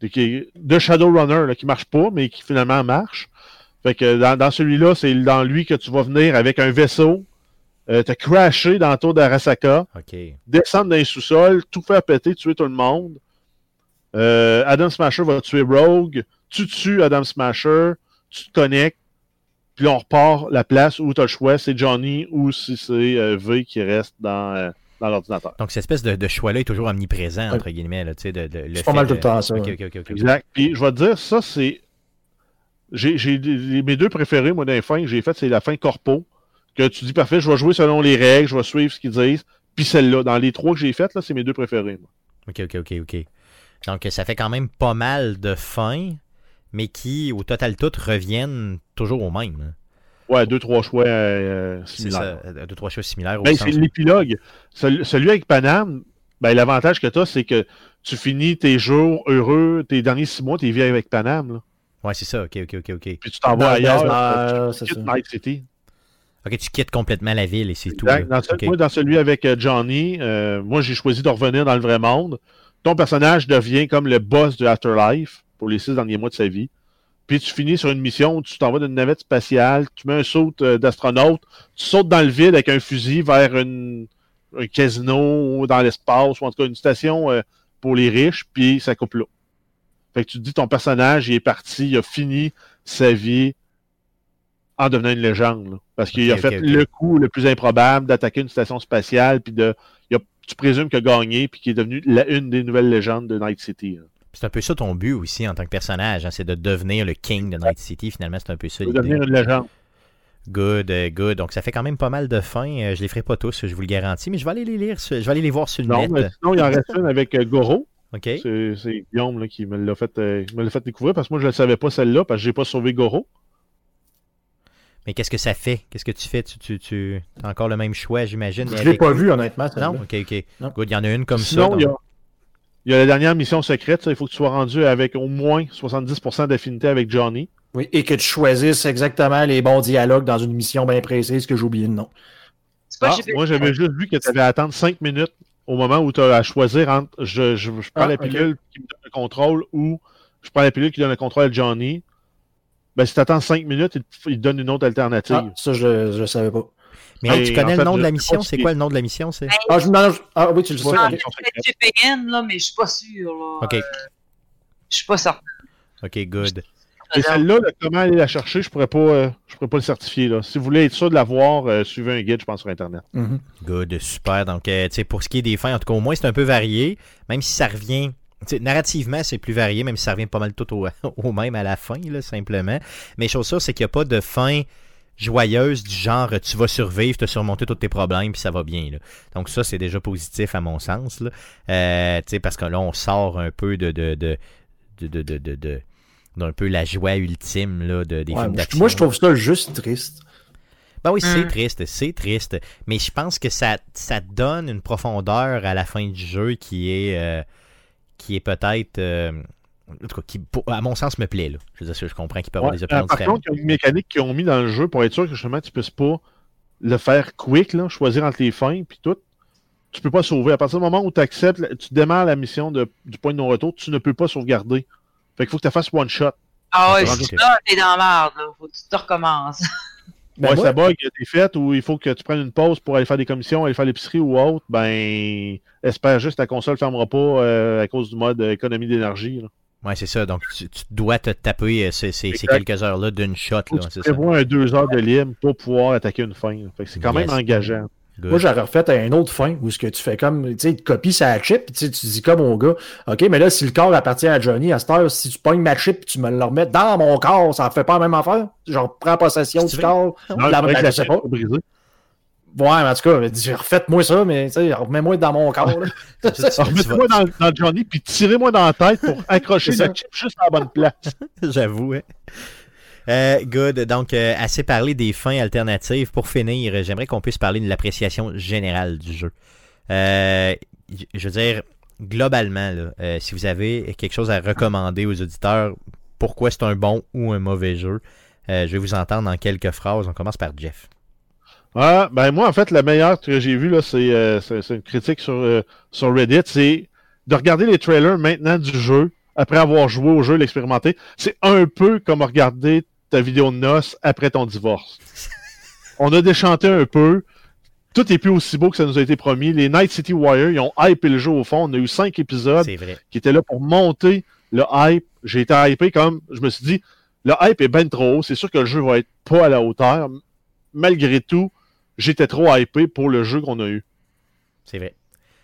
de, qui- de Shadowrunner là, qui marche pas, mais qui finalement marche. Fait que dans, dans celui-là, c'est dans lui que tu vas venir avec un vaisseau, euh, te crasher dans le tour d'Arasaka descendre dans les sous-sols, tout faire péter, tuer tout le monde. Euh, Adam Smasher va tuer Rogue. Tu tues Adam Smasher, tu te connectes, puis là, on repart la place où tu as le choix, c'est Johnny ou si c'est euh, V qui reste dans, euh, dans l'ordinateur. Donc cette espèce de, de choix-là est toujours omniprésent, entre guillemets. Là, de, C'est pas fait mal de- tout le temps, ça. Exact. Puis je vais te dire, ça, c'est. J'ai, mes deux préférés, moi, dans les fins que j'ai faites, c'est la fin corpo. Que tu dis, parfait, je vais jouer selon les règles, je vais suivre ce qu'ils disent. Puis celle-là, dans les trois que j'ai faites, là, c'est mes deux préférés. moi. Ok, ok, ok, ok. Donc ça fait quand même pas mal de fins, mais qui, au total toutes, reviennent toujours au même. hein. Ouais, deux, trois choix euh, C'est similaires. ça, euh, deux, trois choses similaires. Ben, c'est l'épilogue. Celui, celui avec Paname, ben, l'avantage que tu as, c'est que tu finis tes jours heureux, tes derniers six mois, tu vis avec Paname. Là. Ouais, c'est ça, ok, ok, ok, ok. Puis tu t'en vas Dans- ailleurs. c'est tu quittes ça. Night City. Ok, tu quittes complètement la ville et c'est tout. Dans, ce-. Moi, dans celui avec euh, Johnny, euh, moi, j'ai choisi de revenir dans le vrai monde. Ton personnage devient comme le boss de Afterlife pour les six derniers mois de sa vie. Puis tu finis sur une mission où tu t'en vas d'une navette spatiale, tu mets un saut euh, d'astronaute, tu sautes dans le vide avec un fusil vers une, un casino ou dans l'espace, ou en tout cas une station euh, pour les riches, puis ça coupe là. Fait que tu te dis ton personnage, il est parti, il a fini sa vie en devenant une légende. là. parce qu'il a fait le coup le plus improbable d'attaquer une station spatiale, puis de. il a- tu présumes qu'il a gagné, puis qu'il est devenu la, une des nouvelles légendes de Night City. là. C'est un peu ça ton but aussi en tant que personnage, hein, c'est de devenir le king de Night City. Finalement, c'est un peu ça devenir une légende. Good, euh, good. Donc ça fait quand même pas mal de fins. Euh, je les ferai pas tous, je vous le garantis, mais je vais aller les lire, je vais aller les voir sur le Non, net. mais sinon, il en reste une avec euh, Goro. Ok. C'est Guillaume là, qui me l'a fait, euh, me fait découvrir parce que moi je ne savais pas celle-là parce que j'ai pas sauvé Goro. Mais qu'est-ce que ça fait? Qu'est-ce que tu fais? Tu, tu, tu as encore le même choix, j'imagine. Je l'ai avec- pas vu, honnêtement. Non, ok, ok. Non. Good, il y en a une comme Sinon, ça. il y, donc- a, il y a la dernière mission secrète. ça, il faut que tu sois rendu avec au moins 70% d'affinité avec Johnny. Oui, et que tu choisisses exactement les bons dialogues dans une mission bien précise que j'ai oublié le nom. Pas Ah, moi, j'avais juste vu que tu avais à attendre 5 minutes au moment où tu as à choisir entre je, je, je prends Ah, la pilule qui me donne le contrôle ou je prends la pilule qui donne le contrôle à Johnny. Ben, si tu attends 5 minutes, il te, il te donne une autre alternative. Ah, ça, je ne savais pas. Mais hey, Et tu connais le fait, nom de la mission? C'est quoi le nom de la mission c'est? Ah, je, non, non, je- ah oui, tu le sais. Ah, peut-être GPN, là, mais je suis pas sûr. Là. Ok, Je suis pas certain. ok, good. Et celle-là, là, comment aller la chercher, je pourrais pas, euh, je pourrais pas le certifier. Là. Si vous voulez être sûr de l'avoir, euh, suivez un guide, je pense, sur Internet. Mhm. Good, super. Donc, euh, tu sais, pour ce qui est des fins, en tout cas, au moins, c'est un peu varié, même si ça revient. Narrativement, c'est plus varié, même si ça revient pas mal tout au, au même à la fin, là, simplement. Mais chose sûre, c'est qu'il n'y a pas de fin joyeuse du genre tu vas survivre, tu as surmonté tous tes problèmes, puis ça va bien. Là. Donc, ça, c'est déjà positif à mon sens. Là. Euh, parce que là, on sort un peu de. de, de de, de, de, de- de- d'un peu la joie ultime là, de, des Ouais, films d'action. moi, je trouve ça juste triste. Ben oui, c'est Mm. triste, c'est triste. Mais je pense que ça, ça donne une profondeur à la fin du jeu qui est, euh, qui est peut-être. euh, en tout cas, qui, pour- à mon sens, me plaît. Là. Je veux dire, je comprends qu'il peut y avoir Ouais. des opinions Euh, par différentes. contre, il y a une mécanique qu'ils ont mis dans le jeu pour être sûr que justement tu puisses pas le faire quick, là, choisir entre les fins puis tout. Tu peux pas sauver. À partir du moment où tu acceptes, tu démarres la mission de- du point de non-retour, tu ne peux pas sauvegarder. Fait qu'il faut que tu fasses one shot. Ah ouais, si là, t'es dans la merde, là. Faut que tu te recommences. Ben, ouais, moi- ça bug, t'es fait ou il faut que tu prennes une pause pour aller faire des commissions, aller faire l'épicerie ou autre, ben espère juste que ta console fermera pas euh, à cause du mode économie d'énergie. Ouais, c'est ça. Donc, tu, tu dois te taper euh, ces, ces- quelques heures-là d'une shot. Là, tu prévois un deux heures de libre pour pouvoir attaquer une fin. c'est quand Yes. même engageant. Good. Moi, j'aurais refait à une autre fin où ce que tu fais comme, tu sais, tu copies sa chip, puis tu sais, tu dis comme au gars, OK, mais là, si le corps appartient à Johnny à cette heure, si tu pognes ma chip et tu me le remets dans mon corps, ça ne fait pas la même affaire? Genre, prends possession Si du corps. Non, la- ben, la je sais pas. brisée. Ouais, mais en tout cas, dis, refaites-moi ça, mais tu sais, remets-moi dans mon corps. Remettez-moi dans, dans Johnny, puis tirez-moi dans la tête pour accrocher la chip juste à la bonne place. J'avoue, hein. Euh, good. Donc, euh, assez parlé des fins alternatives. Pour finir, j'aimerais qu'on puisse parler de l'appréciation générale du jeu. Euh, je veux dire, globalement, euh, si vous avez quelque chose à recommander aux auditeurs, pourquoi c'est un bon ou un mauvais jeu, je vais vous entendre en quelques phrases. On commence par Jeff. Ah, ben moi, en fait, la meilleure que j'ai vue, c'est une critique sur, sur Reddit, c'est de regarder les trailers maintenant du jeu, après avoir joué au jeu, l'expérimenter. C'est un peu comme regarder ta vidéo de noces après ton divorce. On a déchanté un peu. Tout est plus aussi beau que ça nous a été promis. Les Night City Wire, ils ont hypé le jeu au fond. On a eu cinq épisodes qui étaient là pour monter le hype. J'ai été hypé comme, je me suis dit, le hype est ben trop haut. C'est sûr que le jeu va être pas à la hauteur. Malgré tout, j'étais trop hypé pour le jeu qu'on a eu. C'est vrai.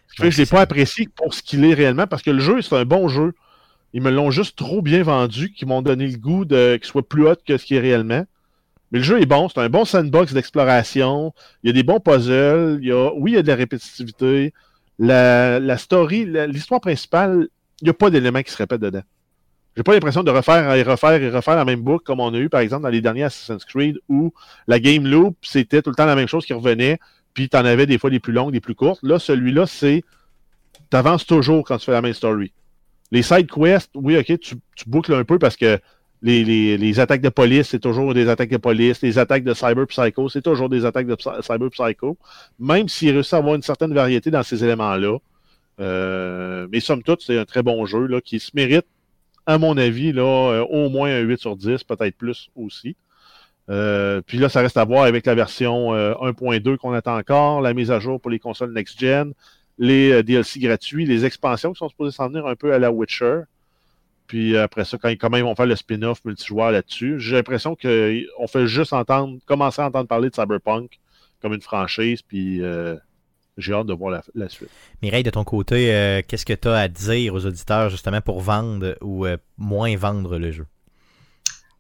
Ce qui fait que je l'ai pas apprécié pour ce qu'il est réellement parce que le jeu, c'est un bon jeu. Ils me l'ont juste trop bien vendu, qu'ils m'ont donné le goût de qu'il soit plus hot que ce qu'il est réellement. Mais le jeu est bon, c'est un bon sandbox d'exploration. Il y a des bons puzzles. Il y a, oui, il y a de la répétitivité. La, la story, l'histoire principale, il n'y a pas d'éléments qui se répètent dedans. J'ai pas l'impression de refaire et refaire et refaire la même boucle comme on a eu, par exemple, dans les derniers Assassin's Creed où la game loop, c'était tout le temps la même chose qui revenait, puis t'en avais des fois des plus longues, des plus courtes. Là, celui-là, c'est t'avances toujours quand tu fais la même story. Les side quests, oui, ok, tu, boucles un peu parce que les, attaques de police, c'est toujours des attaques de police. Les attaques de cyber psycho, c'est toujours des attaques de cyber psycho. Même s'il réussit à avoir une certaine variété dans ces éléments-là. Euh, mais somme toute, c'est un très bon jeu là, qui se mérite, à mon avis, là, euh, au moins un 8 sur 10, peut-être plus aussi. Euh, puis là, ça reste à voir avec la version euh, 1.2 qu'on attend encore, la mise à jour pour les consoles next-gen, les euh, DLC gratuits, les expansions qui sont supposées s'en venir un peu à la Witcher. Puis après ça, quand, comment ils vont faire le spin-off multijoueur là-dessus, j'ai l'impression qu'on fait juste entendre, commencer à entendre parler de Cyberpunk comme une franchise, puis euh, j'ai hâte de voir la, suite. Mireille, de ton côté, euh, qu'est-ce que tu as à dire aux auditeurs justement pour vendre ou euh, moins vendre le jeu?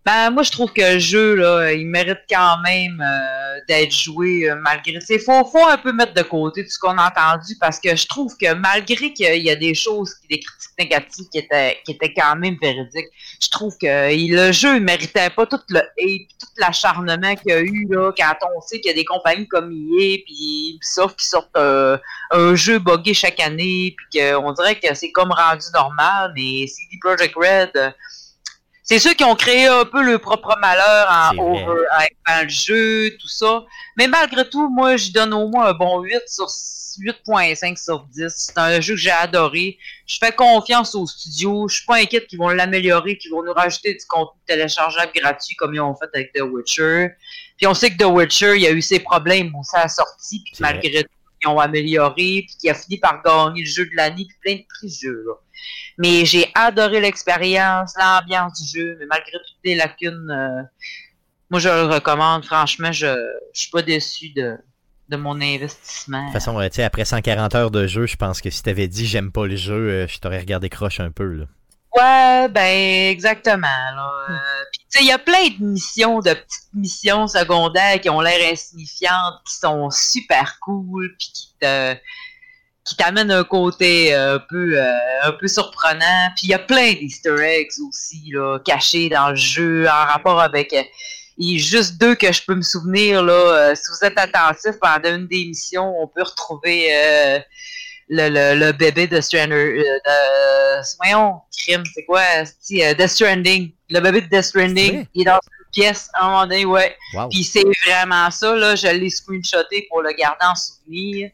Ben, moi, je trouve que le jeu, là, il mérite quand même euh, d'être joué euh, malgré. Il faut, faut un peu mettre de côté tout ce qu'on a entendu parce que je trouve que malgré qu'il y a des choses, des critiques négatives qui étaient, qui étaient quand même véridiques, je trouve que il- le jeu ne méritait pas tout le hate, tout l'acharnement qu'il y a eu là, quand on sait qu'il y a des compagnies comme EA puis Ubisoft qui sortent euh, un jeu buggé chaque année, puis qu'on dirait que c'est comme rendu normal, mais CD Projekt Red. C'est ceux qui ont créé un peu le propre malheur en over dans le jeu, tout ça. Mais malgré tout, moi, je donne au moins un bon 8 sur 8.5 sur 10. C'est un jeu que j'ai adoré. Je fais confiance au studio. Je suis pas inquiète qu'ils vont l'améliorer, qu'ils vont nous rajouter du contenu téléchargeable gratuit comme ils ont fait avec The Witcher. Puis on sait que The Witcher, il y a eu ses problèmes où ça a sorti, puis vrai. malgré tout, ont amélioré, puis qu'il a fini par gagner le jeu de l'année, puis plein de prix de jeu. Là. Mais j'ai adoré l'expérience, l'ambiance du jeu, mais malgré toutes les lacunes, euh, moi je le recommande. Franchement, je, je suis pas déçu de, de mon investissement. De toute façon, euh, tu après 140 heures de jeu, je pense que si t'avais dit j'aime pas le jeu, euh, je t'aurais regardé croche un peu. Là. Ouais, ben exactement. là. Euh, tu sais, il y a plein de missions, de petites missions secondaires qui ont l'air insignifiantes, qui sont super cool, puis qui te qui t'amènent un côté euh, un peu euh, un peu surprenant. Puis il y a plein d'Easter eggs aussi là, cachés dans le jeu en rapport avec euh, il y a juste deux que je peux me souvenir là. si vous êtes attentif pendant une des missions, on peut retrouver le, le, le bébé de Strander, euh, de, voyons, crime, c'est quoi, euh, Death Stranding. Le bébé de Death? Stranding, il est dans une pièce à un moment donné, ouais. Wow. Puis c'est vraiment ça, là, je l'ai screenshoté pour le garder en souvenir.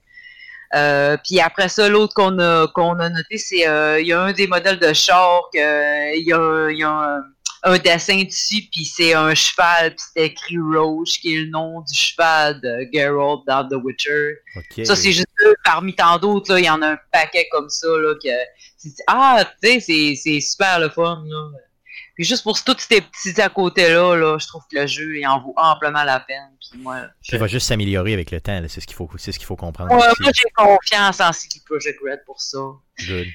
Euh, puis après ça, l'autre qu'on a qu'on a noté, c'est euh, il y a un des modèles de char que il y a, y a un, un dessin dessus, puis c'est un cheval, puis c'est écrit Roche, qui est le nom du cheval de Geralt dans The Witcher. Ça, c'est juste parmi tant d'autres, il y en a un paquet comme ça, là, que, ah, tu sais, c'est, c'est super le fun, là. Puis juste pour tous ces petits à côté-là, là, je trouve que le jeu il en vaut amplement la peine. Puis moi, Il va juste s'améliorer avec le temps, là, c'est ce qu'il faut, c'est ce qu'il faut comprendre. Ouais, moi j'ai confiance en CD Projekt Red pour ça. Good.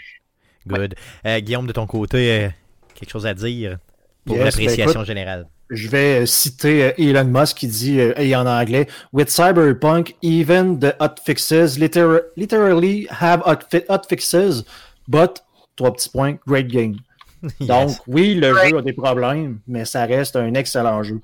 Good. Euh, Guillaume, de ton côté, euh, quelque chose à dire? Pour Yes, ben, l'appréciation écoute, générale? Je vais euh, citer euh, Elon Musk qui dit, euh, et en anglais, With Cyberpunk, even the hotfixes liter literally have hot, fi- hotfixes, but, trois petits points, great game. Donc, oui, le jeu a des problèmes, mais ça reste un excellent jeu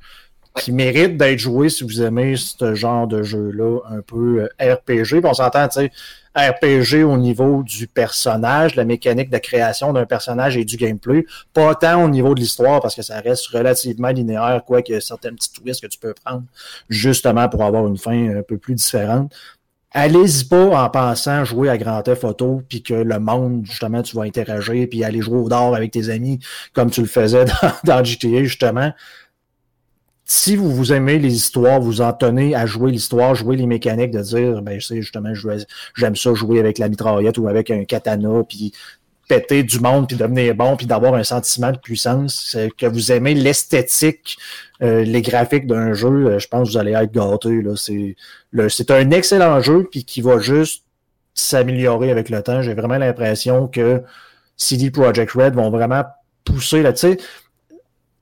qui mérite d'être joué si vous aimez ce genre de jeu-là, un peu euh, RPG. Puis on s'entend, tu sais, RPG au niveau du personnage, la mécanique de création d'un personnage et du gameplay, pas tant au niveau de l'histoire parce que ça reste relativement linéaire, quoique certains petits twists que tu peux prendre justement pour avoir une fin un peu plus différente. Allez-y pas en pensant jouer à Grand Theft Auto puis que le monde, justement, tu vas interagir puis aller jouer au dard avec tes amis comme tu le faisais dans, dans GTA, justement. Si vous vous aimez les histoires, vous en tenez à jouer l'histoire, jouer les mécaniques, de dire, ben, je sais, justement, j'aime ça jouer avec la mitraillette ou avec un katana, puis péter du monde, puis devenir bon, puis d'avoir un sentiment de puissance, que vous aimez l'esthétique, euh, les graphiques d'un jeu, euh, je pense que vous allez être gâtés. C'est un excellent jeu, puis qui va juste s'améliorer avec le temps. J'ai vraiment l'impression que CD Projekt Red vont vraiment pousser là. Tu sais,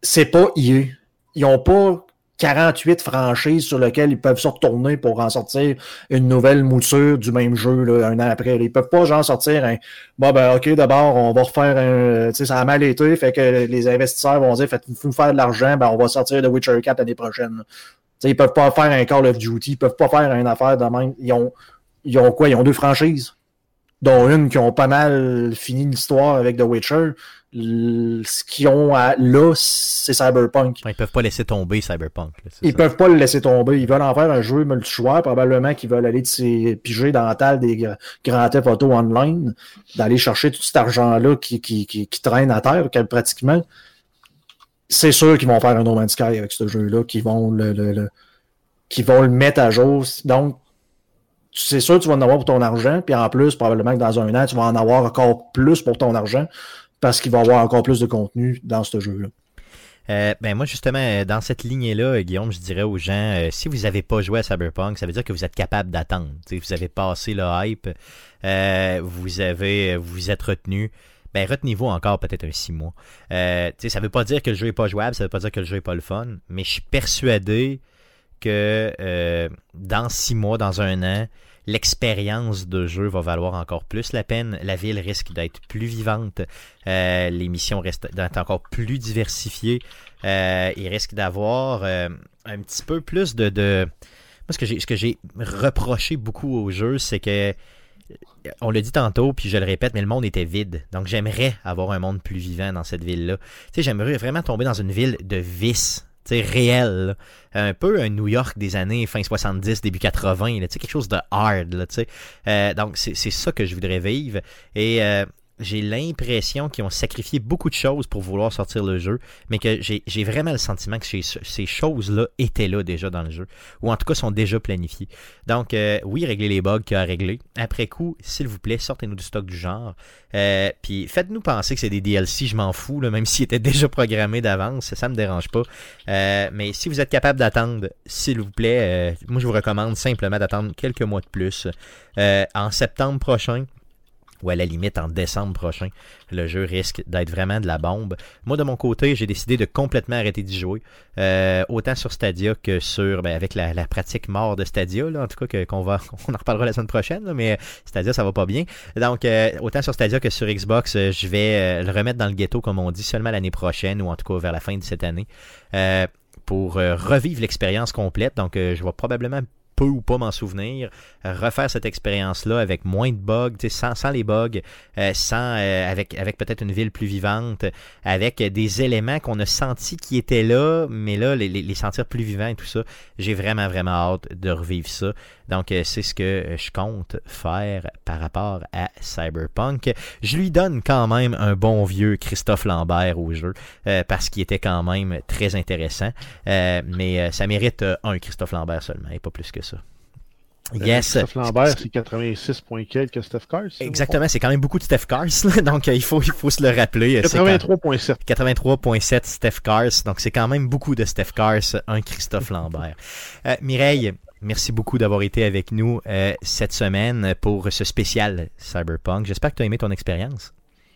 c'est pas EA. Ils ont pas 48 franchises sur lesquelles ils peuvent se retourner pour en sortir une nouvelle mouture du même jeu là, un an après. Ils peuvent pas genre sortir un bon ben ok d'abord on va refaire un tu sais ça a mal été fait que les investisseurs vont dire faites-nous faire de l'argent ben on va sortir de Witcher 4 l'année prochaine. Tu sais, ils peuvent pas faire un Call of Duty, ils peuvent pas faire une affaire de même. Ils ont ils ont quoi? Ils ont deux franchises. Dont une qui ont pas mal fini l'histoire avec The Witcher. Ce qu'ils ont à, là, c'est Cyberpunk. Ils peuvent pas laisser tomber Cyberpunk. là, Ils ça. peuvent pas le laisser tomber. Ils veulent en faire un jeu multijoueur, probablement qu'ils veulent aller piger dans la table des gra- Grand Theft Auto Online, d'aller chercher tout cet argent-là qui, qui, qui, qui traîne à terre, pratiquement. C'est sûr qu'ils vont faire un No Man's Sky avec ce jeu-là, qu'ils vont le, le, le- qu'ils vont le mettre à jour. Donc, c'est sûr que tu vas en avoir pour ton argent, puis en plus, probablement que dans un an, tu vas en avoir encore plus pour ton argent, parce qu'il va y avoir encore plus de contenu dans ce jeu-là. Euh, ben moi justement euh, dans cette lignée-là, euh, Guillaume, je dirais aux gens, euh, si vous n'avez pas joué à Cyberpunk, ça veut dire que vous êtes capable d'attendre. Vous avez passé le hype, vous avez, vous êtes retenu. Ben retenez-vous encore peut-être un six mois. Sais, ça veut pas dire que le jeu est pas jouable, ça veut pas dire que le jeu est pas le fun, mais je suis persuadé que euh, dans six mois, dans un an, l'expérience de jeu va valoir encore plus la peine. La ville risque d'être plus vivante. Euh, les missions restent d'être encore plus diversifiées. Euh, il risque d'avoir un petit peu plus de. Moi, ce que j'ai, reproché beaucoup au jeu, c'est que on l'a dit tantôt, puis je le répète, mais le monde était vide. Donc j'aimerais avoir un monde plus vivant dans cette ville-là. Tu sais, j'aimerais vraiment tomber dans une ville de vice, là. Un peu un New York des années fin 70, début 80, là, quelque chose de hard, là. Euh, donc c'est c'est ça que je voudrais vivre. Et euh, j'ai l'impression qu'ils ont sacrifié beaucoup de choses pour vouloir sortir le jeu, mais que j'ai vraiment le sentiment que ces, choses-là étaient là déjà dans le jeu, ou en tout cas sont déjà planifiées. Donc, euh, oui, régler les bugs qu'il y a à régler. Après coup, s'il vous plaît, sortez-nous du stock du genre. Euh, puis faites-nous penser que c'est des DLC, je m'en fous, même s'ils étaient déjà programmés d'avance, ça me dérange pas. Euh, mais si vous êtes capable d'attendre, s'il vous plaît, moi je vous recommande simplement d'attendre quelques mois de plus. En septembre prochain, ou à la limite en décembre prochain, le jeu risque d'être vraiment de la bombe. Moi, de mon côté, j'ai décidé de complètement arrêter d'y jouer, euh, autant sur Stadia que sur, ben, avec la, pratique mort de Stadia, là, en tout cas, qu'on va, on en reparlera la semaine prochaine, là, mais Stadia, ça va pas bien. Donc, euh, autant sur Stadia que sur Xbox, euh, je vais le remettre dans le ghetto, comme on dit, seulement l'année prochaine, ou en tout cas vers la fin de cette année, pour revivre l'expérience complète. Donc, euh, je vais probablement peu ou pas m'en souvenir, euh, refaire cette expérience-là avec moins de bugs, sans, sans les bugs, euh, sans, euh, avec, avec peut-être une ville plus vivante, avec des éléments qu'on a sentis qui étaient là, mais là, les, les- sentir plus vivants et tout ça. J'ai vraiment, vraiment hâte de revivre ça. Donc, c'est ce que je compte faire par rapport à Cyberpunk. Je lui donne quand même un bon vieux Christophe Lambert au jeu, parce qu'il était quand même très intéressant. Mais ça mérite un Christophe Lambert seulement, et pas plus que ça. Yes. Christophe Lambert, c'est 86 points quelques Steph ça, Exactement, c'est quand même beaucoup de Steph Cars, là, donc euh, il faut, il faut se le rappeler. euh, c'est quand- 83.7. 83.7 Steph Cars, donc c'est quand même beaucoup de Steph Cars, un Christophe Lambert. Euh, Mireille, merci beaucoup d'avoir été avec nous euh, cette semaine pour ce spécial Cyberpunk. J'espère que tu as aimé ton expérience.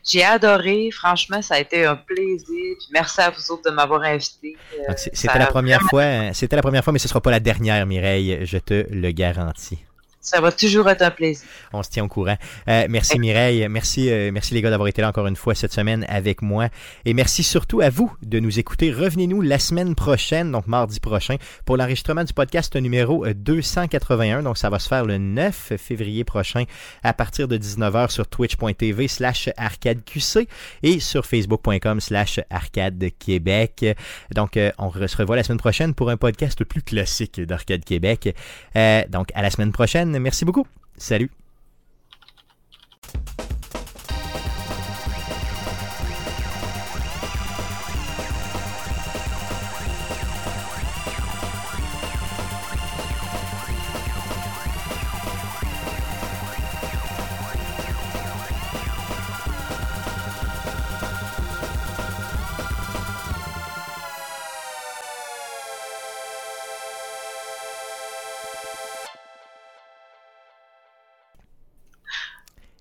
J'ai adoré, franchement, ça a été un plaisir. Puis merci à vous autres de m'avoir invité. Euh, C'était la première vraiment- fois, euh, c'était la première fois, mais ce sera pas la dernière, Mireille, je te le garantis. Ça va toujours être un plaisir. On se tient au courant. Euh, merci Mireille, merci, euh, merci les gars d'avoir été là encore une fois cette semaine avec moi. Et merci surtout à vous de nous écouter. Revenez-nous la semaine prochaine, donc mardi prochain, pour l'enregistrement du podcast numéro euh, 281. Donc ça va se faire le 9 février prochain à partir de 19h sur twitch.tv slash arcadeqc et sur facebook.com slash arcadequebec. Donc euh, on se revoit la semaine prochaine pour un podcast plus classique d'Arcade Québec. Euh, donc à la semaine prochaine. Merci beaucoup. Salut.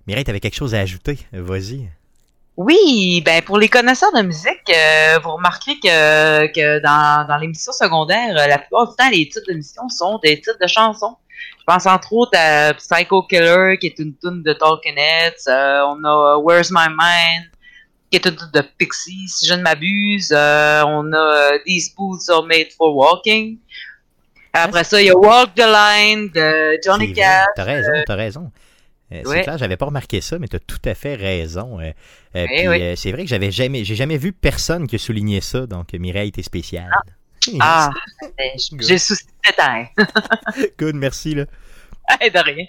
Mireille, t'avais quelque chose à ajouter? Vas-y. Oui, ben pour les connaisseurs de musique, euh, vous remarquerez que, que dans, dans l'émission secondaire, euh, la plupart du temps, les titres d'émission sont des titres de chansons. Je pense entre autres à Psycho Killer, qui est une tune de Talking Heads. Euh, on a Where's My Mind, qui est une tune de Pixies, si je ne m'abuse. Euh, on a These Boots Are Made for Walking. Après ça, il y a Walk the Line de Johnny Cash. T'as raison, t'as raison. Euh, c'est ouais. clair, j'avais pas remarqué ça, mais t'as tout à fait raison. Euh, euh, puis, oui. euh, c'est vrai que j'avais jamais, j'ai jamais vu personne qui a souligné ça, donc Mireille, t'es spéciale. Ah, ben, j'ai souci de. Good, merci là. de rien.